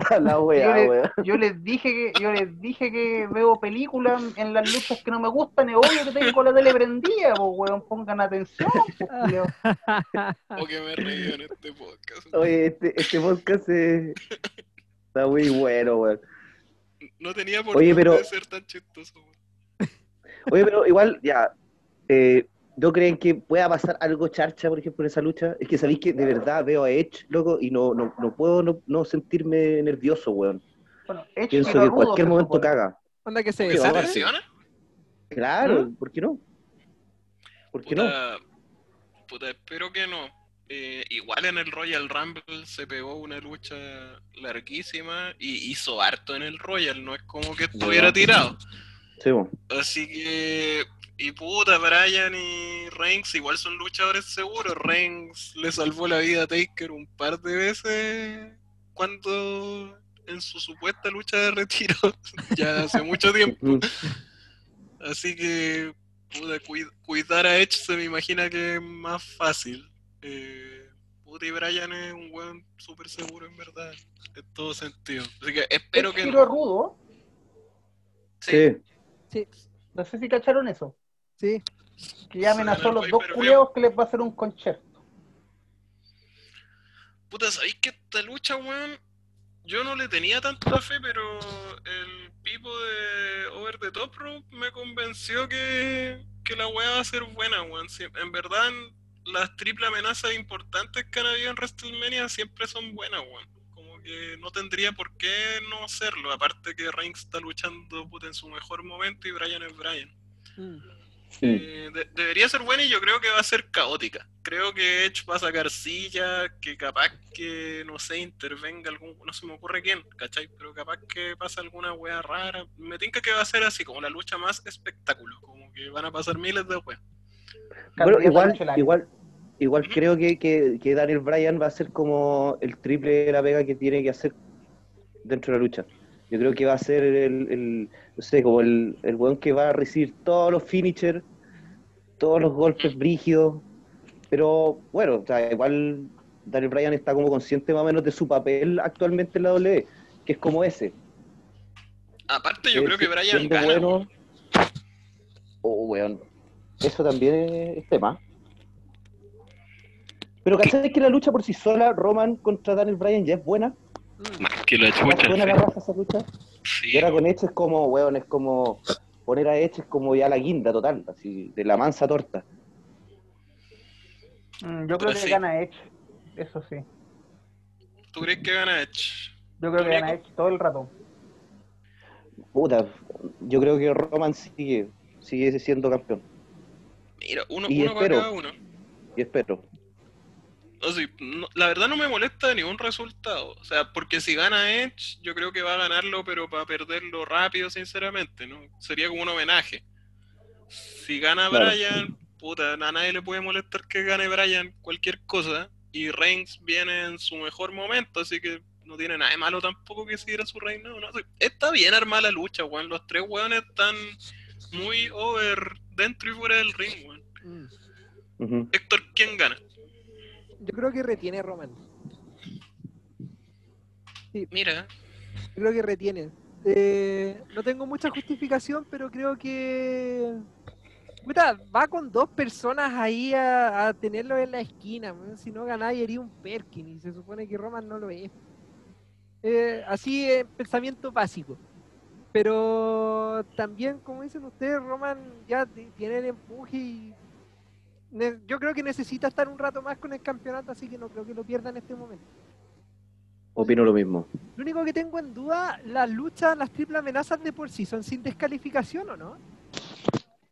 La Yo, weá, le- weón. yo les dije que, yo les dije que veo películas en las luchas que no me gustan, es obvio que tengo la tele prendida, po, weón, pongan atención, po, culiao. O que me reí en este podcast. Oye, este, este podcast eh, está muy bueno, weón. No tenía por Oye, qué pero- ser tan chistoso, weón. Oye, pero igual, ya, eh, ¿No creen que pueda pasar algo charcha, por ejemplo, en esa lucha? Es que sabéis que de verdad veo a Edge, loco, y no, no, no puedo no, no sentirme nervioso, weón. Bueno, Edge Pienso que en cualquier momento caga. Onda que se ¿Que se lesiona? Claro, ¿por qué no? ¿Por qué no? Puta, espero que no. Eh, igual en el Royal Rumble se pegó una lucha larguísima y hizo harto en el Royal, no es como que estuviera tirado. Sí. Así que, y puta, Brian y Reigns igual son luchadores seguros. Reigns le salvó la vida a Taker un par de veces cuando en su supuesta lucha de retiro, ya hace mucho tiempo. Mm. Así que, puta, cui- cuidar a Edge se me imagina que es más fácil. Eh, puta, y Brian es un weón súper seguro en verdad, en todo sentido. Así que espero que tiró no. rudo. Sí. Sí, No sé si cacharon eso. sí. Que ya amenazó a los dos culeos que les va a hacer un concierto. Puta, ¿sabéis que esta lucha, weón? Yo no le tenía tanta fe, pero el pipo de Over the Top Rope me convenció que, que la weá va a ser buena, weón. Si- en verdad, las triple amenazas importantes que han habido en WrestleMania siempre son buenas, weón. No tendría por qué no serlo. Aparte que Reigns está luchando puta, en su mejor momento y Bryan es Bryan. Mm. Eh, de- debería ser buena y yo creo que va a ser caótica. Creo que Edge va a sacar silla, que capaz que, no sé, intervenga algún, no se me ocurre quién, ¿cachai? Pero capaz que pasa alguna wea rara. Me tinca que va a ser así, como la lucha más espectáculo, como que van a pasar miles de weas. Bueno, igual, igual, igual creo que, que, que Daniel Bryan va a ser como el triple de la pega que tiene que hacer dentro de la lucha. Yo creo que va a ser el, el no sé, como el, el weón que va a recibir todos los finishers, todos los golpes brígidos. Pero bueno, o sea, igual Daniel Bryan está como consciente más o menos de su papel actualmente en la W, que es como ese. Aparte, yo Eh, creo que Bryan gana. bueno. Oh, weón. Eso también es tema. Pero ¿cachai que la lucha por sí sola, Roman contra Daniel Bryan, ya es buena? Más que la ¿Ya chucha. suena la raza esa lucha? Sí, Y ahora con Edge es como, weón, es como... Poner a Edge es como ya la guinda total, así, de la mansa torta. Mm, yo creo Pero que sí. gana Edge. Eso sí. ¿Tú crees que gana Edge? Yo creo que gana Edge todo el rato. Puta, yo creo que Roman sigue, sigue siendo campeón. Mira, uno, Y uno para espero. cada uno. Y espero. O sea, no- la verdad no me molesta ningún resultado. O sea, porque si gana Edge, yo creo que va a ganarlo, pero para perderlo rápido, sinceramente, ¿no? Sería como un homenaje. Si gana Claro. Bryan, puta, a nadie le puede molestar que gane Bryan cualquier cosa. Y Reigns viene en su mejor momento, así que no tiene nada de malo tampoco que siga su reinado. ¿no? O sea, Está bien armada la lucha, weón. Los tres weones están muy over dentro y fuera del ring, weón. Mm. Héctor, ¿quién gana? Yo creo que retiene Roman. Mira, Yo creo que retiene. Eh, no tengo mucha justificación, pero creo que. Puta, va con dos personas ahí a, a tenerlo en la esquina. Si no ganáis, haría un Perkin. Y se supone que Roman no lo es. Eh, así es pensamiento básico. Pero también, como dicen ustedes, Roman ya ti- tiene el empuje y. Yo creo que necesita estar un rato más con el campeonato, así que no creo que lo pierda en este momento. Opino lo mismo. Lo único que tengo en duda, las luchas, las triple amenazas de por sí, ¿son sin descalificación o no?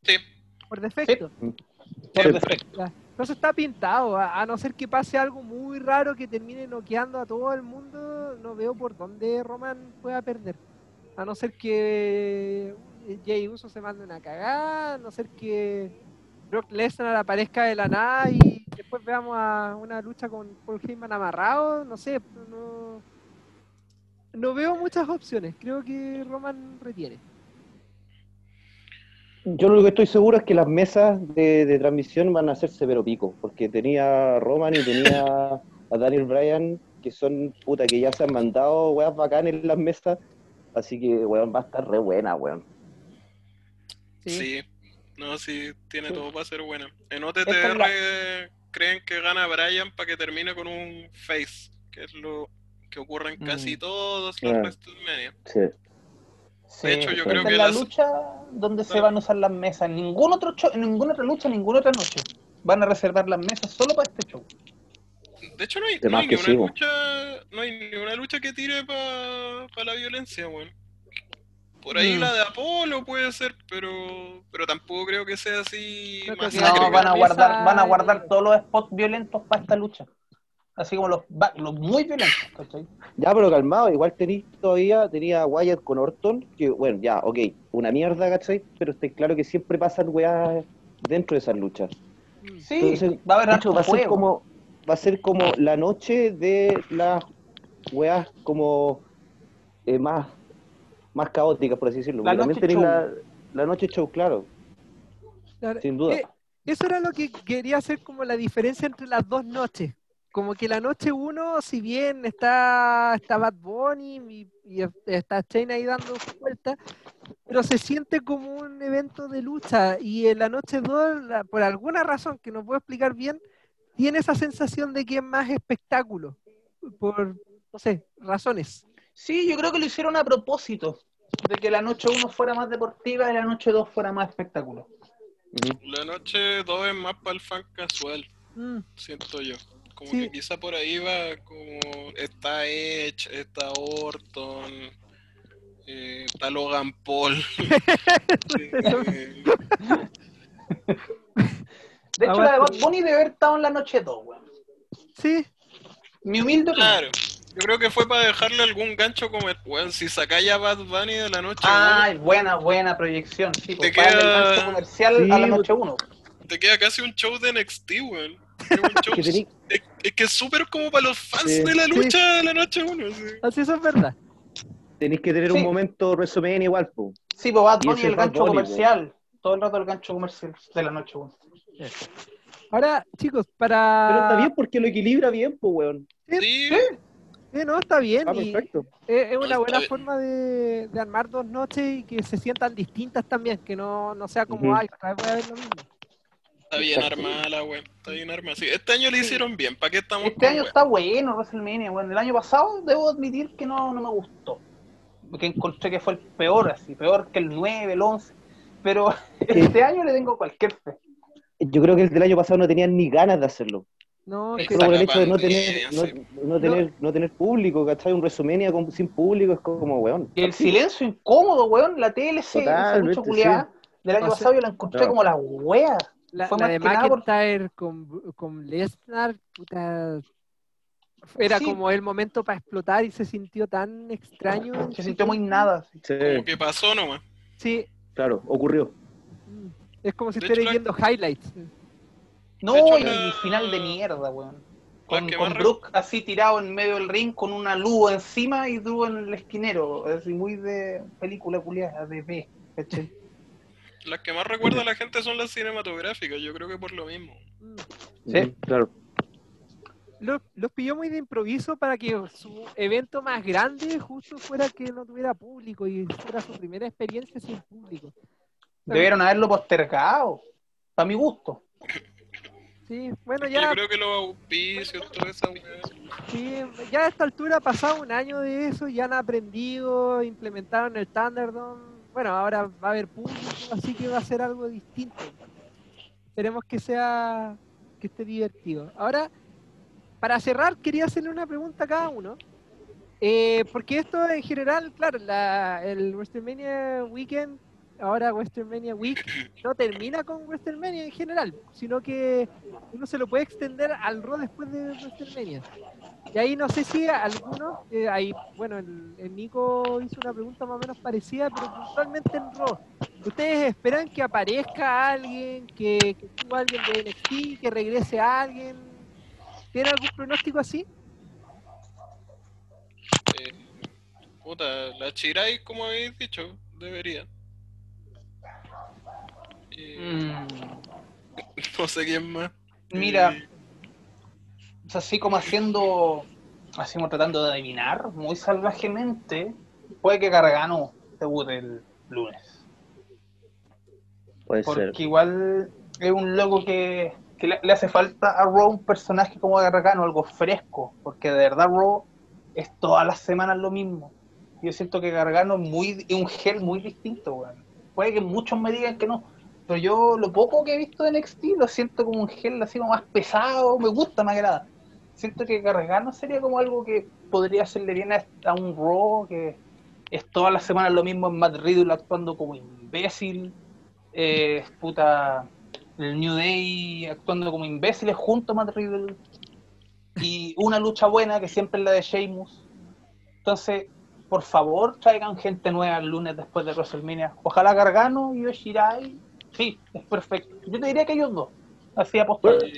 sí. Por defecto. Por Sí. defecto. Ya. Entonces está pintado, a, a no ser que pase algo muy raro que termine noqueando a todo el mundo, no veo por dónde Roman pueda perder. A no ser que Jay Uso se mande una cagada, a no ser que Brock Lesnar aparezca de la nada y después veamos a una lucha con Paul Heyman amarrado, no sé, no, no veo muchas opciones, creo que Roman retiene. Yo lo que estoy seguro es que las mesas de, de transmisión van a ser severo pico, porque tenía a Roman y tenía a Daniel Bryan, que son puta que ya se han mandado weas bacanas en las mesas, así que weón va a estar re buena, weón. Sí. Sí, no, sí, tiene Sí. todo para ser buena. En es OTTR la- creen que gana Bryan para que termine con un face, que es lo que ocurre en casi Mm. todos los Ah. WrestleMania. Sí. Sí, De hecho, yo creo es que la las- lucha donde se van a usar las mesas. En ningún otro show, en ninguna otra lucha, ninguna otra noche. Van a reservar las mesas solo para este show. De hecho, no hay, no hay ni una lucha, no hay ni una lucha que tire para la violencia, weón. Por ahí Mm. la de Apolo puede ser, pero pero tampoco creo que sea así Yo creo más que No, van a guardar, van a guardar todos los spots violentos para esta lucha. Así como los, muy violentos, ¿cachai? Ya, pero calmado, igual tenéis todavía, tenía Wyatt con Orton, que bueno, ya, ok, una mierda, ¿cachai? Pero está claro que siempre pasan weas dentro de esas luchas. Sí, Entonces, va a haber hecho, va a ser como, va a ser como la noche de las weas como eh, más, más caóticas, por así decirlo. La noche la, show. la noche show, claro, Claro, sin duda. eh, eso era lo que quería hacer como la diferencia entre las dos noches. Como que la noche uno, si bien está, está Bad Bunny y, y está Chain ahí dando vueltas, pero se siente como un evento de lucha. Y en la noche 2, la- por alguna razón que no puedo explicar bien, tiene esa sensación de que es más espectáculo. Por, no sé, razones. Sí, yo creo que lo hicieron a propósito. De que la noche 1 fuera más deportiva y la noche 2 fuera más espectáculo. La noche 2 es más para el fan casual, Mm, siento yo. Como Sí. que quizá por ahí va como está Edge, está Orton, eh, está Logan Paul. Eh, De hecho, la de Bunny debe haber estado en la noche 2, weón. sí, Mi humilde opinión. Yo creo que fue para dejarle algún gancho como el weón. Si sacáis a Bad Bunny de la noche Ay, buena, buena proyección. Sí, pues, Te para darle queda- el gancho comercial Sí, a la pues. noche 1. 1, te queda casi un show de NXT, weón. Es es, es que es súper como para los fans Sí. de la Sí. lucha de la noche 1. así eso es verdad. Tenéis que tener Sí. un momento WrestleMania igual, po. Sí, pues Bad Y Bunny ese el Bad gancho Bunny, comercial. Todo el rato el gancho comercial de la noche 1. Ahora, chicos, para... Pero está bien porque lo equilibra bien, pues, weón. Sí, Sí, no, está bien. Ah, y perfecto. es, una buena bien. forma de, de armar dos noches y que se sientan distintas también, que no, no sea como, ay, otra vez voy a ver lo mismo. está bien Exacto. armada la weón. Está bien armada. Sí, este año le hicieron bien. ¿Para qué estamos Este con año está bueno WrestleMania, bueno. El año pasado debo admitir que no, no me gustó. Porque encontré que fue el peor, así, peor que el 9, el 11. Pero este año le tengo cualquier fe. Yo creo que el del año pasado no tenían ni ganas de hacerlo. No, Es que- por el hecho de no tener, no, sí. no tener, no tener público, ¿cachai? Un con, sin público es como, weón. Y el silencio incómodo, weón, la TLC, esa Totalmente, lucha culiada del año O sea, pasado yo la encontré no. como la wea. la, fue la más de por- McIntyre con, con Lesnar, puta, era Sí. como el momento para explotar y se sintió tan extraño. Se sintió muy nada. Sí, Como que pasó nomás. Sí, claro, ocurrió. es como si estuviera viendo highlights. No, hecho, y el final de mierda, weón. Con, que con más re- Brook así tirado en medio del ring con una luz encima y Drew en el esquinero. Así muy de película culiada, de B. ¿cachai? Las que más recuerda a la gente son las cinematográficas. Yo creo que por lo mismo. Sí. Claro. Los, los pilló muy de improviso para que su evento más grande justo fuera que no tuviera público y fuera su primera experiencia sin público. Debieron haberlo postergado. Para mi gusto. Sí, bueno, Yo ya, creo que los auspicios, toda esa sí, ya a esta altura ha pasado un año de eso, ya han aprendido, implementaron el Thunderdome. Bueno, ahora va a haber público, así que va a ser algo distinto. Esperemos que sea, que esté divertido. Ahora, para cerrar, quería hacerle una pregunta a cada uno. Eh, porque esto en general, claro, la, el WrestleMania Weekend, ahora WrestleMania Week, no termina con WrestleMania en general, sino que uno se lo puede extender al Raw después de WrestleMania. Y ahí no sé si algunos, eh, ahí, bueno, el, Nico hizo una pregunta más o menos parecida, pero puntualmente en Raw. ¿Ustedes esperan que aparezca alguien, que, que alguien de NXT, que regrese alguien? ¿Tienen algún pronóstico así? Eh, puta, la Chirai, como habéis dicho, debería. Mm, No sé quién más. Mira, es así como haciendo, así como tratando de adivinar muy salvajemente, puede que Gargano debute el lunes. Puede Porque ser. igual es un loco que, que le, le hace falta a Raw un personaje como Gargano, algo fresco, porque de verdad Raw es todas las semanas lo mismo. Yo siento que Gargano es, muy, es un gel muy distinto, weón. Puede que muchos me digan que no, pero yo lo poco que he visto de NXT lo siento como un gel así como más pesado, me gusta, me agrada. Siento que Gargano sería como algo que podría hacerle bien a, un Raw, que es todas las semanas lo mismo en Matt Riddle actuando como imbécil, eh, puta, el New Day actuando como imbéciles junto a Matt Riddle, y una lucha buena que siempre es la de Sheamus. Entonces, por favor, traigan gente nueva el lunes después de WrestleMania. Ojalá Gargano y Yoshirai. Sí, es perfecto. Yo te diría que ellos dos. Así apostar. Bueno,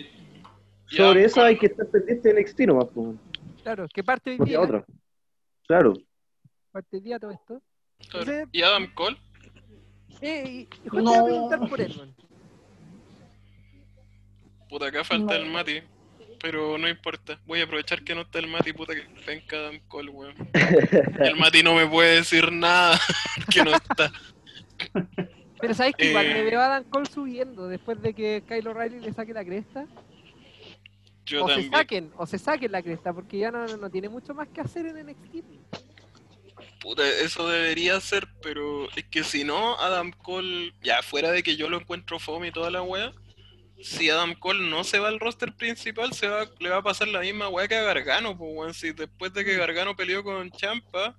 sobre eso hay que estar pendiente del extino más, pues. Claro, ¿qué parte hoy Porque día? otro. Claro. Parte hoy día todo esto. Claro. Entonces- ¿Y Adam Cole? Eh, y, No. iba a preguntar por él, man. Puta, acá falta No. el Mati. Pero no importa. Voy a aprovechar que no está el Mati, puta que venga Adam Cole, weón. El Mati no me puede decir nada que no está. Pero sabes que igual Eh. me veo a Dan Cole subiendo después de que Kyle O'Reilly le saque la cresta. Yo o se también. saquen, o se saquen la cresta, porque ya no, no tiene mucho más que hacer en NXT. Puta, eso debería ser, pero es que si no, Adam Cole, ya fuera de que yo lo encuentro fome y toda la wea, si Adam Cole no se va al roster principal, se va, le va a pasar la misma wea que a Gargano, pues weón. Si después de que Gargano peleó con Champa,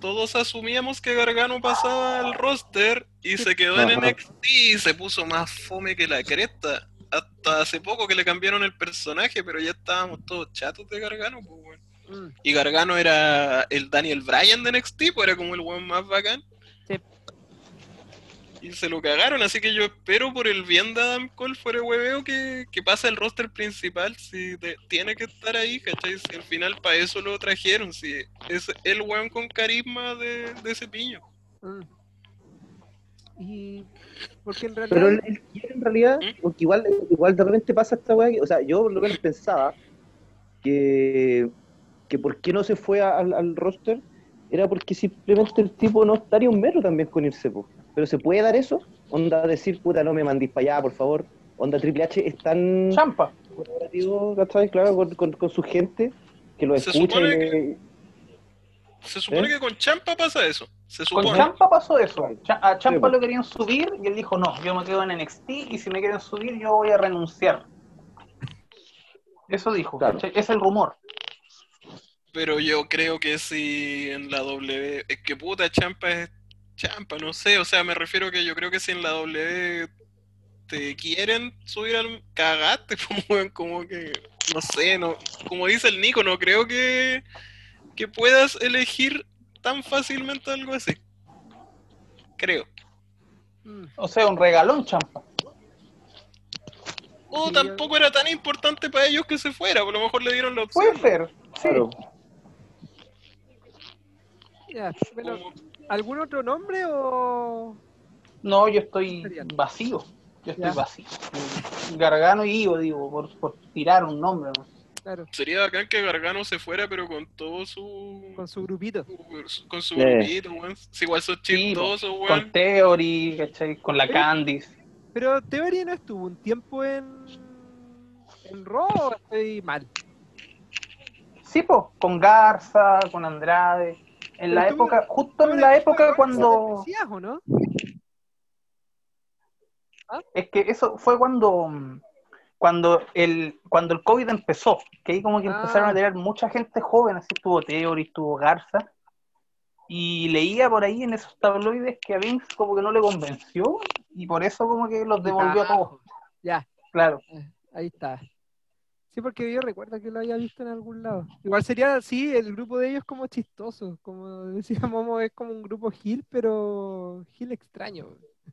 todos asumíamos que Gargano pasaba al roster y se quedó en. NXT y se puso más fome que la cresta. Hasta hace poco que le cambiaron el personaje, pero ya estábamos todos chatos de Gargano, pues. Mm, Y Gargano era el Daniel Bryan de NXT, pues era como el weón más bacán. Sí. Y se lo cagaron, así que yo espero por el bien de Adam Cole fuera hueveo que, que pase el roster principal, si tiene que estar ahí, ¿cachai? Si al final para eso lo trajeron, si es el weón con carisma de, de ese piño. mm. Y porque en realidad Pero quiere en realidad, ¿Mm? porque igual, igual de repente pasa esta weá, que- o sea, yo por lo menos pensaba que, que por qué no se fue a- al, al roster era porque simplemente el tipo no estaría un metro también con irse, po. Pero se puede dar eso, onda decir, puta, no me mandís para allá, por favor, onda Triple H es tan Champa. colaborativo, ¿cachai? Claro, con, con, con su gente, que lo Se escucha y Se supone ¿Eh? que con Champa pasa eso. Se Con. Champa pasó eso. A Champa Sí, pues. lo querían subir y él dijo, no, yo me quedo en NXT y si me quieren subir yo voy a renunciar. Eso dijo. Es el rumor. Pero yo creo que si en la W. Es que puta, Champa es Champa, no sé. O sea, me refiero que yo creo que si en la W te quieren subir al. Cagaste, weón, como que. No sé, no. Como dice el Nico, no creo que. Que puedas elegir tan fácilmente algo así. Creo. O sea, un regalón Champa. O Sí, tampoco era tan importante para ellos que se fuera. Por lo mejor le dieron la opción. Puede ser. Sí. Claro. ya, bueno, Como- ¿algún otro nombre o No, yo estoy vacío. Yo estoy Ya. vacío. Gargano y Ivo, digo, por, por tirar un nombre. ¿no? claro, Sería bacán que Gargano se fuera, pero con todo su. con su grupito? Con su grupito, weón. Si igual son Sí, chistosos, Con weón. Theory, ¿cachai? Con la. Candice. Pero Theory no estuvo un tiempo en en Raw, o estoy mal. Sí, po, con Garza, con Andrade. En la época, justo en la época cuando. ¿Decías o no? Es que eso fue cuando. Cuando el, cuando el COVID empezó, que ahí como que Ah. empezaron a tener mucha gente joven, así estuvo Theory, estuvo Garza, y leía por ahí en esos tabloides que a Vince como que no le convenció, y por eso como que los devolvió a todos, Ya, claro. ahí está. Sí, porque yo recuerdo que lo había visto en algún lado. Igual sería, sí, el grupo de ellos como chistoso. Como decía Momo, es como un grupo Gil, pero Gil extraño.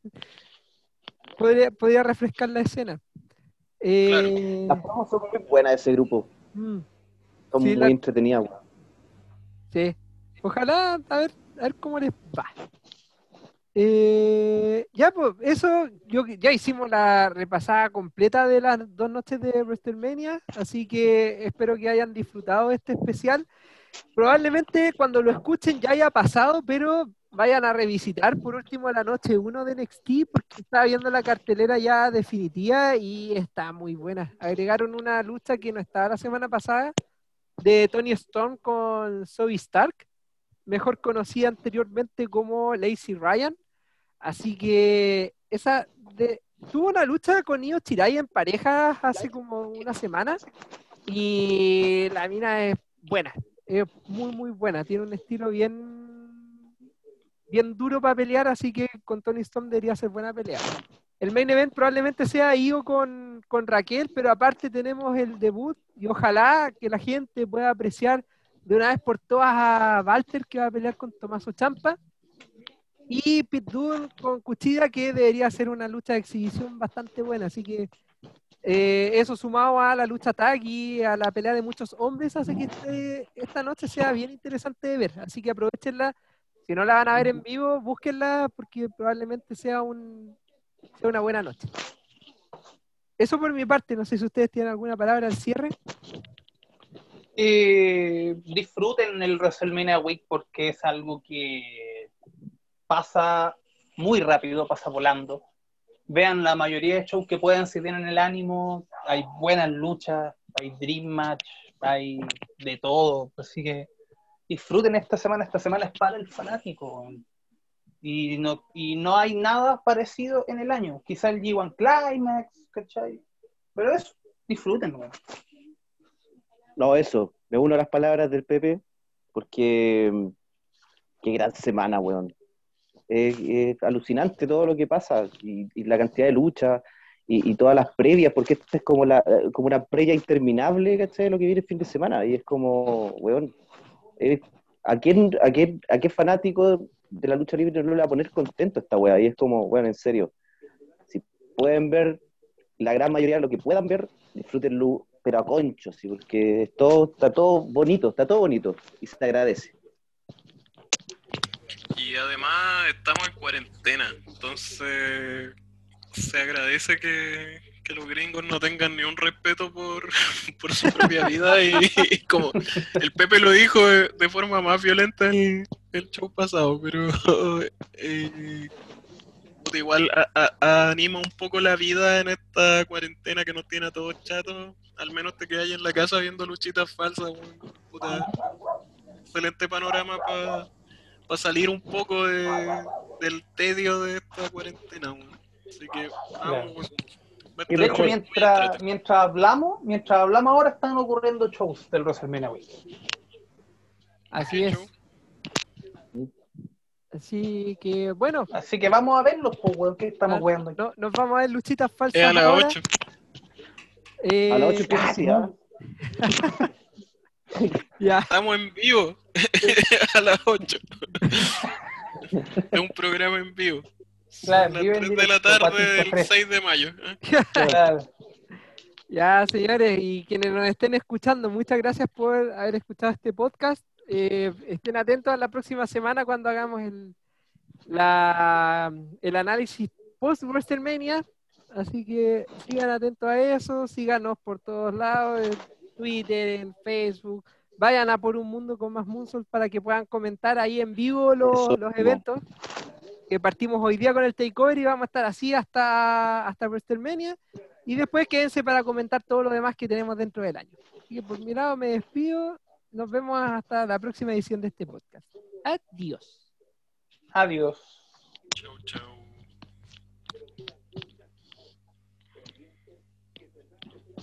Podría, podría refrescar la escena. Eh, Las promos son muy buenas de ese grupo, mm, son Sí, muy la- entretenidas. sí. Ojalá, a ver, a ver cómo les va. Eh, ya, pues, eso, ya hicimos la repasada completa de las dos noches de WrestleMania, así que espero que hayan disfrutado este especial. Probablemente cuando lo escuchen ya haya pasado, pero vayan a revisitar por último la noche 1 de NXT, porque estaba viendo la cartelera ya definitiva y está muy buena. Agregaron una lucha que no estaba la semana pasada de Tony Storm con Zoe Stark mejor conocida anteriormente como Lacey Ryan. Así que esa de, tuvo una lucha con Io Chirai en pareja hace como una semana y la mina es buena, es muy muy buena, tiene un estilo bien bien duro para pelear, así que con Tony Storm debería ser buena pelea. El main event probablemente sea Io con, con Raquel, pero aparte tenemos el debut y ojalá que la gente pueda apreciar de una vez por todas a Walter que va a pelear con Tomaso Champa y Pitbull con Cuchilla que debería ser una lucha de exhibición bastante buena, así que eh, eso sumado a la lucha tag y a la pelea de muchos hombres hace que este- esta noche sea bien interesante de ver, así que aprovechenla, si no la van a ver en vivo, búsquenla porque probablemente sea, un, sea una buena noche. Eso por mi parte, no sé si ustedes tienen alguna palabra al cierre. Eh, disfruten el WrestleMania Week porque es algo que pasa muy rápido, pasa volando. Vean la mayoría de shows que puedan si tienen el ánimo. Hay buenas luchas, hay Dream Match, hay de todo. Así que disfruten esta semana. Esta semana es para el fanático. Y no, y no hay nada parecido en el año. Quizá el G1 Climax, ¿cachai? Pero eso, disfruten, weón. No, eso, me uno a las palabras del Pepe, porque mm, qué gran semana, weón. Es, alucinante todo lo que pasa y, la cantidad de luchas y, todas las previas, porque esto es como, la, eh, como una previa interminable, ¿cachai? De lo que viene el fin de semana. Y es como, weón, ¿a, quién, a, quién, ¿a qué fanático de la lucha libre no le va a poner contento esta weá? Y es como, weón, en serio, si pueden ver la gran mayoría de lo que puedan ver, disfrútenlo, pero a concho, sí, porque todo, está todo bonito, está todo bonito y se agradece. Además estamos en cuarentena, entonces se agradece que, que los gringos no tengan ni un respeto por, por su propia vida y, como el Pepe lo dijo de, forma más violenta el, el show pasado, pero eh, igual a- anima un poco la vida en esta cuarentena que nos tiene a todos chatos, al menos te quedas en la casa viendo luchitas falsas. Puta, excelente panorama para salir un poco de, del tedio de esta cuarentena. weón. Así que vamos, Y de hecho, mientras, mientras hablamos, mientras hablamos ahora están ocurriendo shows del WrestleMania Week. Así ¿Qué es. show? Así que, bueno, Así que vamos a verlos, pues, weón, que estamos Ah, weando aquí. no- nos vamos a ver luchitas falsas. Es a las ahora. 8. Eh, A las 8 empieza así, ¿ah? ya. Estamos en vivo. a las 8. es un programa en vivo. Claro, Son las vivo en 3 de la tarde del Fresco. 6 de mayo. ¿eh? Claro. Ya, señores, y quienes nos estén escuchando, muchas gracias por haber escuchado este podcast. Eh, estén atentos a la próxima semana cuando hagamos el, la, el análisis post WrestleMania. Así que sigan atentos a eso, síganos por todos lados, en Twitter, en Facebook. Vayan a por un mundo con más Moonsault para que puedan comentar ahí en vivo los, los eventos. Que partimos hoy día con el takeover y vamos a estar así hasta, hasta WrestleMania. Y después quédense para comentar todo lo demás que tenemos dentro del año. Así que por mi lado me despido. Nos vemos hasta la próxima edición de este podcast. Adiós. Adiós. Chau, chau.